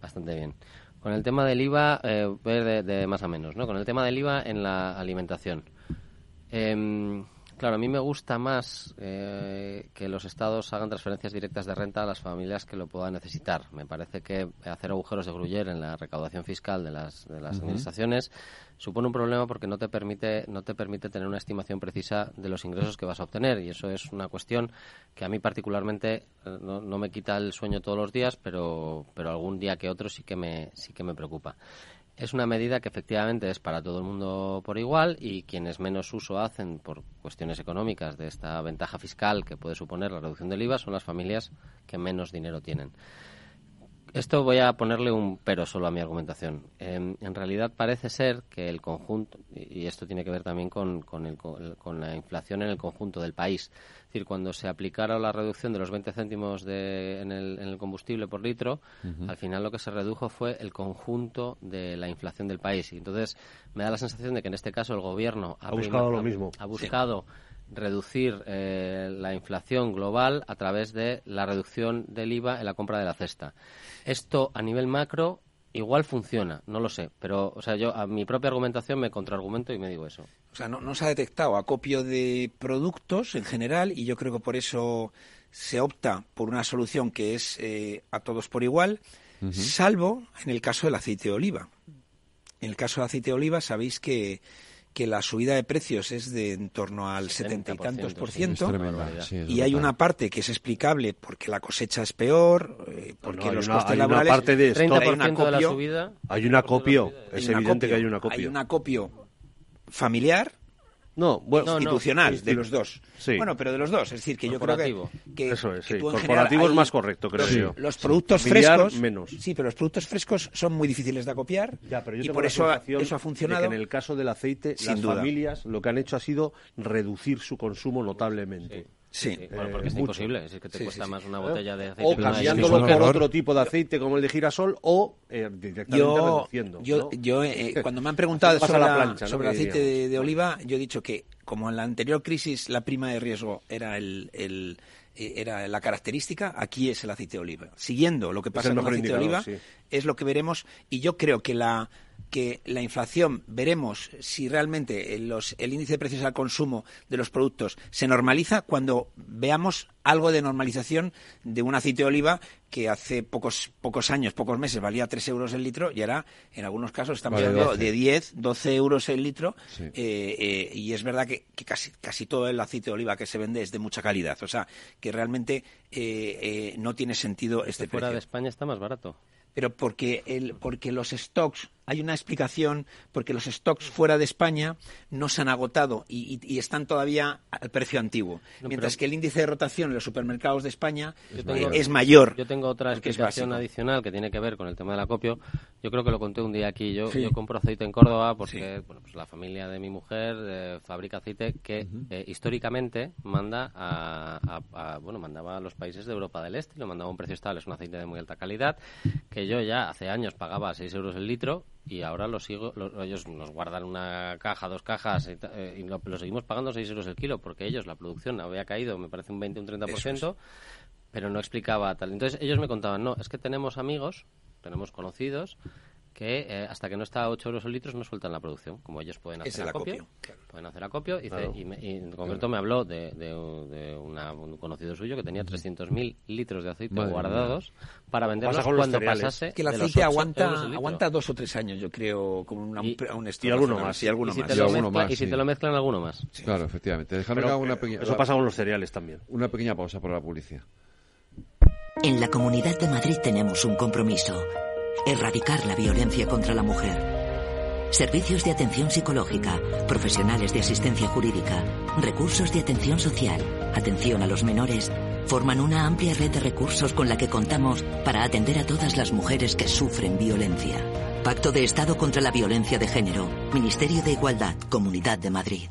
bastante bien. Con el tema del IVA, eh, de, de, más a menos, ¿no? Con el tema del IVA en la alimentación. Eh, Claro, a mí me gusta más eh, que los estados hagan transferencias directas de renta a las familias que lo puedan necesitar. Me parece que hacer agujeros de gruyer en la recaudación fiscal de las, de las administraciones supone un problema porque no te permite no te permite tener una estimación precisa de los ingresos que vas a obtener y eso es una cuestión que a mí particularmente eh, no, no me quita el sueño todos los días, pero pero algún día que otro sí que me sí que me preocupa. Es una medida que efectivamente es para todo el mundo por igual y quienes menos uso hacen por cuestiones económicas de esta ventaja fiscal que puede suponer la reducción del IVA son las familias que menos dinero tienen. Esto voy a ponerle un pero solo a mi argumentación. en realidad parece ser que el conjunto, y esto tiene que ver también con, con la inflación en el conjunto del país, es decir, cuando se aplicara la reducción de los 20 céntimos de, en, el, combustible por litro, al final lo que se redujo fue el conjunto de la inflación del país. Y entonces me da la sensación de que en este caso el gobierno ha, buscado lo mismo. Ha buscado reducir eh, la inflación global a través de la reducción del IVA en la compra de la cesta. Esto a nivel macro igual funciona, no lo sé, pero o sea, yo a mi propia argumentación me contraargumento y me digo eso. O sea, no, se ha detectado acopio de productos en general y yo creo que por eso se opta por una solución que es eh, a todos por igual, salvo en el caso del aceite de oliva. En el caso del aceite de oliva sabéis que que la subida de precios es de en torno al setenta y tantos por ciento. y hay una parte que es explicable porque la cosecha es peor eh, porque los costes laborales parte de esto, hay un acopio, de la subida, hay un acopio. Es evidente que hay un acopio. Hay un acopio familiar no, bueno, institucional, de los dos. Bueno, pero de los dos. Es decir, que yo creo que, Eso es, Corporativo es más correcto, creo los, yo. Los productos frescos... menos. Sí, pero los productos frescos son muy difíciles de acopiar y por eso, eso ha funcionado. en el caso del aceite, las familias lo que han hecho ha sido reducir su consumo notablemente. Sí. Bueno, porque es imposible. Es que te cuesta más una botella de aceite. O cambiándolo por otro tipo de aceite como el de girasol o eh, directamente yo, reduciendo. Yo, yo eh, [laughs] cuando me han preguntado sobre, la plancha, sobre el aceite de, oliva, yo he dicho que como en la anterior crisis la prima de riesgo era el, el eh, era la característica, aquí es el aceite de oliva. Siguiendo lo que pasa con el aceite de oliva, es lo que veremos y yo creo que la que la inflación, veremos si realmente el índice de precios al consumo de los productos se normaliza cuando veamos algo de normalización de un aceite de oliva que hace pocos, pocos años, pocos meses valía 3 euros el litro y ahora en algunos casos estamos hablando de 10, 12 euros el litro eh, eh, y es verdad que, casi, casi todo el aceite de oliva que se vende es de mucha calidad. O sea, que realmente eh, no tiene sentido este Fuera de España está más barato. Pero porque, el, porque los stocks, hay una explicación, porque los stocks fuera de España no se han agotado y, están todavía al precio antiguo, mientras que el índice de rotación en los supermercados de España es mayor. Yo tengo otra explicación adicional que tiene que ver con el tema del acopio. Yo creo que lo conté un día aquí. Yo, yo compro aceite en Córdoba porque bueno, pues la familia de mi mujer eh, fabrica aceite que eh, históricamente manda a, bueno, mandaba a los países de Europa del Este y lo mandaba a un precio estable. Es un aceite de muy alta calidad que yo ya hace años pagaba 6 euros el litro y ahora lo sigo, ellos nos guardan una caja, dos cajas y, eh, lo, seguimos pagando 6 euros el kilo porque ellos, la producción había caído, me parece un 20, un 30%, pero no explicaba tal. Entonces ellos me contaban, no, es que tenemos amigos, tenemos conocidos que eh, hasta que no está a 8 euros el litro no sueltan la producción, como ellos pueden hacer acopio, pueden hacer acopio, y, en concreto me habló de, de, un conocido suyo que tenía 300.000 litros de aceite guardados para venderlos cuando pasase que el aceite aguanta aguanta dos o tres años, yo creo, como una, y, un y alguno más, y alguno si más, y, alguno más, y si te lo mezclan alguno más. Claro, efectivamente. una pequeña, eso pasa con los cereales también. Una pequeña pausa por la publicidad. En la Comunidad de Madrid tenemos un compromiso Erradicar la violencia contra la mujer. Servicios de atención psicológica, profesionales de asistencia jurídica, recursos de atención social, atención a los menores forman una amplia red de recursos con la que contamos para atender a todas las mujeres que sufren violencia. Pacto de Estado contra la Violencia de Género, Ministerio de Igualdad, Comunidad de Madrid.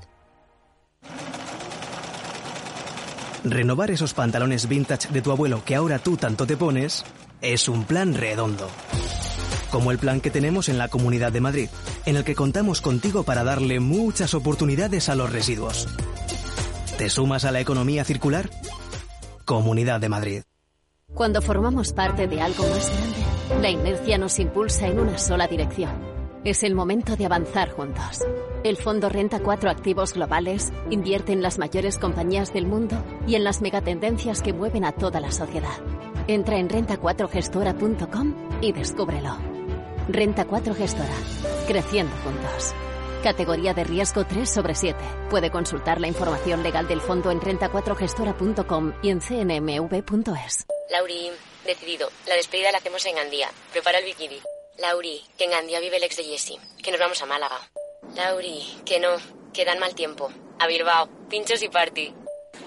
Renovar esos pantalones vintage de tu abuelo que ahora tú tanto te pones es un plan redondo. Como el plan que tenemos en la Comunidad de Madrid, en el que contamos contigo para darle muchas oportunidades a los residuos. ¿Te sumas a la economía circular? Comunidad de Madrid. Cuando formamos parte de algo más grande, la inercia nos impulsa en una sola dirección es el momento de avanzar juntos. El fondo Renta 4 Activos Globales invierte en las mayores compañías del mundo y en las megatendencias que mueven a toda la sociedad. Entra en renta4gestora.com y descúbrelo. Renta 4 Gestora. Creciendo juntos. Categoría de riesgo 3 sobre 7. Puede consultar la información legal del fondo en renta4gestora.com y en cnmv.es. Lauri, decidido. La despedida la hacemos en Andía. Prepara el bikini. Lauri, que en Andía vive el ex de Jesse, que nos vamos a Málaga. Lauri, que no, que dan mal tiempo. A Bilbao, pinchos y party.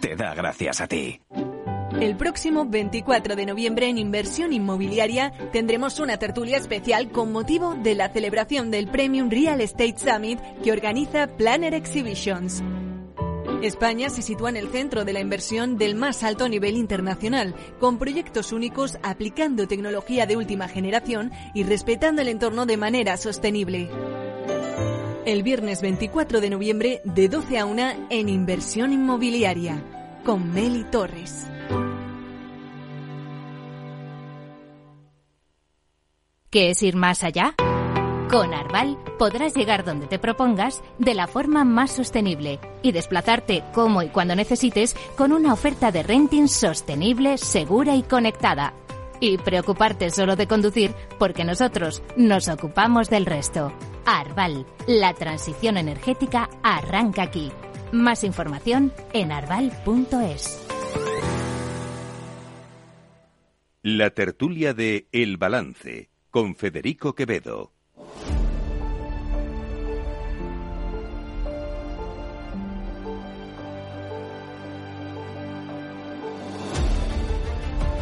te da gracias a ti. El próximo 24 de noviembre en Inversión Inmobiliaria tendremos una tertulia especial con motivo de la celebración del Premium Real Estate Summit que organiza Planner Exhibitions. España se sitúa en el centro de la inversión del más alto nivel internacional, con proyectos únicos aplicando tecnología de última generación y respetando el entorno de manera sostenible el viernes 24 de noviembre de 12 a 1 en Inversión Inmobiliaria con Meli Torres. ¿Qué es ir más allá? Con Arval podrás llegar donde te propongas de la forma más sostenible y desplazarte como y cuando necesites con una oferta de renting sostenible, segura y conectada. Y preocuparte solo de conducir porque nosotros nos ocupamos del resto. Arval, la transición energética arranca aquí. Más información en arval.es. La tertulia de El Balance con Federico Quevedo.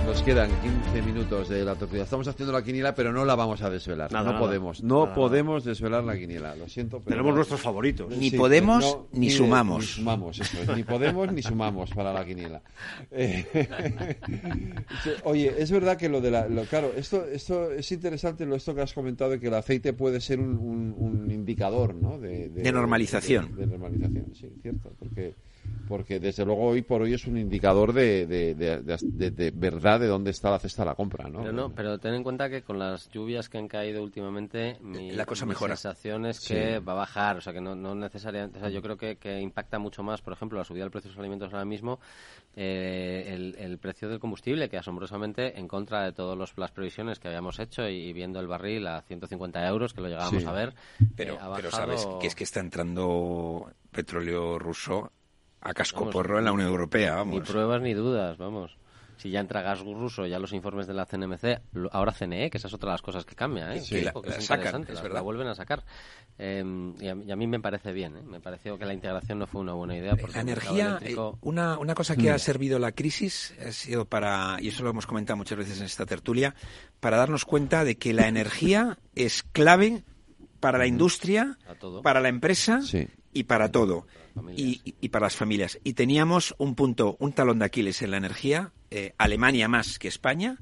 Nos quedan 15 minutos de la tortilla. Estamos haciendo la quiniela, pero no la vamos a desvelar. no podemos. No podemos desvelar la quiniela. Lo siento. Pero Tenemos nuestros favoritos. Ni podemos ni, sumamos. Ni sumamos, eso Ni podemos ni sumamos para la quiniela. Eh, [laughs] oye, es verdad que lo de la. claro, esto, esto es interesante, lo esto que has comentado, de que el aceite puede ser un, indicador, ¿no? De, de normalización. De, normalización, sí, cierto. Porque porque desde luego hoy por hoy es un indicador de, de, verdad de dónde está la cesta de la compra, ¿no? Pero no, pero ten en cuenta que con las lluvias que han caído últimamente, mi, la cosa mejora. sensación es que va a bajar, o sea que no, no necesariamente, o sea, yo creo que, que, impacta mucho más, por ejemplo, la subida del precio de los alimentos ahora mismo, eh, el, el, precio del combustible, que asombrosamente en contra de todas las previsiones que habíamos hecho y, viendo el barril a 150 euros, que lo llegábamos a ver, pero, eh, pero sabes que es que está entrando petróleo ruso a cascoporro en la Unión Europea, vamos. Ni pruebas ni dudas, vamos. Si ya entra gas ruso, ya los informes de la CNMC, ahora CNE, que esa es otra de las cosas que cambia, ¿eh? Sí, la, sacan, es verdad. La vuelven a sacar. Em, y, a, mí me parece bien, ¿eh? me pareció que la integración no fue una buena idea. la energía, eh, una, una cosa que ha servido la crisis ha sido para, y eso lo hemos comentado muchas veces en esta tertulia, para darnos cuenta de que la energía es clave para la industria, para la empresa y para todo y, para las familias. Y teníamos un punto, un talón de Aquiles en la energía, eh, Alemania más que España,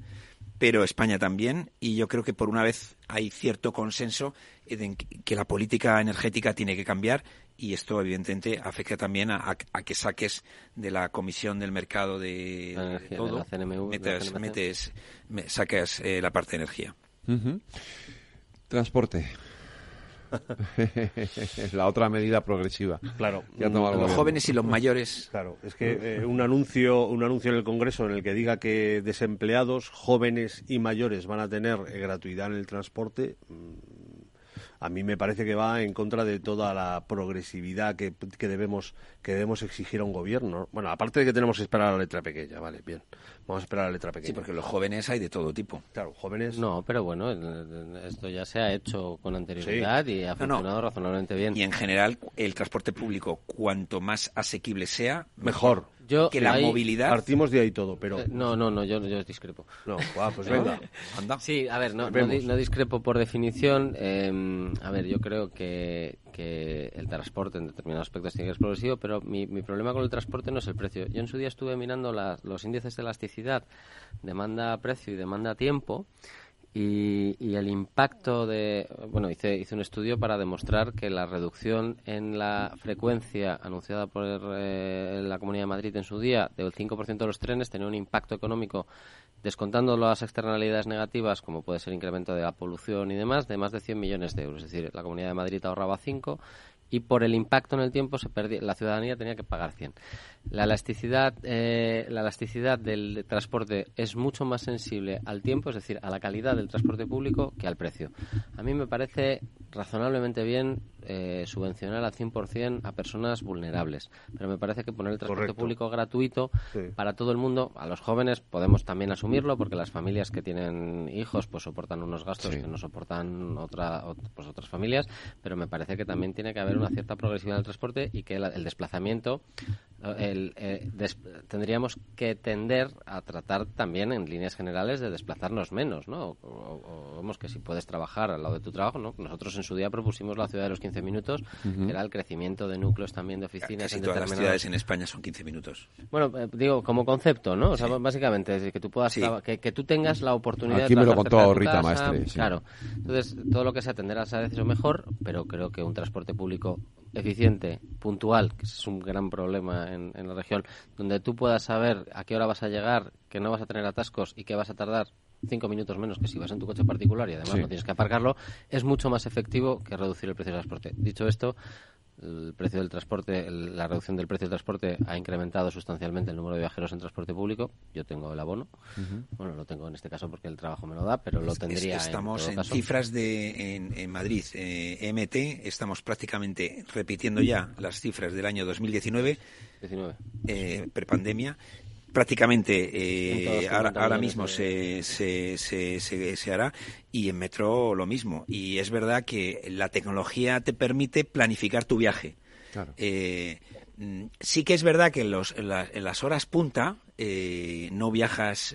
pero España también, y yo creo que por una vez hay cierto consenso en que la política energética tiene que cambiar y esto evidentemente afecta también a, que saques de la comisión del mercado de, todo, metes, metes sacas eh, la parte de energía. Transporte. [laughs] la otra medida progresiva. Claro. los jóvenes y los mayores. Claro, es que eh, un anuncio, un anuncio en el Congreso en el que diga que desempleados, jóvenes y mayores van a tener eh, gratuidad en el transporte, mm, a mí me parece que va en contra de toda la progresividad que, debemos que debemos exigir a un gobierno. Bueno, aparte de que tenemos que esperar a la letra pequeña, vale, bien. Vamos a esperar a la letra pequeña. Sí, porque los jóvenes hay de todo tipo. Claro, jóvenes. No, pero bueno, esto ya se ha hecho con anterioridad y ha funcionado razonablemente bien. Y en general, el transporte público, cuanto más asequible sea, mejor que la movilidad. Partimos de ahí todo, pero. Eh, no, no, no, yo, yo discrepo. No, pues venga, [laughs] anda. Sí, a ver, no, no, discrepo por definición. Em, a ver, yo creo que, que el transporte en determinados aspectos tiene que ser progresivo, pero mi, mi problema con el transporte no es el precio. Yo en su día estuve mirando los índices de elasticidad, demanda-precio y demanda-tiempo. Y, el impacto de. Bueno, hice, hice un estudio para demostrar que la reducción en la frecuencia anunciada por eh, la Comunidad de Madrid en su día del 5% de los trenes tenía un impacto económico, descontando las externalidades negativas, como puede ser incremento de la polución y demás, de más de 100 millones de euros. Es decir, la Comunidad de Madrid ahorraba 5 y por el impacto en el tiempo se perdía, la ciudadanía tenía que pagar 100. La elasticidad, eh, la elasticidad del transporte es mucho más sensible al tiempo, es decir, a la calidad del transporte público que al precio. A mí me parece razonablemente bien eh, subvencionar al 100% a personas vulnerables, pero me parece que poner el transporte público gratuito para todo el mundo, a los jóvenes podemos también asumirlo porque las familias que tienen hijos pues soportan unos gastos que no soportan otra, pues, otras familias, pero me parece que también tiene que haber una cierta progresividad del transporte y que el desplazamiento eh, tendríamos que tender a tratar también en líneas generales de desplazarnos menos, ¿no? O, vemos que si puedes trabajar al lado de tu trabajo, ¿no? Nosotros en su día propusimos la ciudad de los 15 minutos, que era el crecimiento de núcleos también de oficinas. Casi todas las ciudades en España son 15 minutos. Bueno, eh, digo, como concepto, ¿no? O sea, básicamente, que tú puedas, que, que, tú tengas la oportunidad Aquí de me lo contó Rita Maestre. Claro. Entonces, todo lo que sea atender a esa mejor, pero creo que un transporte público eficiente, puntual, que es un gran problema en, la región, donde tú puedas saber a qué hora vas a llegar, que no vas a tener atascos y que vas a tardar cinco minutos menos que si vas en tu coche particular y además no tienes que aparcarlo, es mucho más efectivo que reducir el precio del transporte. Dicho esto, el precio del transporte, la reducción del precio del transporte ha incrementado sustancialmente el número de viajeros en transporte público. Yo tengo el abono. Bueno, lo tengo en este caso porque el trabajo me lo da, pero lo tendría. estamos en, cifras de en, Madrid, eh, MT, estamos prácticamente repitiendo ya las cifras del año 2019, 19. Eh, prepandemia prácticamente eh, ahora, mismo se, se, se, se, hará y en metro lo mismo. Y es verdad que la tecnología te permite planificar tu viaje. Eh, mm, sí que es verdad que en, los, en, las horas punta eh, no viajas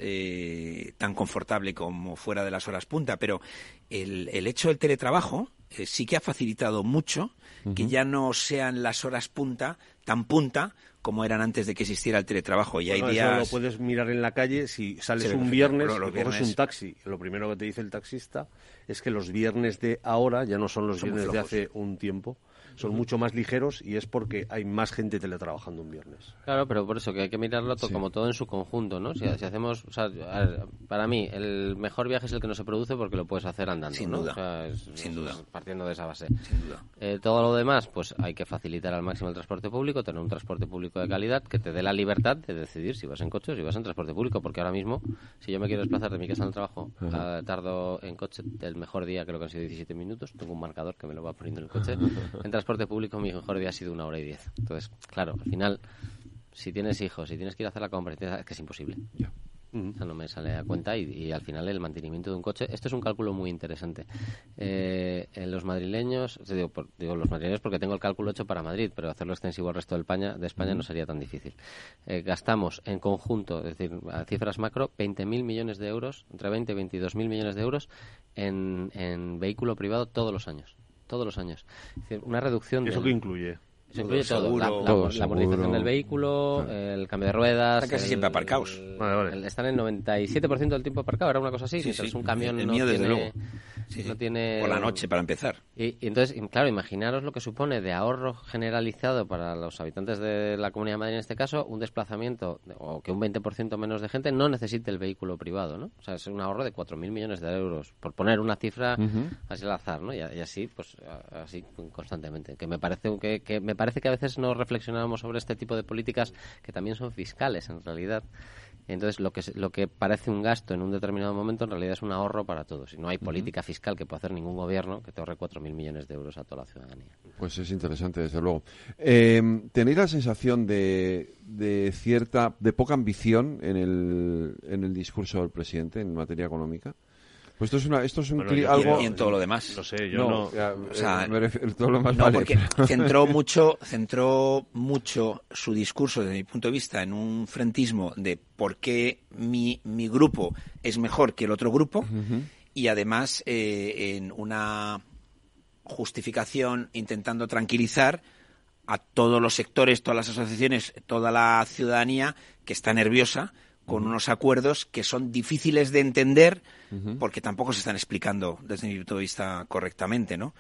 tan confortable como fuera de las horas punta, pero el, el hecho del teletrabajo sí que ha facilitado mucho que ya no sean las horas punta tan punta como eran antes de que existiera el teletrabajo. Y hay días... Eso lo puedes mirar en la calle. Si sales un viernes y coges un taxi, lo primero que te dice el taxista es que los viernes de ahora ya no son los viernes de hace un tiempo son mucho más ligeros y es porque hay más gente teletrabajando un viernes. Claro, pero por eso que hay que mirarlo como todo en su conjunto, ¿no? Si, hacemos, o sea, para mí el mejor viaje es el que no se produce porque lo puedes hacer andando, Sin duda. Sin duda. Partiendo de esa base. Sin duda. Eh, todo lo demás, pues hay que facilitar al máximo el transporte público, tener un transporte público de calidad que te dé la libertad de decidir si vas en coche o si vas en transporte público, porque ahora mismo, si yo me quiero desplazar de mi casa al trabajo, ah, tardo en coche el mejor día, creo que han sido 17 minutos, tengo un marcador que me lo va poniendo en el coche. [laughs] transporte público mi mejor día ha sido una hora y diez. Entonces, claro, al final, si tienes hijos, si tienes que ir a hacer la compra, es que es imposible. no me sale a cuenta y, al final el mantenimiento de un coche. Esto es un cálculo muy interesante. Eh, en los madrileños, digo, digo, los madrileños porque tengo el cálculo hecho para Madrid, pero hacerlo extensivo al resto de España, de España no sería tan difícil. Eh, gastamos en conjunto, es decir, a cifras macro, 20.000 millones de euros, entre 20 y 22.000 millones de euros en, en vehículo privado todos los años todos los años. una reducción ¿Eso de... qué incluye? Eso incluye todo. La, amortización del vehículo, el cambio de ruedas. Están casi siempre aparcados. están en 97% del tiempo aparcado, era una cosa así. mientras un camión no tiene, no tiene... Por la noche, para empezar. Y, entonces, claro, imaginaros lo que supone de ahorro generalizado para los habitantes de la Comunidad de Madrid en este caso, un desplazamiento, o que un 20% menos de gente no necesite el vehículo privado, ¿no? O sea, es un ahorro de 4.000 millones de euros, por poner una cifra así al azar, ¿no? Y, así, pues, así constantemente. Que me parece que, que me parece que a veces no reflexionamos sobre este tipo de políticas que también son fiscales, en realidad. Entonces, lo que, lo que parece un gasto en un determinado momento, en realidad es un ahorro para todos. Y no hay política fiscal que pueda hacer ningún gobierno que te ahorre 4.000 millones de euros a toda la ciudadanía. Pues es interesante, desde luego. Eh, ¿Tenéis la sensación de, de cierta, de poca ambición en el, en el discurso del presidente en materia económica? Pues esto es, una, esto es un algo... Y en todo lo demás. No sé, yo no... o sea, todo lo demás no, porque centró [laughs] mucho, centró mucho su discurso, desde mi punto de vista, en un frentismo de por qué mi, mi grupo es mejor que el otro grupo y además eh, en una justificación intentando tranquilizar a todos los sectores, todas las asociaciones, toda la ciudadanía que está nerviosa con unos acuerdos que son difíciles de entender porque tampoco se están explicando desde mi punto de vista correctamente, ¿no?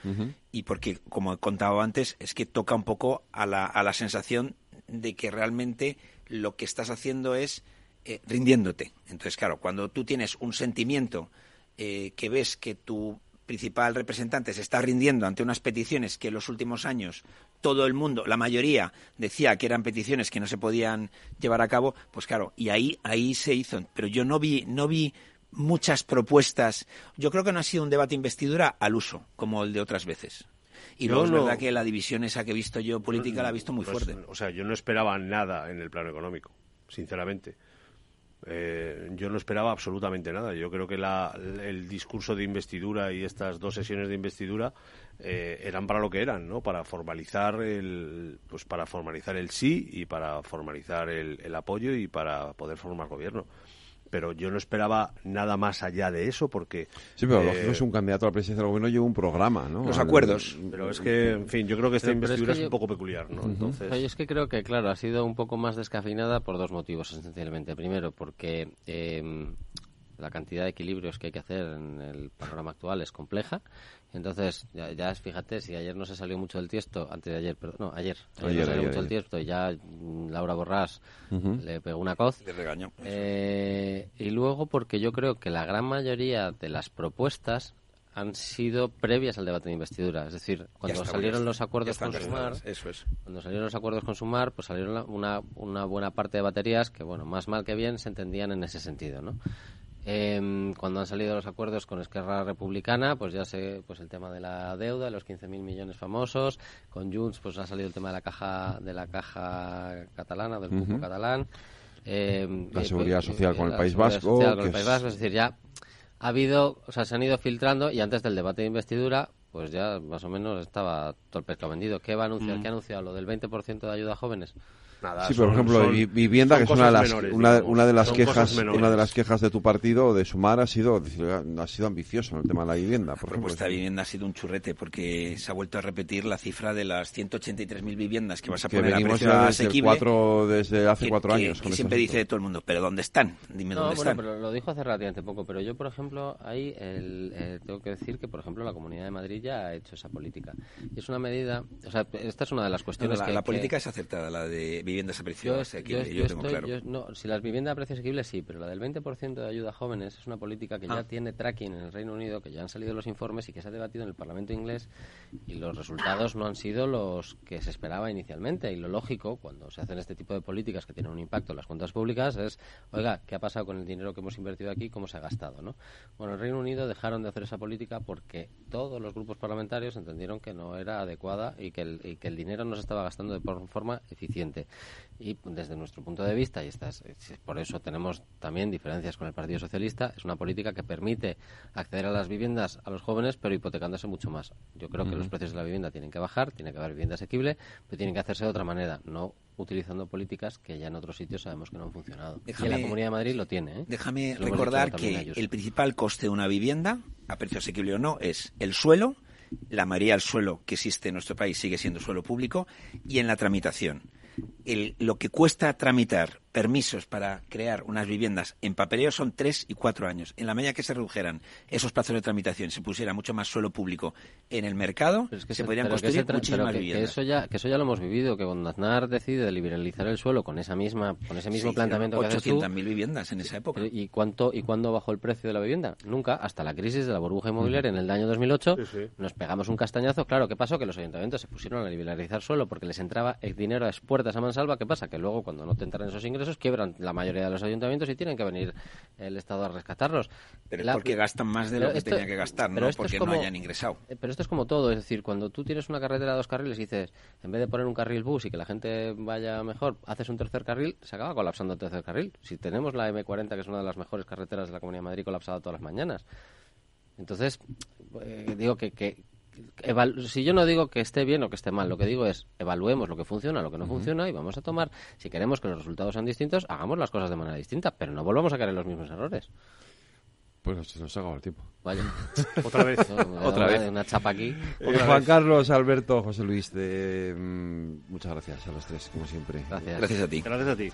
Y porque, como he contado antes, es que toca un poco a la, a la sensación de que realmente lo que estás haciendo es eh, rindiéndote. Entonces, claro, cuando tú tienes un sentimiento eh, que ves que tu principal representante se está rindiendo ante unas peticiones que en los últimos años todo el mundo, la mayoría, decía que eran peticiones que no se podían llevar a cabo, pues claro, y ahí, ahí se hizo. Pero yo no vi, no vi muchas propuestas. Yo creo que no ha sido un debate investidura al uso, como el de otras veces. Y luego es verdad que la división esa que he visto yo política la he visto muy pues, fuerte. O sea, yo no esperaba nada en el plano económico, sinceramente. Eh, yo no esperaba absolutamente nada. Yo creo que el discurso de investidura y estas dos sesiones de investidura eh, eran para lo que eran, ¿no? Para formalizar el, pues para formalizar el sí y para formalizar el apoyo y para poder formar gobierno pero yo no esperaba nada más allá de eso porque... Sí, pero lógico eh, es un candidato a la presidencia del gobierno lleva un programa, ¿no? Los acuerdos. Pero es que, en fin, yo creo que esta investidura es, un poco peculiar, ¿no? Entonces... es que creo que, claro, ha sido un poco más descafeinada por dos motivos, esencialmente. Primero, porque... Eh, la cantidad de equilibrios que hay que hacer en el panorama actual es compleja. Entonces, ya, ya fíjate, si ayer no se salió mucho del tiesto, antes de ayer, perdón, no, ayer, ayer, no salió mucho del tiesto y ya mm, Laura Borrás le pegó una coz. Le regañó. Eh, y luego porque yo creo que la gran mayoría de las propuestas han sido previas al debate de investidura. Es decir, cuando salieron los acuerdos con Sumar, eso es. cuando salieron los acuerdos con Sumar, pues salieron una, una buena parte de baterías que, bueno, más mal que bien se entendían en ese sentido, ¿no? Eh, cuando han salido los acuerdos con Esquerra Republicana, pues ya sé, pues el tema de la deuda, los 15.000 millones famosos. Con Junts, pues ha salido el tema de la caja de la caja catalana, del grupo catalán. Eh, la seguridad social con el País Vasco. es decir, ya ha habido, o sea, se han ido filtrando y antes del debate de investidura, pues ya más o menos estaba todo el pescado vendido. ¿Qué va a anunciar? ¿Qué ha anunciado? ¿Lo del 20% de ayuda a jóvenes? Sí, por ejemplo, vivienda, que es una de las, una, de las quejas, una de las quejas de tu partido, de Sumar, ha sido, ha sido ambicioso en el tema de la vivienda. Por la propuesta de vivienda ha sido un churrete porque se ha vuelto a repetir la cifra de las 183.000 viviendas que vas a poner a precio asequible. desde hace cuatro años. Que, siempre dice todo el mundo, pero ¿dónde están? Dime dónde están. Pero lo dijo hace relativamente poco, pero yo, por ejemplo, ahí eh, tengo que decir que, por ejemplo, la Comunidad de Madrid ya ha hecho esa política. Y es una medida, o sea, esta es una de las cuestiones la, que... La política es acertada, la de viviendas a precio no, si las viviendas a precio asequible sí, pero la del 20% de ayuda a jóvenes es una política que ya ah. tiene tracking en el Reino Unido, que ya han salido los informes y que se ha debatido en el Parlamento inglés y los resultados no han sido los que se esperaba inicialmente. Y lo lógico, cuando se hacen este tipo de políticas que tienen un impacto en las cuentas públicas, es, oiga, ¿qué ha pasado con el dinero que hemos invertido aquí? ¿Cómo se ha gastado? ¿no? Bueno, en el Reino Unido dejaron de hacer esa política porque todos los grupos parlamentarios entendieron que no era adecuada y que el, y que el dinero no se estaba gastando de forma eficiente. Y desde nuestro punto de vista, y estas, por eso tenemos también diferencias con el Partido Socialista, es una política que permite acceder a las viviendas a los jóvenes, pero hipotecándose mucho más. Yo creo que los precios de la vivienda tienen que bajar, tiene que haber vivienda asequible, pero tienen que hacerse de otra manera, no utilizando políticas que ya en otros sitios sabemos que no han funcionado. y la Comunidad de Madrid lo tiene. ¿eh? Déjame recordar que el principal coste de una vivienda, a precio asequible o no, es el suelo, la mayoría del suelo que existe en nuestro país sigue siendo suelo público, y en la tramitación el, lo que cuesta tramitar permisos para crear unas viviendas en papeleo son tres y cuatro años. En la medida que se redujeran esos plazos de tramitación y se pusiera mucho más suelo público en el mercado, se, podrían construir muchísimas viviendas. Que eso, ya, que eso ya lo hemos vivido, que cuando Aznar decide liberalizar el suelo con esa misma con ese mismo planteamiento que 800.000 viviendas en esa época. ¿Y cuánto y cuándo bajó el precio de la vivienda? Nunca, hasta la crisis de la burbuja inmobiliaria en el año 2008, nos pegamos un castañazo. Claro, ¿qué pasó? Que los ayuntamientos se pusieron a liberalizar suelo porque les entraba el dinero a puertas a mansalva. ¿Qué pasa? Que luego, cuando no te entran esos ingresos, quiebran la mayoría de los ayuntamientos y tienen que venir el Estado a rescatarlos. Pero es porque gastan más de lo que tenían que gastar, no porque no hayan ingresado. Eh, pero esto es como todo, es decir, cuando tú tienes una carretera de dos carriles y dices, en vez de poner un carril bus y que la gente vaya mejor, haces un tercer carril, se acaba colapsando el tercer carril. Si tenemos la M40, que es una de las mejores carreteras de la Comunidad de Madrid, colapsada todas las mañanas. Entonces, eh, digo que, que, si yo no digo que esté bien o que esté mal, lo que digo es evaluemos lo que funciona, lo que no funciona y vamos a tomar, si queremos que los resultados sean distintos, hagamos las cosas de manera distinta, pero no volvamos a caer en los mismos errores. Pues se nos ha acabado el tiempo. Vaya. [laughs] Otra vez. Otra vez. Una chapa aquí. Eh, Juan Carlos, Alberto, José Luis, de, mm, muchas gracias a los tres, como siempre. Gracias. Gracias a ti. Gracias a ti.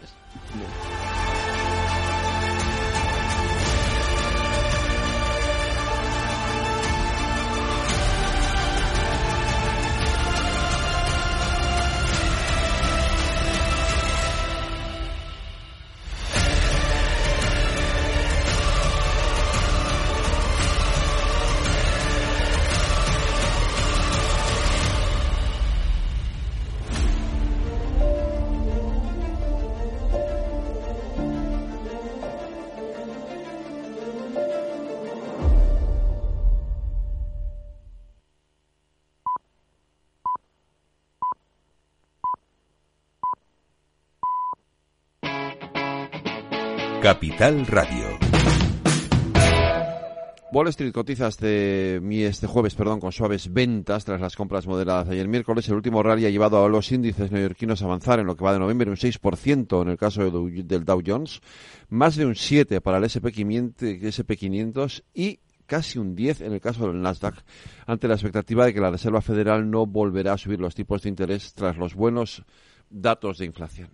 Capital Radio. Wall Street cotiza este, este jueves perdón, con suaves ventas tras las compras moderadas ayer miércoles. El último rally ha llevado a los índices neoyorquinos a avanzar en lo que va de noviembre un 6% en el caso del Dow Jones, más de un 7% para el SP500, SP500 y casi un 10 en el caso del Nasdaq, ante la expectativa de que la Reserva Federal no volverá a subir los tipos de interés tras los buenos datos de inflación.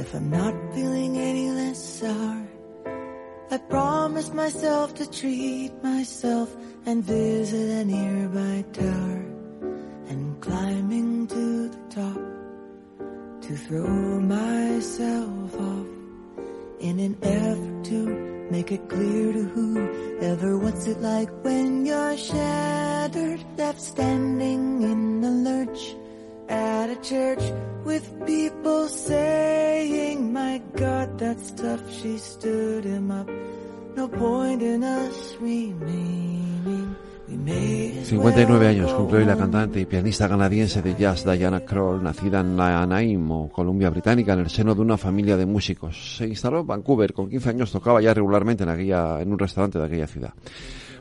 If I'm not feeling any less sour, I promise myself to treat myself and visit a nearby tower. And climbing to the top to throw myself off in an effort to make it clear to whoever what's it like when you're shattered, left standing in the lurch at a church with people saying, She stood him up. No point in us remaining. 59 años cumplió hoy la cantante y pianista canadiense de jazz Diana Kroll, nacida en Anaheim, Columbia Británica, en el seno de una familia de músicos. Se instaló en Vancouver, con 15 años tocaba ya regularmente en, aquella, en un restaurante de aquella ciudad.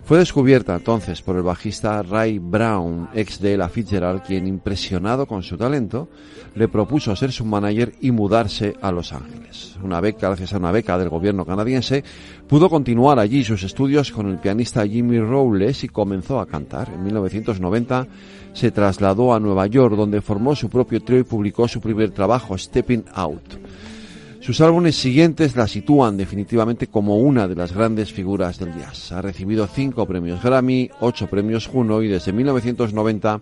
Fue descubierta entonces por el bajista Ray Brown, ex de Ella Fitzgerald, quien impresionado con su talento le propuso ser su manager y mudarse a Los Ángeles. Una beca, gracias a una beca del gobierno canadiense, pudo continuar allí sus estudios con el pianista Jimmy Rowles y comenzó a cantar. En 1990 se trasladó a Nueva York, donde formó su propio trío y publicó su primer trabajo, Stepping Out. Sus álbumes siguientes la sitúan definitivamente como una de las grandes figuras del jazz. Ha recibido cinco premios Grammy, ocho premios Juno y desde 1990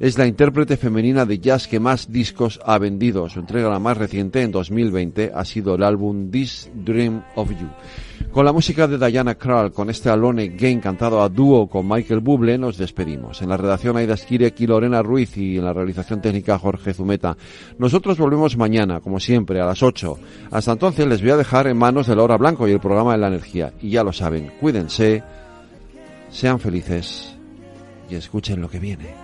es la intérprete femenina de jazz que más discos ha vendido. Su entrega la más reciente en 2020 ha sido el álbum This Dream of You. Con la música de Diana Krall, con este Alone Game cantado a dúo con Michael Bublé, nos despedimos. En la redacción Aida Skirek y Lorena Ruiz y en la realización técnica Jorge Zumeta. Nosotros volvemos mañana, como siempre, a las 8. Hasta entonces les voy a dejar en manos de Laura Blanco y el programa de la energía. Y ya lo saben, cuídense, sean felices y escuchen lo que viene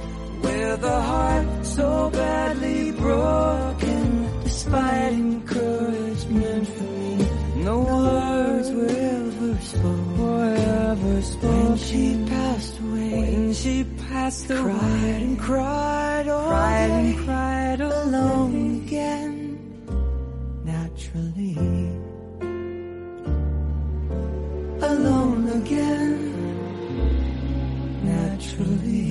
with a heart so badly broken, despite encouragement from me. No words were ever spoken, were ever spoken. When she passed away, when she passed away, cried and cried, all cried day, and cried, alone again, naturally. Alone again, naturally.